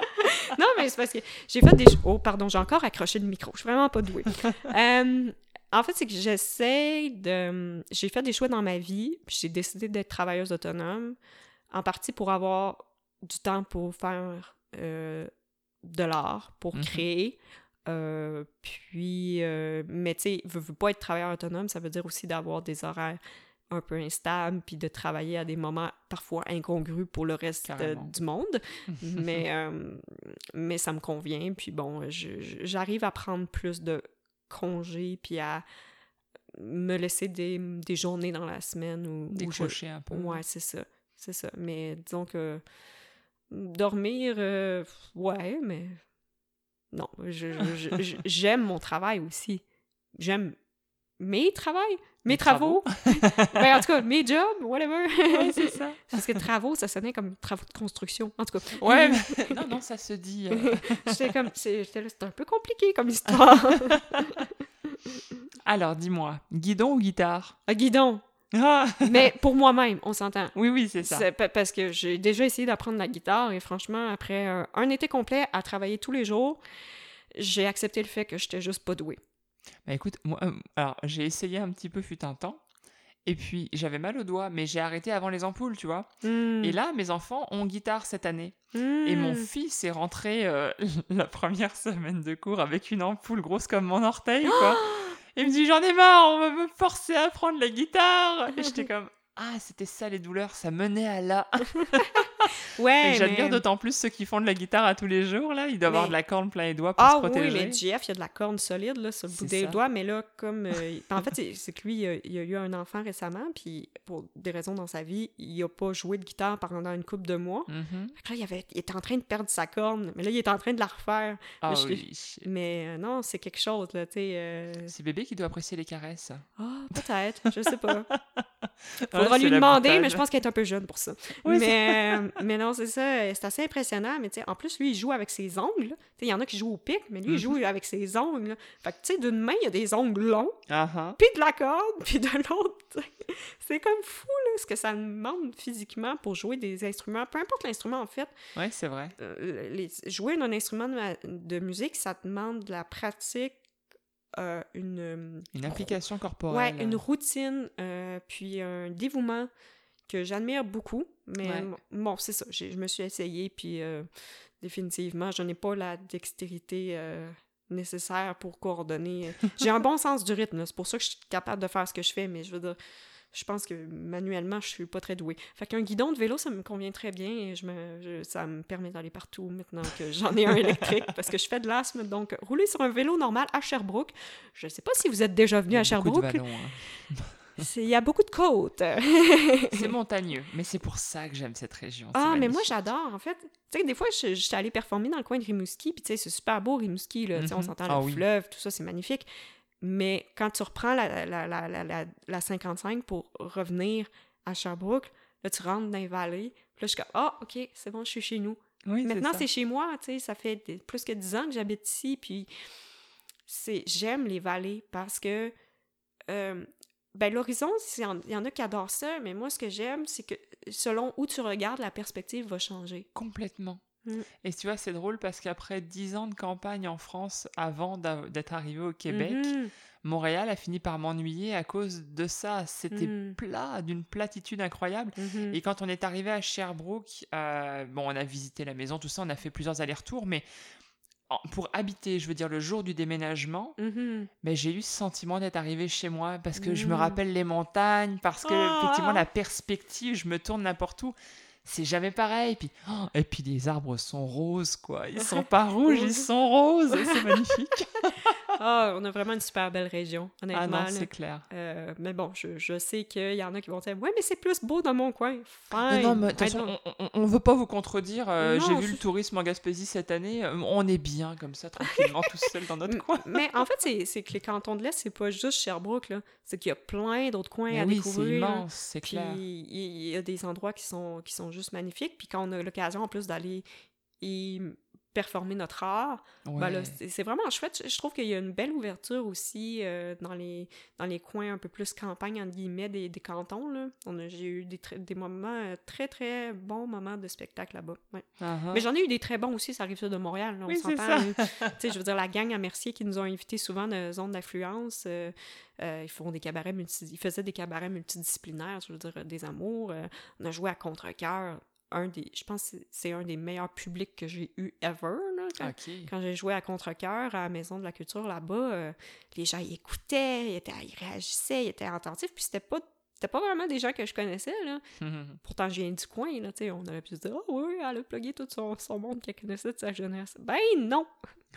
non, mais c'est parce que j'ai fait des... Oh, pardon, j'ai encore accroché le micro. Je suis vraiment pas douée. Euh, en fait, c'est que j'essaye de... J'ai fait des choix dans ma vie, puis j'ai décidé d'être travailleuse autonome, en partie pour avoir du temps pour faire euh, de l'art, pour Mhm. créer. Euh, puis, euh, mais tu sais, veux, veux pas être travailleur autonome, ça veut dire aussi d'avoir des horaires un peu instables, puis de travailler à des moments parfois incongrus pour le reste euh, Carrément. du monde. mais, euh, mais ça me convient. Puis bon, j'arrive à prendre plus de congés, puis à me laisser des, des journées dans la semaine où, où je, Décrocher un peu. Ouais, c'est ça. C'est ça. Mais disons que dormir, euh, ouais, mais non. J'aime mon travail aussi. J'aime mes travails, mes Mes travaux. ben, en tout cas, mes jobs, whatever. Ouais, c'est ça. Parce que travaux, ça sonnait comme travaux de construction. En tout cas. Ouais, mais- non, non, ça se dit. euh. J'étais comme, c'est j'étais là, c'est un peu compliqué comme histoire. Alors, dis-moi, guidon ou guitare? Un guidon. Ah Mais pour moi-même, on s'entend. Oui, oui, c'est ça. Parce que j'ai déjà essayé d'apprendre la guitare et franchement, après un, un été complet à travailler tous les jours, j'ai accepté le fait que j'étais juste pas douée. Bah écoute, moi, euh, alors j'ai essayé un petit peu fut un temps, et puis j'avais mal au doigt, mais j'ai arrêté avant les ampoules, tu vois. Hmm. Et là, mes enfants ont guitare cette année. Et mon Hmm. fils est rentré euh, la première semaine de cours avec une ampoule grosse comme mon orteil, quoi. Et il me dit, j'en ai marre, on va me forcer à prendre la guitare. Et j'étais comme, ah, c'était ça les douleurs, ça menait à là. Ouais, J'admire mais- d'autant plus ceux qui font de la guitare à tous les jours, là. Ils doivent avoir Mais- de la corne plein les doigts pour Ah se oui, protéger. mais JF, il y a de la corne solide là, sur le bout des ça. doigts, mais là, comme... euh, en fait, c'est- que lui, il a, il a eu un enfant récemment, puis pour des raisons dans sa vie, il a pas joué de guitare pendant une couple de mois. Fait que là, il, avait, il était en train de perdre sa corne, mais là, il est en train de la refaire. Ah oui. Mais euh, non, c'est quelque chose, là, tu sais... euh, C'est bébé qui doit apprécier les caresses. Ah, peut-être, je sais pas. Faudra lui demander, mais je pense qu'elle est un peu jeune pour ça. Oui, mais, mais non, c'est ça, euh, c'est assez impressionnant. Mais tu sais, en plus, lui, il joue avec ses ongles. là. Tu sais, Il y en a qui jouent au pic, mais lui, Mhm. il joue avec ses ongles. là. Fait que, tu sais, d'une main, il y a des ongles longs, ah. puis de la corde, puis de l'autre. C'est comme fou, là, ce que ça demande physiquement pour jouer des instruments. Peu importe l'instrument, en fait. Ouais, c'est vrai. Euh, les- jouer un instrument de, musique, ça demande de la pratique, euh, une... Une application Ouais, corporelle. une routine, euh, puis un dévouement que j'admire beaucoup. Mais Ouais. bon, c'est ça. Je me suis essayée, puis euh, définitivement, je n'ai pas la dextérité euh, nécessaire pour coordonner. J'ai un bon sens du rythme, c'est pour ça que je suis capable de faire ce que je fais, mais je veux dire, je pense que manuellement, je suis pas très douée. Fait qu'un guidon de vélo, ça me convient très bien et je me, je- ça me permet d'aller partout maintenant que j'en ai un électrique parce que je fais de l'asthme. Donc, rouler sur un vélo normal à Sherbrooke, je sais pas si vous êtes déjà venu à de Sherbrooke, hein. il y a beaucoup de côtes. C'est montagneux, mais c'est pour ça que j'aime cette région. Ah, mais moi, j'adore, en fait. Tu sais, des fois, je, je suis allée performer dans le coin de Rimouski, puis tu sais, c'est super beau, Rimouski, là. On Mhm. s'entend Ah le oui. fleuve, tout ça, c'est magnifique. Mais quand tu reprends la, la, la, la, la, la 55 pour revenir à Sherbrooke, là, tu rentres dans les vallées, puis là, je suis comme, ah, OK, c'est bon, je suis chez nous. Oui, Maintenant, c'est chez moi, tu sais, ça fait des- plus que 10 ans que j'habite ici, puis c'est j'aime les vallées parce que euh, ben l'horizon, il y en a qui adorent ça, mais moi, ce que j'aime, c'est que selon où tu regardes, la perspective va changer. Complètement. Mm. Et tu vois, c'est drôle parce qu'après 10 ans de campagne en France, avant d'être arrivé au Québec, Mhm. Montréal a fini par m'ennuyer à cause de ça. C'était Mhm. plat, d'une platitude incroyable. Mhm. Et quand on est arrivé à Sherbrooke, euh, bon, on a visité la maison, tout ça, on a fait plusieurs allers-retours, mais pour habiter, je veux dire, le jour du déménagement, Mhm. mais j'ai eu ce sentiment d'être arrivé chez moi parce que je me Mm. rappelle les montagnes, parce que Ah. effectivement la perspective, je me tourne n'importe où. C'est jamais pareil. Puis, oh, et puis les arbres sont roses, quoi. Ils sont pas rouges, ils sont roses. C'est magnifique. Ah, on a vraiment une super belle région, honnêtement. ah non, c'est clair. Euh, mais bon, je, je sais qu'il y en a qui vont dire Ouais, mais c'est plus beau dans mon coin. Fine. non, mais de toute I façon, don't- on, on veut pas vous contredire. euh, J'ai vu c'est- le tourisme en Gaspésie cette année. euh, On est bien comme ça, tranquillement, tout seul dans notre coin. Mais en fait, c'est c'est que les cantons de l'Est, c'est pas juste Sherbrooke, là. C'est qu'il y a plein d'autres coins Mais à oui, c'est découvrir. là. immense, c'est Puis clair. il il y a des endroits qui sont, qui sont juste magnifiques. Puis quand on a l'occasion, en plus, d'aller y performer notre art, ben là, c'est vraiment chouette. Je- Je trouve qu'il y a une belle ouverture aussi euh, dans, les, dans les coins un peu plus campagne, entre guillemets, des, des cantons. Là. On a- J'ai eu des, des moments, euh, très, très bons moments de spectacle là-bas. ouais. Ah. Mais j'en ai eu des très bons aussi, ça arrive ça de Montréal, là, on Oui, s'entend. je veux dire, la gang à Mercier qui nous ont invités souvent de zones d'influence, euh, euh, ils font des cabarets multi- ils faisaient des cabarets multidisciplinaires, je veux dire, des amours. on a joué à Contre-Cœur, un des, je pense que c'est- un des meilleurs publics que j'ai eu ever, là, quand, j'ai joué à Contre-Cœur à la Maison de la Culture là-bas, euh, les gens ils écoutaient, ils, étaient, ils réagissaient, ils étaient attentifs, puis c'était pas c'était pas vraiment des gens que je connaissais, là. Pourtant, je viens du coin, là, tu sais, on aurait pu se dire « Ah oui, elle a plugué tout son, son monde qu'elle connaissait de sa jeunesse. » Ben non!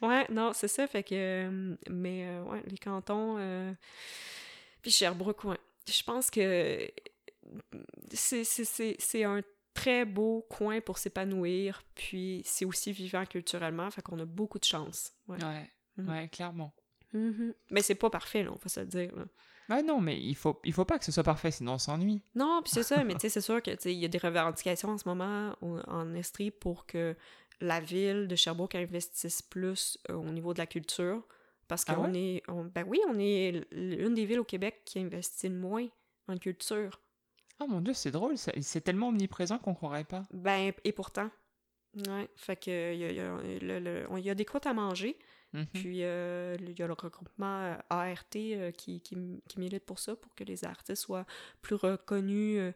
ouais, non, c'est ça, fait que... euh, Mais, euh, ouais, les cantons... euh, Puis Sherbrooke, ouais. Je pense que c'est- un très beau coin pour s'épanouir, puis c'est aussi vivant culturellement, fait qu'on a beaucoup de chance. Ouais. ouais, Mhm. ouais, clairement. Mhm. Mais c'est pas parfait, là, on va se le dire. là. Ah non, mais il faut, il faut pas que ce soit parfait, sinon on s'ennuie. Non, puis c'est ça, mais tu sais, c'est sûr que il y a des revendications en ce moment au- en Estrie pour que la ville de Sherbrooke investisse plus euh, au niveau de la culture. Parce Ah qu'on est. on- ben oui, on est l'une des villes au Québec qui investit le moins en culture. Oh mon dieu, c'est drôle, c'est tellement omniprésent qu'on croirait pas. Ben, et pourtant. Ouais, fait que il y a, y a- le- le- on- il y a des croûtes à manger. Mhm. Puis euh, il y a le regroupement euh, ART euh, qui, qui, qui milite pour ça, pour que les artistes soient plus reconnus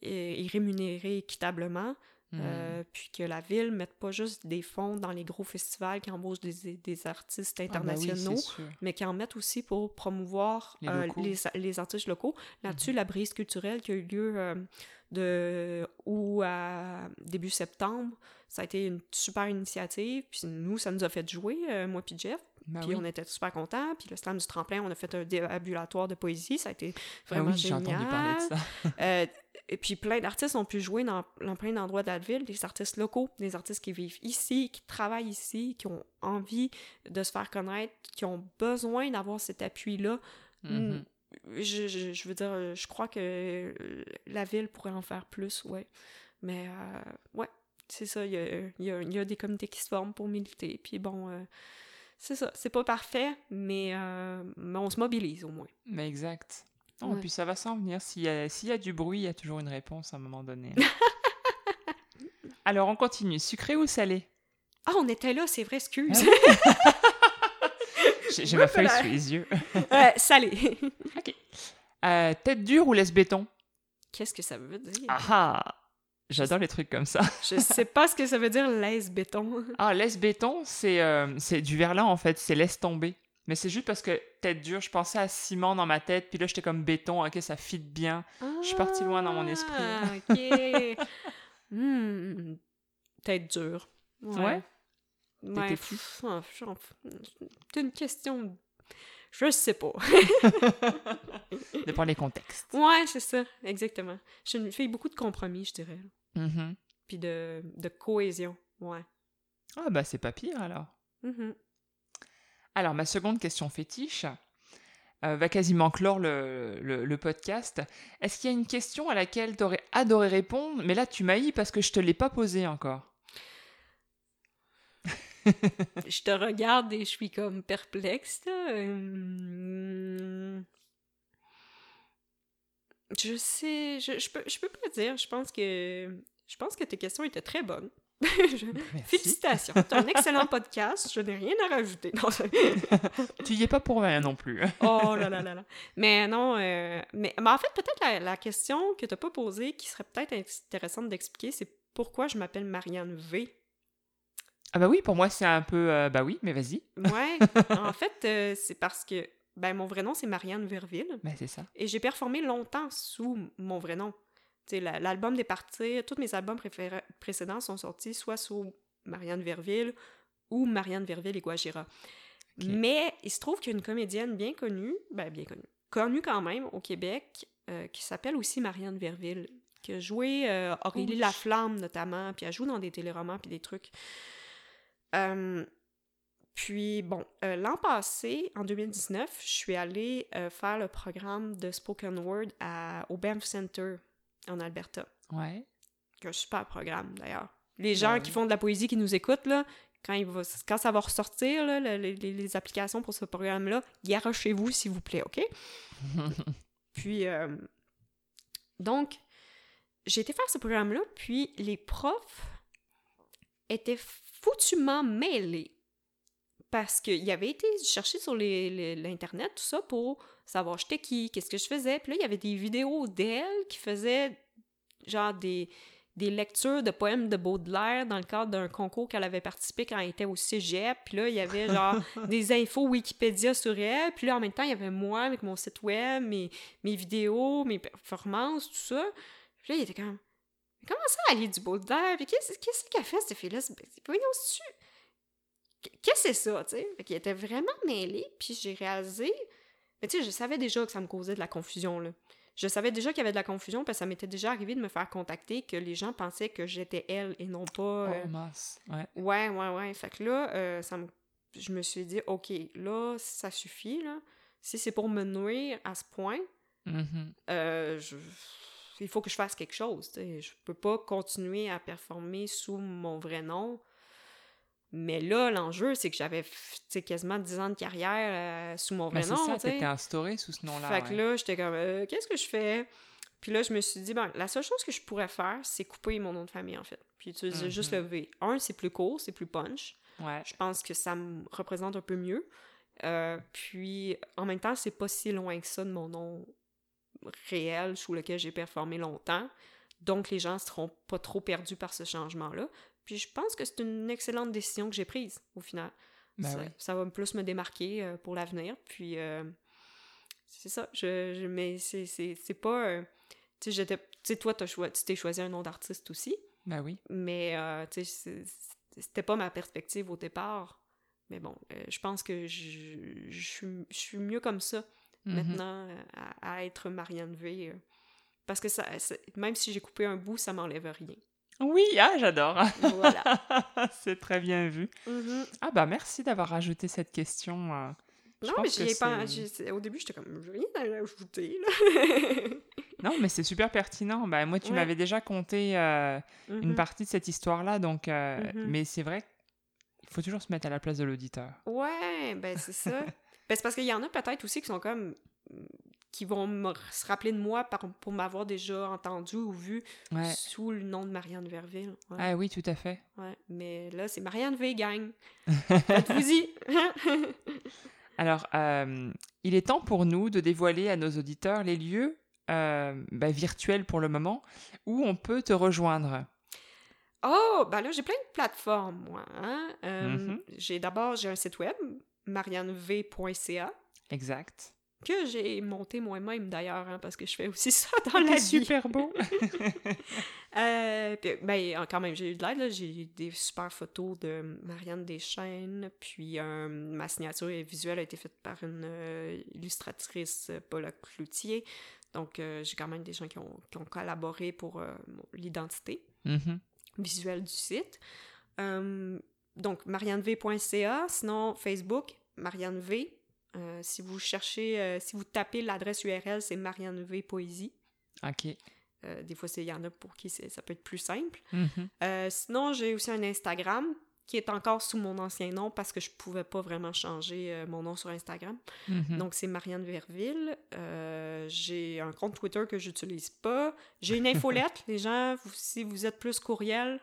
et, et rémunérés équitablement. Euh, puis que la ville mette pas juste des fonds dans les gros festivals qui embauchent des, des artistes Ah oui, internationaux, mais qui en mettent aussi pour promouvoir Les euh, locaux. les, les artistes locaux. Là-dessus, la brise culturelle qui a eu lieu euh, de août à début septembre, ça a été une super initiative. Puis nous, ça nous a fait jouer, moi puis Jeff. Bah puis oui. on était super contents. Puis le slam du tremplin, on a fait un déambulatoire de poésie. Ça a été Ah vraiment oui, j'ai génial. entendu parler de ça. Euh, et puis plein d'artistes ont pu jouer dans, dans plein d'endroits de la ville, des artistes locaux, des artistes qui vivent ici, qui travaillent ici, qui ont envie de se faire connaître, qui ont besoin d'avoir cet appui-là. Mhm. Je, je, je veux dire, je crois que la ville pourrait en faire plus, ouais. Mais euh, ouais, c'est ça, il y a, y a- y a des comités qui se forment pour militer. Puis bon, euh, c'est ça, c'est pas parfait, mais, euh, mais on se mobilise au moins. Mais exact. Non, et Ouais. puis ça va s'en venir. S'il y, y a du bruit, il y a toujours une réponse à un moment donné. Alors, on continue. Sucré ou salé? Ah, on était là, c'est vrai, excuse. J'ai j'ai ma feuille sous les yeux. Euh, salé. Euh, tête dure ou laisse béton? Qu'est-ce que ça veut dire? Ah ah J'adore les trucs comme ça. Je sais pas ce que ça veut dire laisse béton. Ah, laisse béton, c'est euh, du verlan en fait, c'est laisse tomber. Mais c'est juste parce que tête dure, je pensais à ciment dans ma tête, puis là j'étais comme béton, ok, ça fit bien. Je suis partie loin dans mon esprit. Ah, ok. Hmm, Tête dure. Ouais. Ouais, ah, C'est une question. Je sais pas. Dépend des contextes. Ouais, c'est ça, exactement. Je suis une fille beaucoup de compromis, je dirais. Mhm. Puis de, de cohésion. Ouais. Ah bah c'est pas pire alors. Mhm. Alors, ma seconde question fétiche euh, va quasiment clore le, podcast. Est-ce qu'il y a une question à laquelle tu aurais adoré répondre, mais là tu m'haïs parce que je te l'ai pas posée encore? Je te regarde et je suis comme perplexe. Euh, Je sais, je, je peux, je peux pas dire. Je pense que je pense que tes questions étaient très bonnes. Je- Félicitations, c'est un excellent podcast. Je n'ai rien à rajouter. Non, Tu y es pas pour rien non plus. oh là là là là. Mais non, euh, mais, mais en fait, peut-être la, la question que tu n'as pas posée, qui serait peut-être intéressante d'expliquer, c'est pourquoi je m'appelle Marianne V? Ah bah oui, pour moi c'est un peu... euh, bah oui, mais vas-y. Ouais, en fait, euh, c'est parce que ben, mon vrai nom, c'est Marianne Verville. Bah c'est ça. Et j'ai performé longtemps sous mon vrai nom. L'album des parties, tous mes albums précédents sont sortis soit sous Marianne Verville ou Marianne Verville et Guajira. Mais il se trouve qu'il y a une comédienne bien connue, ben bien connue, connue quand même au Québec, euh, qui s'appelle aussi Marianne Verville, qui a joué euh, Aurélie. Laflamme notamment, puis elle joue dans des téléromans puis des trucs. Euh, puis, bon, euh, l'an passé, en 2019, je suis allée euh, faire le programme de Spoken Word à, au Banff Center en Alberta. Ouais. un super programme, d'ailleurs. Les gens Ouais. qui font de la poésie, qui nous écoutent, là, quand, il va, quand ça va ressortir, là, le- les, applications pour ce programme-là, garochez-vous, s'il vous plaît, OK? Puis, euh, donc, j'ai été faire ce programme-là, puis les profs étaient foutument mêlés parce qu'il avait été chercher sur les- les- l'Internet, tout ça, pour savoir j'étais qui, qu'est-ce que je faisais. Puis là, il y avait des vidéos d'elle qui faisaient genre des, des lectures de poèmes de Baudelaire dans le cadre d'un concours qu'elle avait participé quand elle était au cégep. Puis là, il y avait genre des infos Wikipédia sur elle. Puis là, en même temps, il y avait moi avec mon site web, mes, mes vidéos, mes performances, tout ça. Puis là, il était comme... Comment ça, elle lit du Baudelaire? Puis qu'est-ce qu'elle fait, cette fille-là? Voyons, c'est-tu... Qu'est-ce que c'est ça, tu sais? Fait qu'il était vraiment mêlé, puis j'ai réalisé... Mais tu sais, je savais déjà que ça me causait de la confusion, là. Je savais déjà qu'il y avait de la confusion, parce que ça m'était déjà arrivé de me faire contacter, que les gens pensaient que j'étais elle et non pas... euh, Oh mince. Ouais. Ouais, ouais, ouais. Fait que là, euh, ça me... je me suis dit, OK, là, ça suffit, là. Si c'est pour me nuire à ce point, Mhm. euh, je- il faut que je fasse quelque chose. tu sais. Je peux pas continuer à performer sous mon vrai nom. Mais là, l'enjeu, c'est que j'avais quasiment 10 ans de carrière euh, sous mon Mais vrai c'est nom. ça, tu sais. t'étais instauré sous ce nom-là. Fait que là, j'étais comme, euh, qu'est-ce que je fais? Puis là, je me suis dit, ben, la seule chose que je pourrais faire, c'est couper mon nom de famille, en fait. Puis utiliser juste Mhm. le V. Un, c'est plus court, c'est plus punch. Ouais. Je pense que ça me représente un peu mieux. Euh, puis, en même temps, c'est pas si loin que ça de mon nom réel sous lequel j'ai performé longtemps. Donc, les gens seront pas trop perdus par ce changement-là. Puis, je pense que c'est une excellente décision que j'ai prise, au final. Bah ça, oui. ça va plus me démarquer euh, pour l'avenir. Puis, euh, c'est ça. Je, je- mais c'est- c'est c'est pas... euh, tu sais, toi, t'as choi- tu t'es choisi un nom d'artiste aussi. Bah oui. Mais, tu sais, c'était pas ma perspective au départ. Mais bon, je pense que je, je suis- je suis mieux comme ça Mhm. maintenant à, à être Marianne V. parce que ça, même si j'ai coupé un bout, ça m'enlève rien. Oui, ah, j'adore. Voilà. c'est très bien vu. Mhm. Ah bah merci d'avoir rajouté cette question. euh. Je Non, mais j'y ai pas. j'ai- Au début, j'étais comme, j'ai rien à ajouter, là. Non, mais c'est super pertinent. Bah, moi, tu Ouais. m'avais déjà conté euh, une Mhm. partie de cette histoire-là, donc. euh, Mhm. Mais c'est vrai qu'il faut toujours se mettre à la place de l'auditeur. Ouais, ben c'est ça. ben, c'est parce qu'il y en a peut-être aussi qui sont comme qui vont me se rappeler de moi par- pour m'avoir déjà entendu ou vu Ouais. sous le nom de Marianne Verville. Ouais, Ah oui, tout à fait. ouais. Mais là, c'est Marianne V gang. Faites-vous-y. Alors, euh, il est temps pour nous de dévoiler à nos auditeurs les lieux euh, bah, virtuel pour le moment où on peut te rejoindre. Oh, ben là, j'ai plein de plateformes, moi. hein. Euh, Mhm. J'ai d'abord, j'ai un site web, mariannev.ca, Exact. Que j'ai monté moi-même d'ailleurs, hein, parce que je fais aussi ça dans la vie. super beau. Euh, puis, ben, quand même, j'ai eu de l'aide, là. J'ai des super photos de Marianne Deschênes, puis euh, ma signature visuelle a été faite par une euh, illustratrice, Paula Cloutier. Donc, j'ai quand même des gens qui ont, qui ont collaboré pour l'identité Mhm. visuelle du site. Donc, mariannev.ca, sinon Facebook, Marianne V. Euh, si vous cherchez, euh, si vous tapez l'adresse URL, c'est Marianne V Poésie. Ok. Euh, des fois, il y en a pour qui ça peut être plus simple. Mhm. Sinon, j'ai aussi un Instagram qui est encore sous mon ancien nom parce que je pouvais pas vraiment changer mon nom sur Instagram. Mhm. Donc, c'est Marianne Verville. J'ai un compte Twitter que j'utilise pas. J'ai une infolette. Les gens, vous- si vous êtes plus courriel,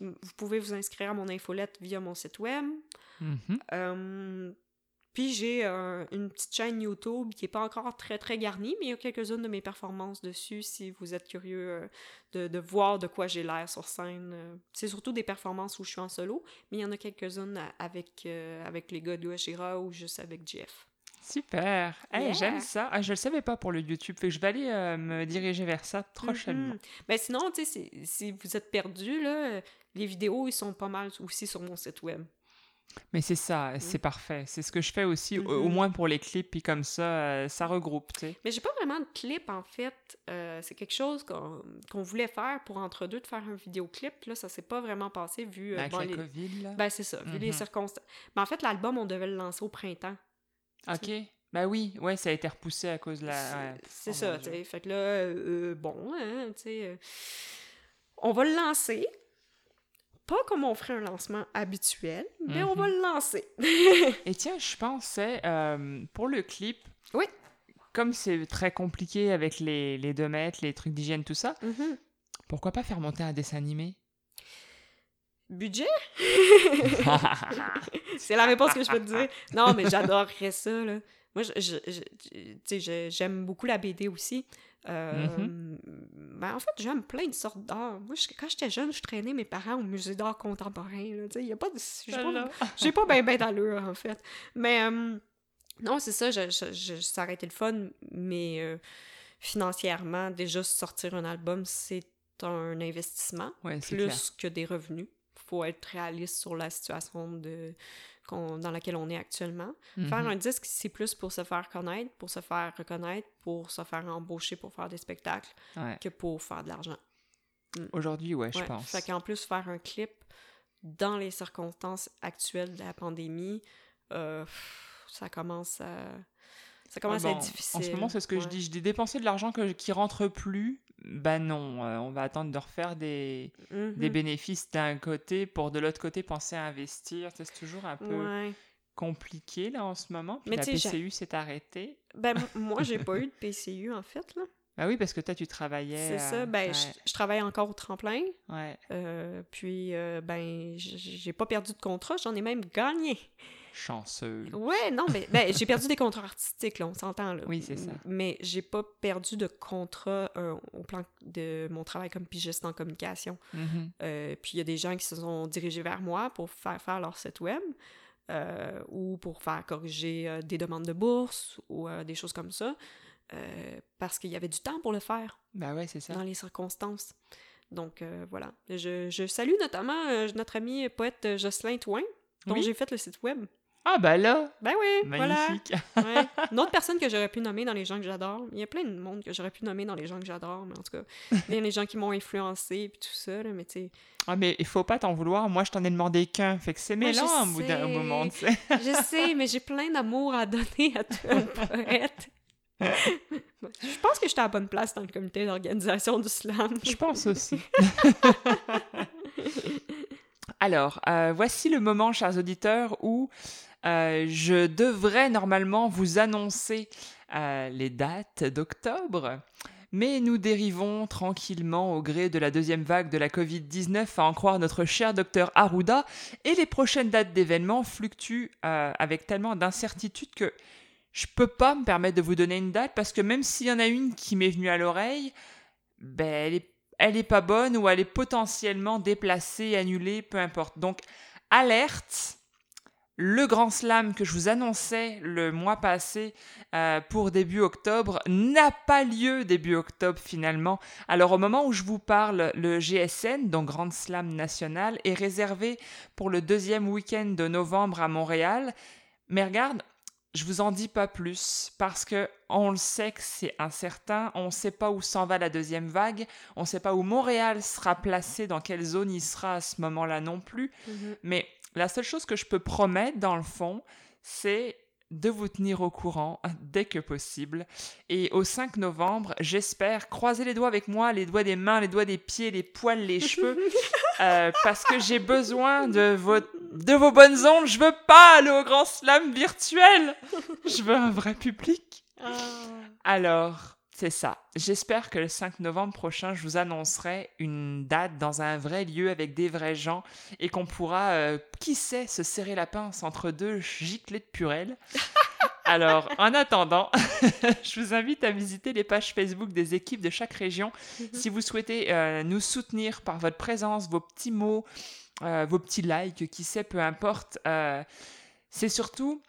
vous pouvez vous inscrire à mon infolette via mon site web. Mhm. Puis j'ai euh, une petite chaîne YouTube qui est pas encore très très garnie, mais il y a quelques-unes de mes performances dessus si vous êtes curieux euh, de, de voir de quoi j'ai l'air sur scène. C'est surtout des performances où je suis en solo, mais il y en a quelques-unes avec, euh, avec les gars de Shira ou juste avec Jeff. Super. Hey, Yeah. J'aime ça. Ah, je le savais pas pour le YouTube. Fait que je vais aller euh, me diriger vers ça prochainement. Mhm. Ben sinon, si, si vous êtes perdu, là, les vidéos, ils sont pas mal aussi sur mon site web. Mais c'est ça, c'est parfait. C'est ce que je fais aussi, au- au Mhm. moins pour les clips, puis comme ça, euh, ça regroupe, tu sais. Mais j'ai pas vraiment de clip, en fait. Euh, c'est quelque chose qu'on voulait faire pour entre deux, de faire un vidéoclip. Là, ça s'est pas vraiment passé vu... euh, Avec bon, la les- COVID, là. Ben, c'est ça, vu les Mhm. circonstances. Mais en fait, l'album, on devait le lancer au printemps. ok. Bah oui, ouais, ça a été repoussé à cause de la... C'est- ouais. Oh ça, tu sais. Fait que là, euh, bon, hein, tu sais... on va le lancer. Pas comme on ferait un lancement habituel, mais on Mhm. va le lancer. Et tiens, je pensais, euh, pour le clip, Oui. comme c'est très compliqué avec les, les deux mètres, les trucs d'hygiène, tout ça, Mhm. pourquoi pas faire monter un dessin animé? Budget? C'est la réponse que je peux te dire. Non, mais j'adorerais ça, là. Moi, je- je- je- j'aime beaucoup la BD aussi. Euh, Mm-hmm. ben, en fait, j'aime plein de sortes d'art. Moi, je- quand j'étais jeune, je traînais mes parents au musée d'art contemporain. Il y a pas de... J'ai pas, pas bien ben d'allure, en fait. Mais euh, non, c'est ça, je, je- je- ça aurait été le fun, mais euh, financièrement, déjà sortir un album, c'est un investissement Ouais, c'est clair. plus que des revenus. faut être réaliste sur la situation de, dans laquelle on est actuellement. Faire Mhm. un disque, c'est plus pour se faire connaître, pour se faire reconnaître, pour se faire embaucher pour faire des spectacles, Ouais. que pour faire de l'argent. Aujourd'hui, ouais, je Ouais. pense. Fait qu'en plus, faire un clip dans les circonstances actuelles de la pandémie, euh, ça commence à... Ça commence Ah à être difficile. En ce moment, c'est ce que je dis. Je dis dépenser de l'argent qui rentre plus. Ben non, euh, on va attendre de refaire des, des Mhm. bénéfices d'un côté pour de l'autre côté penser à investir. C'est toujours un peu Ouais. compliqué là en ce moment. Puis Mais la PCU s'est arrêtée. Ben, moi, j'ai pas eu de PCU, en fait, là. Bah oui, parce que toi, tu travaillais. C'est ça. Ben, ouais, je, je travaille encore au tremplin. ouais. euh, puis, euh, ben, j'ai pas perdu de contrat. J'en ai même gagné. Chanceux. Ouais, non, mais ben, j'ai perdu des contrats artistiques, là, on s'entend, là. Oui, c'est ça. Mais j'ai pas perdu de contrat euh, au plan de mon travail comme pigiste en communication. Mhm. Euh, puis il y a des gens qui se sont dirigés vers moi pour faire faire leur site web euh, ou pour faire corriger des demandes de bourse ou des choses comme ça. parce qu'il y avait du temps pour le faire Bah ouais, c'est ça. dans les circonstances. Donc voilà. Je, je salue notamment notre ami poète Jocelyn Twain, dont Oui. j'ai fait le site web. Ah bah là, Ben oui, voilà. magnifique. Ouais. Une autre personne que j'aurais pu nommer dans les gens que j'adore. Il y a plein de monde que j'aurais pu nommer dans les gens que j'adore, mais en tout cas, il y a les gens qui m'ont influencé et tout ça, là, mais tu sais, Ah mais il faut pas t'en vouloir. Moi, je t'en ai demandé qu'un. Fait que c'est mélant un bout d'un moment, tu sais. Je sais, mais j'ai plein d'amour à donner à un poète. Je pense que j'étais à la bonne place dans le comité d'organisation du slam. Je pense aussi. Alors, euh, voici le moment, chers auditeurs, où euh, je devrais normalement vous annoncer euh, les dates d'octobre. Mais nous dérivons tranquillement au gré de la deuxième vague de la Covid-19, à en croire notre cher docteur Arruda, et les prochaines dates d'événements fluctuent euh, avec tellement d'incertitude que je peux pas me permettre de vous donner une date parce que même s'il y en a une qui m'est venue à l'oreille, ben, elle est, pas bonne ou elle est potentiellement déplacée, annulée, peu importe. Donc, alerte, le grand slam que je vous annonçais le mois passé euh, pour début octobre n'a pas lieu début octobre finalement. Alors au moment où je vous parle, le GSN, donc Grand Slam National, est réservé pour le deuxième week-end de novembre à Montréal. Mais regarde, je vous en dis pas plus parce que on le sait que c'est incertain, on ne sait pas où s'en va la deuxième vague, on ne sait pas où Montréal sera placé, dans quelle zone il sera à ce moment-là non plus. Mhm. Mais la seule chose que je peux promettre, dans le fond, c'est de vous tenir au courant dès que possible. Et au 5 novembre, j'espère, croiser les doigts avec moi, les doigts des mains, les doigts des pieds, les poils, les cheveux, euh, parce que j'ai besoin de vos, de vos bonnes ondes. Je veux pas aller au grand slam virtuel. Je veux un vrai public. Ah. Alors, c'est ça. J'espère que le 5 novembre prochain, je vous annoncerai une date dans un vrai lieu avec des vrais gens et qu'on pourra, euh, qui sait, se serrer la pince entre deux giclées de purelle. Alors, en attendant, je vous invite à visiter les pages Facebook des équipes de chaque région si vous souhaitez euh, nous soutenir par votre présence, vos petits mots, euh, vos petits likes, qui sait, peu importe. C'est surtout,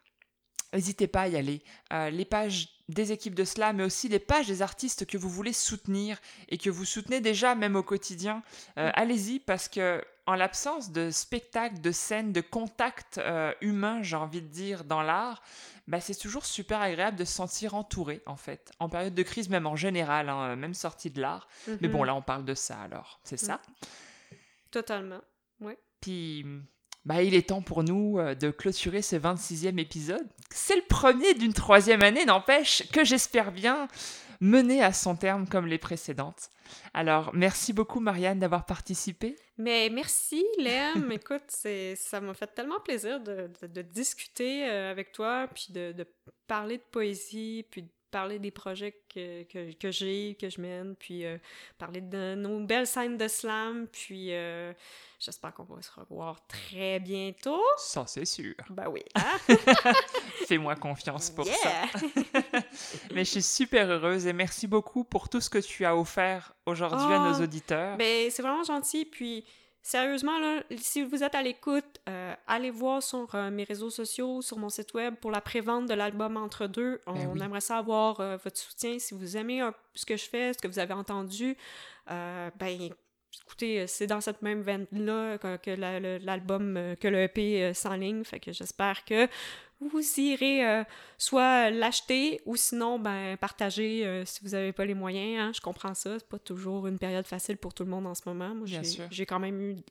n'hésitez pas à y aller. Euh, les pages des équipes de cela, mais aussi les pages des artistes que vous voulez soutenir et que vous soutenez déjà même au quotidien. Euh, Allez-y parce que en l'absence de spectacles, de scènes, de contacts euh, humains, j'ai envie de dire, dans l'art, bah, c'est toujours super agréable de se sentir entouré, en fait. En période de crise, même en général, hein, même sortie de l'art. Mais bon, Mhm. là, on parle de ça, alors. C'est ça. Totalement. Puis, bah, il est temps pour nous euh, de clôturer ce 26e épisode. C'est le premier d'une troisième année, n'empêche, que j'espère bien mener à son terme comme les précédentes. Alors, merci beaucoup, Marianne, d'avoir participé. Mais merci, Lem. Écoute, ça m'a fait tellement plaisir de, de- de discuter euh, avec toi, puis de, de parler de poésie, puis de parler des projets que, que, que j'ai, que je mène, puis euh, parler de nos belles scènes de slam, puis euh, j'espère qu'on va se revoir très bientôt. Ça, c'est sûr. Ben oui. Hein? Fais-moi confiance pour ça. Mais je suis super heureuse et merci beaucoup pour tout ce que tu as offert aujourd'hui à nos auditeurs. Ben, c'est vraiment gentil. Puis, sérieusement, là, si vous êtes à l'écoute, euh, allez voir sur euh, mes réseaux sociaux, sur mon site web pour la prévente de l'album Entre deux. On Ben oui. aimerait ça avoir euh, votre soutien. Si vous aimez ce que je fais, ce que vous avez entendu, ben, écoutez, c'est dans cette même veine-là que, l'album, que le EP s'enligne. Fait que j'espère que vous irez euh, soit l'acheter ou sinon ben partager euh, si vous n'avez pas les moyens. hein. Je comprends ça. C'est pas toujours une période facile pour tout le monde en ce moment. Moi, Bien j'ai- sûr. j'ai quand même eu de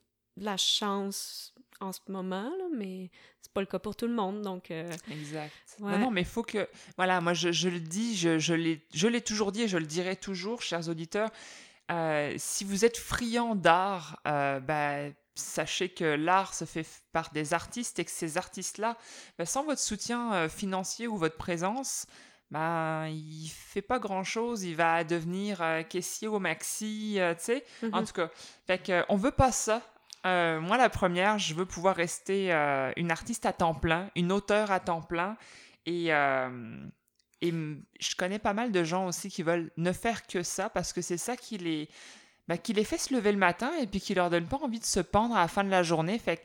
la chance en ce moment, là, mais c'est pas le cas pour tout le monde. Donc, euh, Exact. Ouais. Non, non, mais il faut que. Voilà, moi, je, je le dis, je, je l'ai je l'ai toujours dit et je le dirai toujours, chers auditeurs. si vous êtes friand d'art, ben, sachez que l'art se fait par des artistes et que ces artistes-là, ben, sans votre soutien euh, financier ou votre présence, ben, il fait pas grand-chose. Il va devenir euh, caissier au maxi, euh, tu sais. En mhm. tout cas, fait que, on veut pas ça. Euh, moi, la première, je veux pouvoir rester une artiste à temps plein, une auteure à temps plein. Et, et je connais pas mal de gens aussi qui veulent ne faire que ça parce que c'est ça qui les, bah, qui les fait se lever le matin et puis qui leur donne pas envie de se pendre à la fin de la journée. Fait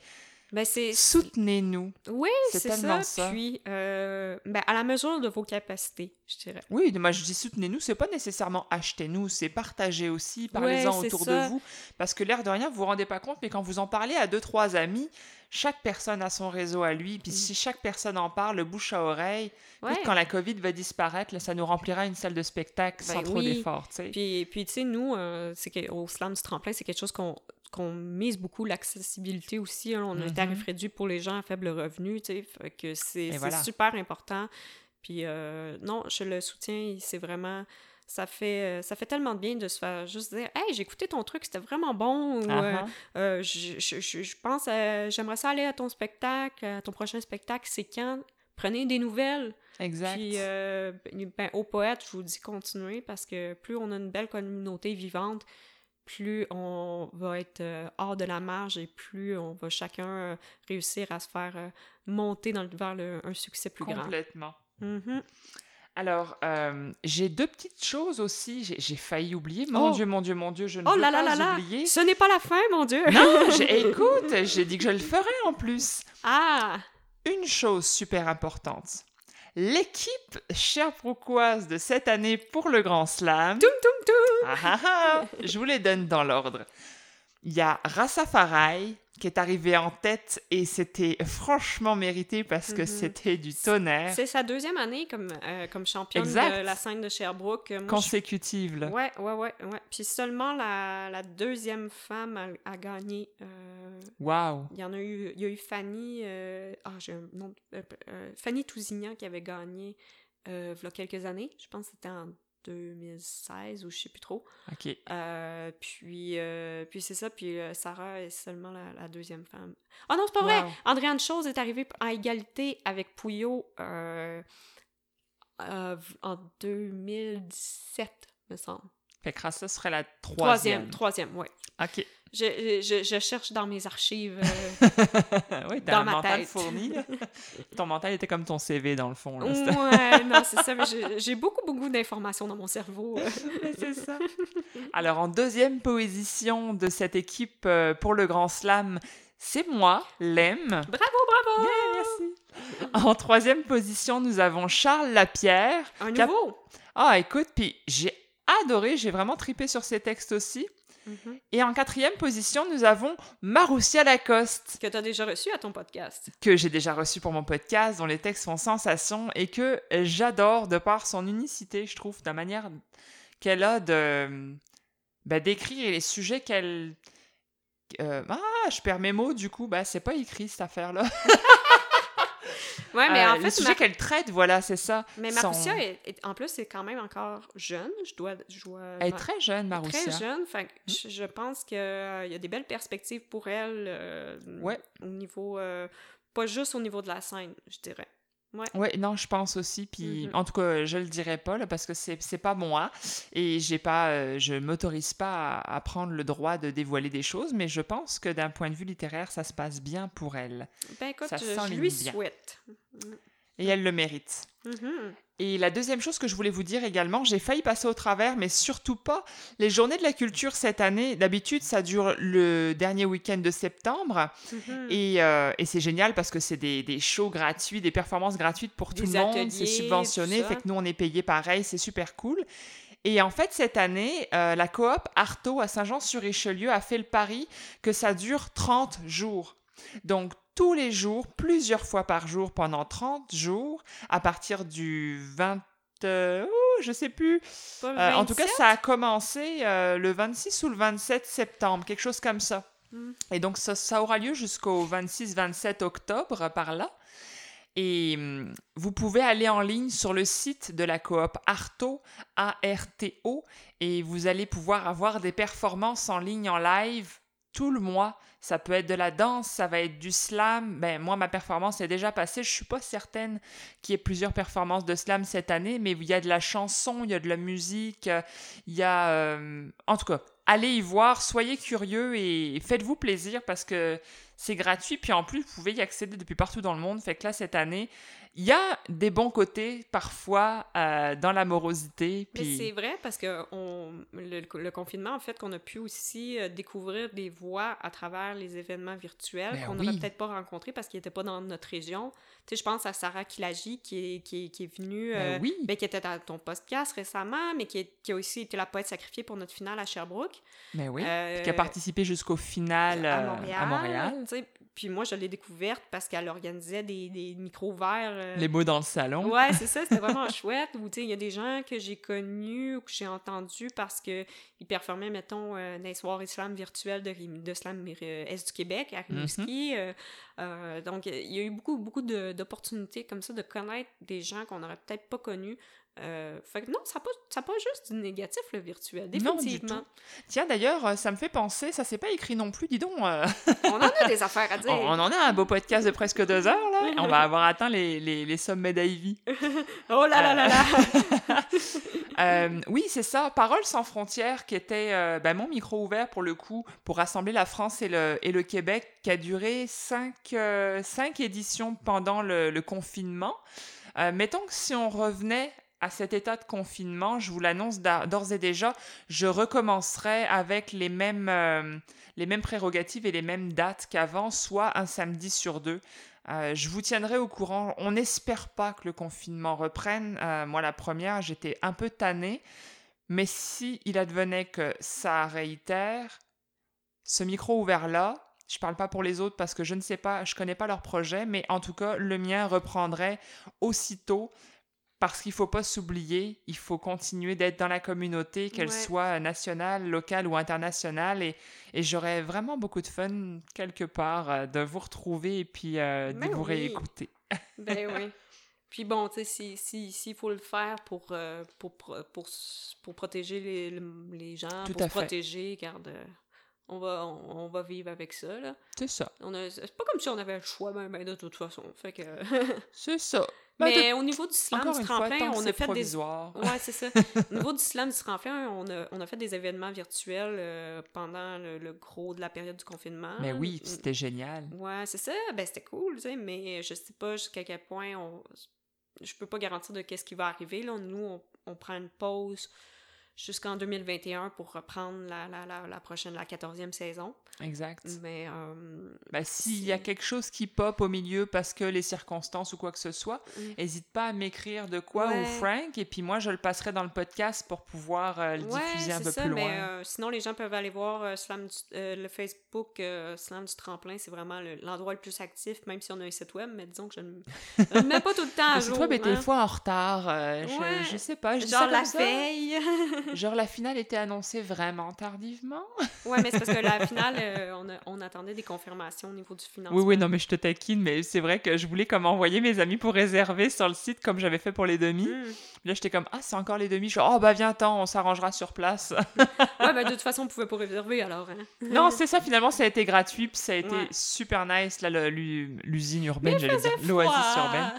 ben, c'est soutenez-nous. oui, c'est ça. ça. Puis, euh, ben, à la mesure de vos capacités, je dirais. Oui, moi je dis soutenez-nous, c'est pas nécessairement achetez-nous, c'est partager aussi, parlez-en Ouais, autour ça. de vous. Parce que l'air de rien, vous vous rendez pas compte, mais quand vous en parlez à deux, trois amis, chaque personne a son réseau à lui. Puis Mm. si chaque personne en parle, le bouche à oreille, Ouais. quand la COVID va disparaître, là, ça nous remplira une salle de spectacle sans Ben trop oui. d'efforts, tu sais. Puis, puis tu sais, nous, euh, c'est au slam du tremplin, c'est quelque chose qu'on qu'on mise beaucoup l'accessibilité aussi. hein. On a un Mhm. tarif réduit pour les gens à faible revenu, tu sais. Que c'est voilà. super important. Puis euh, non, je le soutiens. C'est vraiment... Ça fait, euh, ça fait tellement de bien de se faire juste dire « Hey, j'ai écouté ton truc, c'était vraiment bon. » ou euh. Euh, je, je- je- je pense, j'aimerais ça aller à ton spectacle, à ton prochain spectacle, c'est quand? Prenez des nouvelles. Exact. Puis, euh, ben, aux poètes, je vous dis continuez parce que plus on a une belle communauté vivante, plus on va être euh, hors de la marge et plus on va chacun euh, réussir à se faire euh, monter dans le, vers le- un succès plus grand. Complètement. Mhm. Alors, euh, j'ai deux petites choses aussi. J'ai failli oublier. Mon Oh. Dieu, mon Dieu, mon Dieu, je ne Oh veux là là pas là là! oublier. Ce n'est pas la fin, mon Dieu! Non, écoute, j'ai dit que je le ferais en plus. Ah! Une chose super importante. L'équipe sherbrookoise de cette année pour le Grand Slam. Toum toum toum! Ah, ah, ah, je vous les donne dans l'ordre. Il y a Rassa Farai qui est arrivé en tête et c'était franchement mérité parce que Mhm. c'était du tonnerre C'est sa deuxième année comme, euh, comme championne Exact. de la scène de Sherbrooke. Moi, je- consécutive. là. Ouais, ouais, ouais, ouais. Puis seulement la, la deuxième femme a, a gagné. euh, Waouh. Il y en a eu, il y a eu Fanny, euh, ah, j'ai un nom, euh, euh, Fanny Tousignan qui avait gagné euh, il y a quelques années. Je pense que c'était en 2016 ou je sais plus trop. Ok. Euh, puis euh, puis c'est ça. Puis euh, Sarah est seulement la, la deuxième femme. Ah non, c'est pas vrai! Andréane Chose est arrivée à égalité avec Pouillot en 2017, me semble. Fait que Rassa serait la Troisième, troisième. troisième, ouais. Ok. Je, je, je cherche dans mes archives. euh, oui, Dans un ma mental tête. fourni. Ton mental était comme ton CV dans le fond. Là. Ouais, non, c'est ça. j'ai- beaucoup, beaucoup d'informations dans mon cerveau. euh. c'est ça. Alors, en deuxième position de cette équipe euh, pour le Grand Slam, c'est moi, Lem. Bravo, bravo! Yeah, merci. En troisième position, nous avons Charles Lapierre. Un nouveau! Ah, écoute, puis j'ai adoré, j'ai vraiment tripé sur ses textes aussi. Mhm. Et en quatrième position, nous avons Maroussia Lacoste, Que tu as déjà reçu à ton podcast. que j'ai déjà reçu pour mon podcast, dont les textes font sensation et que j'adore de par son unicité, je trouve, de la manière qu'elle a de ben, d'écrire les sujets qu'elle. euh, ah, je perds mes mots, du coup, ben, c'est pas écrit cette affaire-là. Ouais, mais Euh, en fait, sujets Mar- qu'elle traite, voilà, c'est ça. mais Marussia, est, est- en plus, c'est quand même encore jeune. Je dois. Je dois Elle est très jeune, Maroussia. très jeune. Fait que je, pense qu'il y a des belles perspectives pour elle euh, Ouais. au niveau. euh, pas juste au niveau de la scène, je dirais. Ouais, non, je pense aussi. Puis, Mhm. en tout cas, je le dirai pas là, parce que c'est c'est pas moi et j'ai pas, euh, je m'autorise pas à, à prendre le droit de dévoiler des choses. Mais je pense que d'un point de vue littéraire, ça se passe bien pour elle Ben écoute, Ça je, je lui bien. souhaite. et elle le mérite. Mhm. Et la deuxième chose que je voulais vous dire également, j'ai failli passer au travers, mais surtout pas. Les journées de la culture cette année, d'habitude, ça dure le dernier week-end de septembre. Mhm. Et, euh, et c'est génial parce que c'est des, des shows gratuits, des performances gratuites pour tout Des le monde. C'est subventionné, fait que nous, on est payé pareil, c'est super cool. Et en fait, cette année, euh, la coop Artaud à Saint-Jean-sur-Richelieu a fait le pari que ça dure 30 jours. Donc, tous les jours, plusieurs fois par jour, pendant 30 jours, à partir du 20... euh, ouh, je sais plus. Euh, en tout cas, 27? ça a commencé euh, le 26 ou le 27 septembre, quelque chose comme ça. Mm. Et donc, ça, ça aura lieu jusqu'au 26-27 octobre, euh, par là. Et hum, vous pouvez aller en ligne sur le site de la coop Arto, A-R-T-O, et vous allez pouvoir avoir des performances en ligne, en live, tout le mois. Ça peut être de la danse, ça va être du slam. Ben, moi, ma performance est déjà passée. Je suis pas certaine qu'il y ait plusieurs performances de slam cette année, mais il y a de la chanson, il y a de la musique, euh, il y a... euh, En tout cas, allez y voir, soyez curieux et faites-vous plaisir parce que c'est gratuit. Puis en plus, vous pouvez y accéder depuis partout dans le monde. Fait que là, cette année, il y a des bons côtés parfois euh, dans la morosité. Mais Puis... c'est vrai parce que on, le, le confinement, en fait, qu'on a pu aussi euh, découvrir des voix à travers les événements virtuels Ben qu'on oui. n'aurait peut-être pas rencontrés parce qu'ils n'étaient pas dans notre région. Tu sais, je pense à Sarah Kilagi qui est, qui est, qui est venue, Ben euh, oui. ben, qui était dans ton podcast récemment, mais qui, est- qui a aussi été la poète sacrifiée pour notre finale à Sherbrooke. Mais oui. Euh, Qui a participé jusqu'au final à Montréal. à Montréal. Puis moi, je l'ai découverte parce qu'elle organisait des, des micros verts. Euh, Les mots dans le salon. Ouais, c'est ça, c'était vraiment chouette. Ou tu sais, il y a des gens que j'ai connus ou que j'ai entendus parce que ils performaient, mettons, euh, dans les soirées slam virtuelles de, de slam euh, Est du Québec, à Rimouski. euh, euh, donc, il y a eu beaucoup, beaucoup d'opportunités comme ça de connaître des gens qu'on n'aurait peut-être pas connus. Euh, fait que non, ça n'a pas, ça pas juste du négatif, le virtuel, Non, du définitivement. tout. Tiens, d'ailleurs, euh, ça me fait penser, ça s'est pas écrit non plus, dis donc. euh, On en a des affaires à dire. on, on en a un beau podcast de presque deux heures, là. On va avoir atteint les, les, les sommets d'Ivy. Oh là là là là! Oui, c'est ça. Paroles sans frontières, qui était euh, ben, mon micro ouvert pour le coup, pour rassembler la France et le, et le Québec, qui a duré cinq, cinq éditions pendant le, le confinement. Euh, mettons que si on revenait à cet état de confinement, je vous l'annonce d'ores et déjà, je recommencerai avec les mêmes, euh, les mêmes prérogatives et les mêmes dates qu'avant, soit un samedi sur deux. Euh, je vous tiendrai au courant. On n'espère pas que le confinement reprenne. Euh, moi, la première, j'étais un peu tannée. Mais si il advenait que ça réitère, ce micro ouvert là, je parle pas pour les autres parce que je ne sais pas, je connais pas leur projet, mais en tout cas, le mien reprendrait aussitôt parce qu'il faut pas s'oublier, il faut continuer d'être dans la communauté, qu'elle soit nationale, locale ou internationale. Et, et j'aurais vraiment beaucoup de fun quelque part euh, de vous retrouver et puis euh, de ben vous réécouter. ben oui. Puis bon, tu sais, s'il si, si, faut le faire pour, euh, pour, pour, pour, protéger les, les gens, pour se protéger, garde, on va, on, va vivre avec ça, là. C'est ça. C'est pas comme si on avait le choix, même, ben, de toute façon. Fait que... C'est ça. Ben, Mais au niveau du slam du tremplin, on a fait des. Ouais, c'est ça. au niveau du slam du tremplin, on a, on a fait des événements virtuels euh, pendant le, gros de la période du confinement. Mais oui, c'était génial. Ouais, c'est ça. Ben, c'était cool, tu sais, mais je sais pas jusqu'à quel point on. Je peux pas garantir de qu'est-ce qui va arriver. Là. Nous, on, on prend une pause jusqu'en 2021 pour reprendre la, la, la, la prochaine, la 14e saison. Exact. Mais. Euh, ben, S'il y a quelque chose qui pop au milieu parce que les circonstances ou quoi que ce soit, n'hésite mm. pas à m'écrire de quoi ou Frank, et puis moi, je le passerai dans le podcast pour pouvoir euh, le diffuser un peu plus loin. Mais, euh, sinon, les gens peuvent aller voir Slam le Facebook Slam du Tremplin, c'est vraiment l'endroit le, plus actif, même si on a un site web, mais disons que je ne mets pas tout le temps à jour. Le site web est des hein. fois en retard, je, je, sais pas. Je Genre la veille. Genre la finale était annoncée vraiment tardivement? ouais, mais c'est parce que la finale euh, on, attendait des confirmations au niveau du financement. Oui, oui, non, mais je te taquine, mais c'est vrai que je voulais comme envoyer mes amis pour réserver sur le site comme j'avais fait pour les demi. Hmm. Là, j'étais comme, ah, c'est encore les demi. Je suis, oh, bah, viens-t'en, on s'arrangera sur place. ouais, bah, de toute façon, on pouvait pas réserver alors. Hein. non, c'est ça, finalement, ça a été gratuit, puis ça a été super nice, là, l'usine urbaine, j'allais dire, l'oasis urbaine.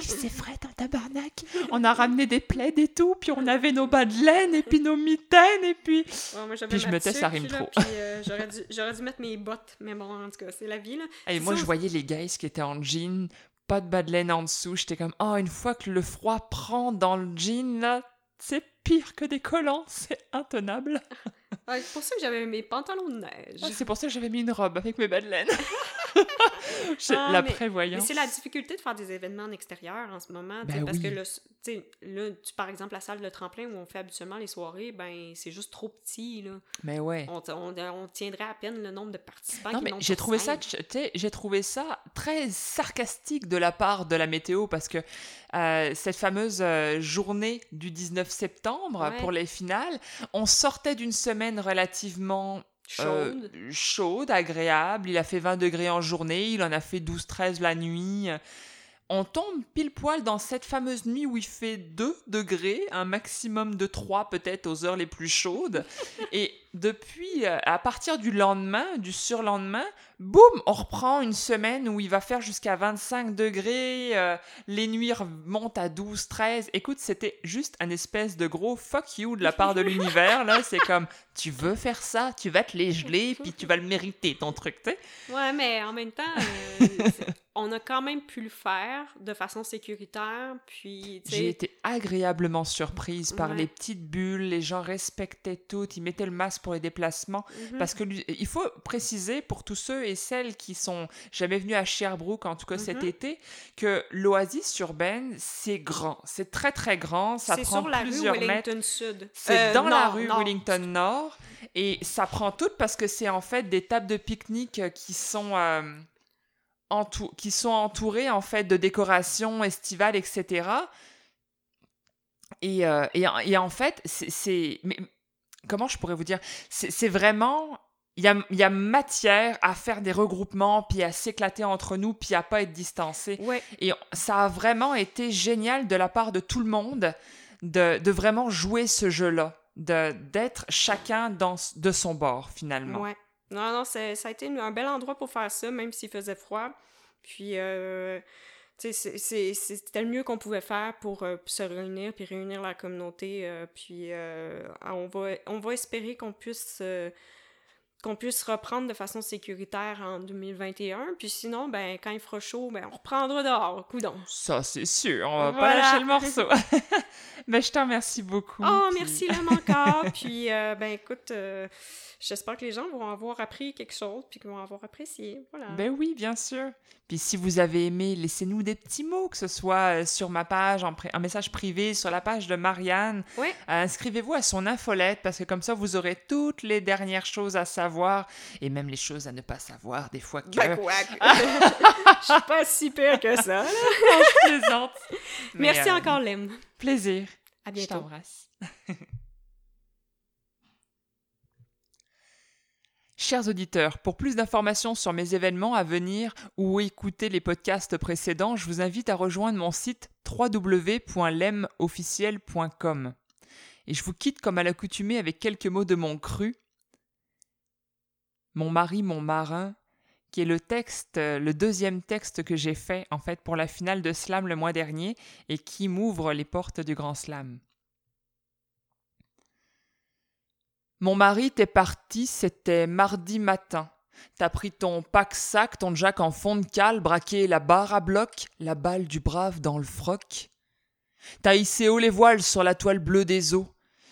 c'est vrai, dans tabarnak. On a ramené des plaids et tout, puis on avait nos bas de laine, et puis nos mitaines, et puis. puis je me tais, ça rime trop. Euh, j'aurais dû, mettre mes bottes, mais bon, en tout cas, c'est la vie, là. Et moi, je voyais les guys qui étaient en jean, pas de bas de laine en dessous. J'étais comme, oh, une fois que le froid prend dans le jean, là, c'est pire que des collants, c'est intenable. c'est pour ça que j'avais mes pantalons de neige. Ah, c'est pour ça que j'avais mis une robe avec mes bas de laine. ah, la prévoyance. c'est la difficulté de faire des événements en extérieur en ce moment. Ben parce que là, tu, par exemple, la salle de tremplin où on fait habituellement les soirées, ben c'est juste trop petit. Là. Mais ouais. On, on, tiendrait à peine le nombre de participants. Non, mais j'ai trouvé, ça, j'ai trouvé ça très sarcastique de la part de la météo parce que euh, cette fameuse euh, journée du 19 septembre pour les finales, on sortait d'une semaine relativement Chaude. Euh, chaude, agréable. Il a fait 20 degrés en journée, il en a fait 12-13 la nuit. On tombe pile poil dans cette fameuse nuit où il fait 2 degrés, un maximum de 3 peut-être aux heures les plus chaudes. Et depuis, à partir du lendemain, du surlendemain, boum, on reprend une semaine où il va faire jusqu'à 25 degrés, euh, les nuits montent à 12, 13. Écoute, c'était juste un espèce de gros fuck you de la part de l'univers, là. C'est comme, tu veux faire ça, tu vas te les geler, puis tu vas le mériter, ton truc, tu sais. Ouais, mais en même temps, euh, on a quand même pu le faire de façon sécuritaire, puis, J'ai été agréablement surprise par les petites bulles, les gens respectaient tout, ils mettaient le masque pour les déplacements. Mhm. Parce que il faut préciser pour tous ceux et celles qui sont jamais venus à Sherbrooke, en tout cas cet mhm. été, que l'oasis urbaine, c'est grand. C'est très, très grand. Ça prend sur la plusieurs rue Wellington Sud. C'est euh, dans la rue Wellington Nord. Et ça prend tout parce que c'est en fait des tables de pique-nique qui sont... Euh, qui sont entourées en fait de décorations estivales, etc. Et, euh, et, et, en fait, c'est comment je pourrais vous dire? C'est vraiment il y a, y a, matière à faire des regroupements, puis à s'éclater entre nous, puis à pas être distancé. Et ça a vraiment été génial de la part de tout le monde de, de vraiment jouer ce jeu-là, d'être chacun dans, de son bord, finalement. Ouais. Non, non, ça a été un bel endroit pour faire ça, même s'il faisait froid. Puis, euh, c'était le mieux qu'on pouvait faire pour euh, se réunir, puis réunir la communauté. Euh, puis euh, on, va, on va espérer qu'on puisse qu'on puisse reprendre de façon sécuritaire en 2021. Puis sinon, ben, quand il fera chaud, ben, on reprendra dehors, coudon. Ça, c'est sûr, on va pas lâcher le morceau. ben, je te remercie beaucoup. Oh, puis- merci Lem encore. puis, euh, ben, écoute, euh, j'espère que les gens vont avoir appris quelque chose, puis qu'ils vont avoir apprécié. Voilà. Ben oui, bien sûr. Puis si vous avez aimé, laissez-nous des petits mots, que ce soit euh, sur ma page, en, en message privé, sur la page de Marianne. Ouais. Euh, Inscrivez-vous à son infolette parce que comme ça, vous aurez toutes les dernières choses à savoir et même les choses à ne pas savoir des fois que... Je suis pas si pire que ça. je plaisante. Mais, Merci euh, encore, Lem. Plaisir. À Je bientôt. t'embrasse. Chers auditeurs, pour plus d'informations sur mes événements à venir ou écouter les podcasts précédents, je vous invite à rejoindre mon site www.lemofficiel.com. Et je vous quitte comme à l'accoutumée avec quelques mots de mon cru. Mon mari, mon marin, qui est le texte, le deuxième texte que j'ai fait en fait pour la finale de Slam le mois dernier et qui m'ouvre les portes du Grand Slam. Mon mari, t'es parti, c'était mardi matin. T'as pris ton pack-sac, ton jack en fond de cale, braqué la barre à bloc, la balle du brave dans le froc. T'as hissé haut les voiles sur la toile bleue des eaux.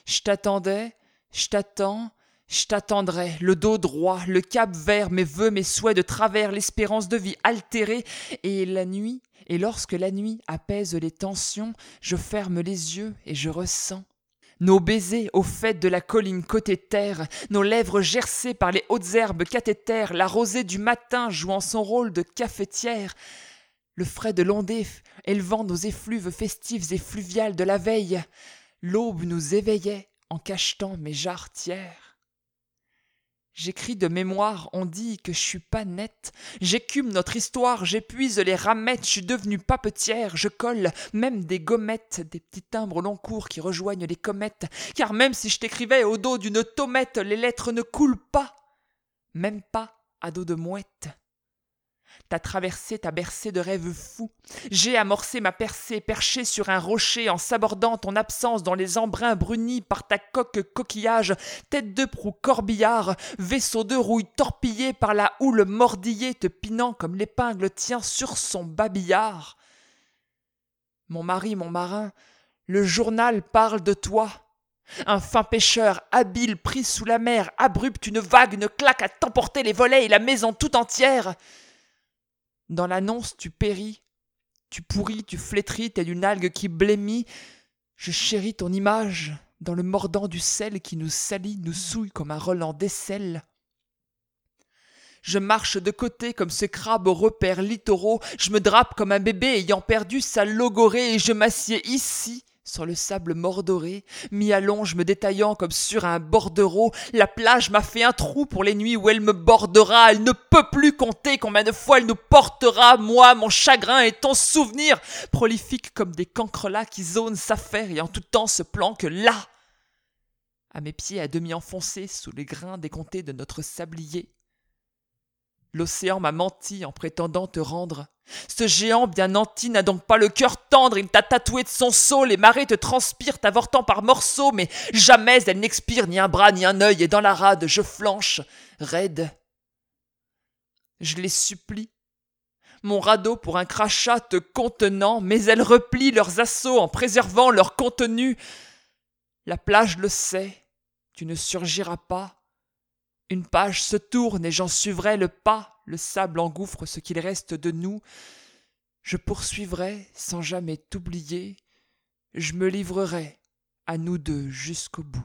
Je t'attendais, je t'attends, je t'attendrai, le dos droit, le cap vert, mes vœux, mes souhaits de travers, l'espérance de vie altérée, et la nuit, et lorsque la nuit apaise les tensions, je ferme les yeux et je ressens nos baisers au fait de la colline côté terre, nos lèvres gercées par les hautes herbes cathétères, la rosée du matin jouant son rôle de cafetière, le frais de l'ondée élevant nos effluves festives et fluviales de la veille, l'aube nous éveillait en cachetant mes jarretières. J'écris de mémoire, on dit que je suis pas nette. J'écume notre histoire, j'épuise les ramettes, je suis devenue papetière, je colle même des gommettes, des petits timbres long cours qui rejoignent les comètes. Car même si je t'écrivais au dos d'une tomette, les lettres ne coulent pas, même pas à dos de mouette. T'as traversé, t'as bercé de rêves fous. J'ai amorcé ma percée, perché sur un rocher, en sabordant ton absence dans les embruns brunis par ta coque coquillage, tête de proue corbillard, vaisseau de rouille torpillé par la houle mordillée, te pinant comme l'épingle tient sur son babillard. Mon mari, mon marin, le journal parle de toi. Un fin pêcheur, habile, pris sous la mer, abrupte une vague, une claque à t'emporter les volets et la maison tout entière. Dans l'annonce, tu péris, tu pourris, tu flétris, t'es d'une algue qui blêmit. Je chéris ton image dans le mordant du sel qui nous salit, nous souille comme un Roland d'aisselle. Je marche de côté comme ce crabe aux repères littoraux, je me drape comme un bébé ayant perdu sa logorée et je m'assieds ici, sur le sable mordoré, mis à longe me détaillant comme sur un bordereau. La plage m'a fait un trou pour les nuits où elle me bordera. Elle ne peut plus compter combien de fois elle nous portera, moi, mon chagrin et ton souvenir, prolifique comme des cancrelats qui zonent s'affaire et en tout temps se planquent là. À mes pieds à demi enfoncés sous les grains décomptés de notre sablier. L'océan m'a menti en prétendant te rendre. Ce géant bien nanti n'a donc pas le cœur tendre, il t'a tatoué de son sceau, les marées te transpirent t'avortant par morceaux, mais jamais elle n'expire ni un bras ni un œil, et dans la rade je flanche, raide. Je les supplie. Mon radeau pour un crachat te contenant, mais elles replient leurs assauts en préservant leur contenu. La plage le sait, tu ne surgiras pas. Une page se tourne et j'en suivrai le pas, le sable engouffre ce qu'il reste de nous. Je poursuivrai sans jamais t'oublier, je me livrerai à nous deux jusqu'au bout.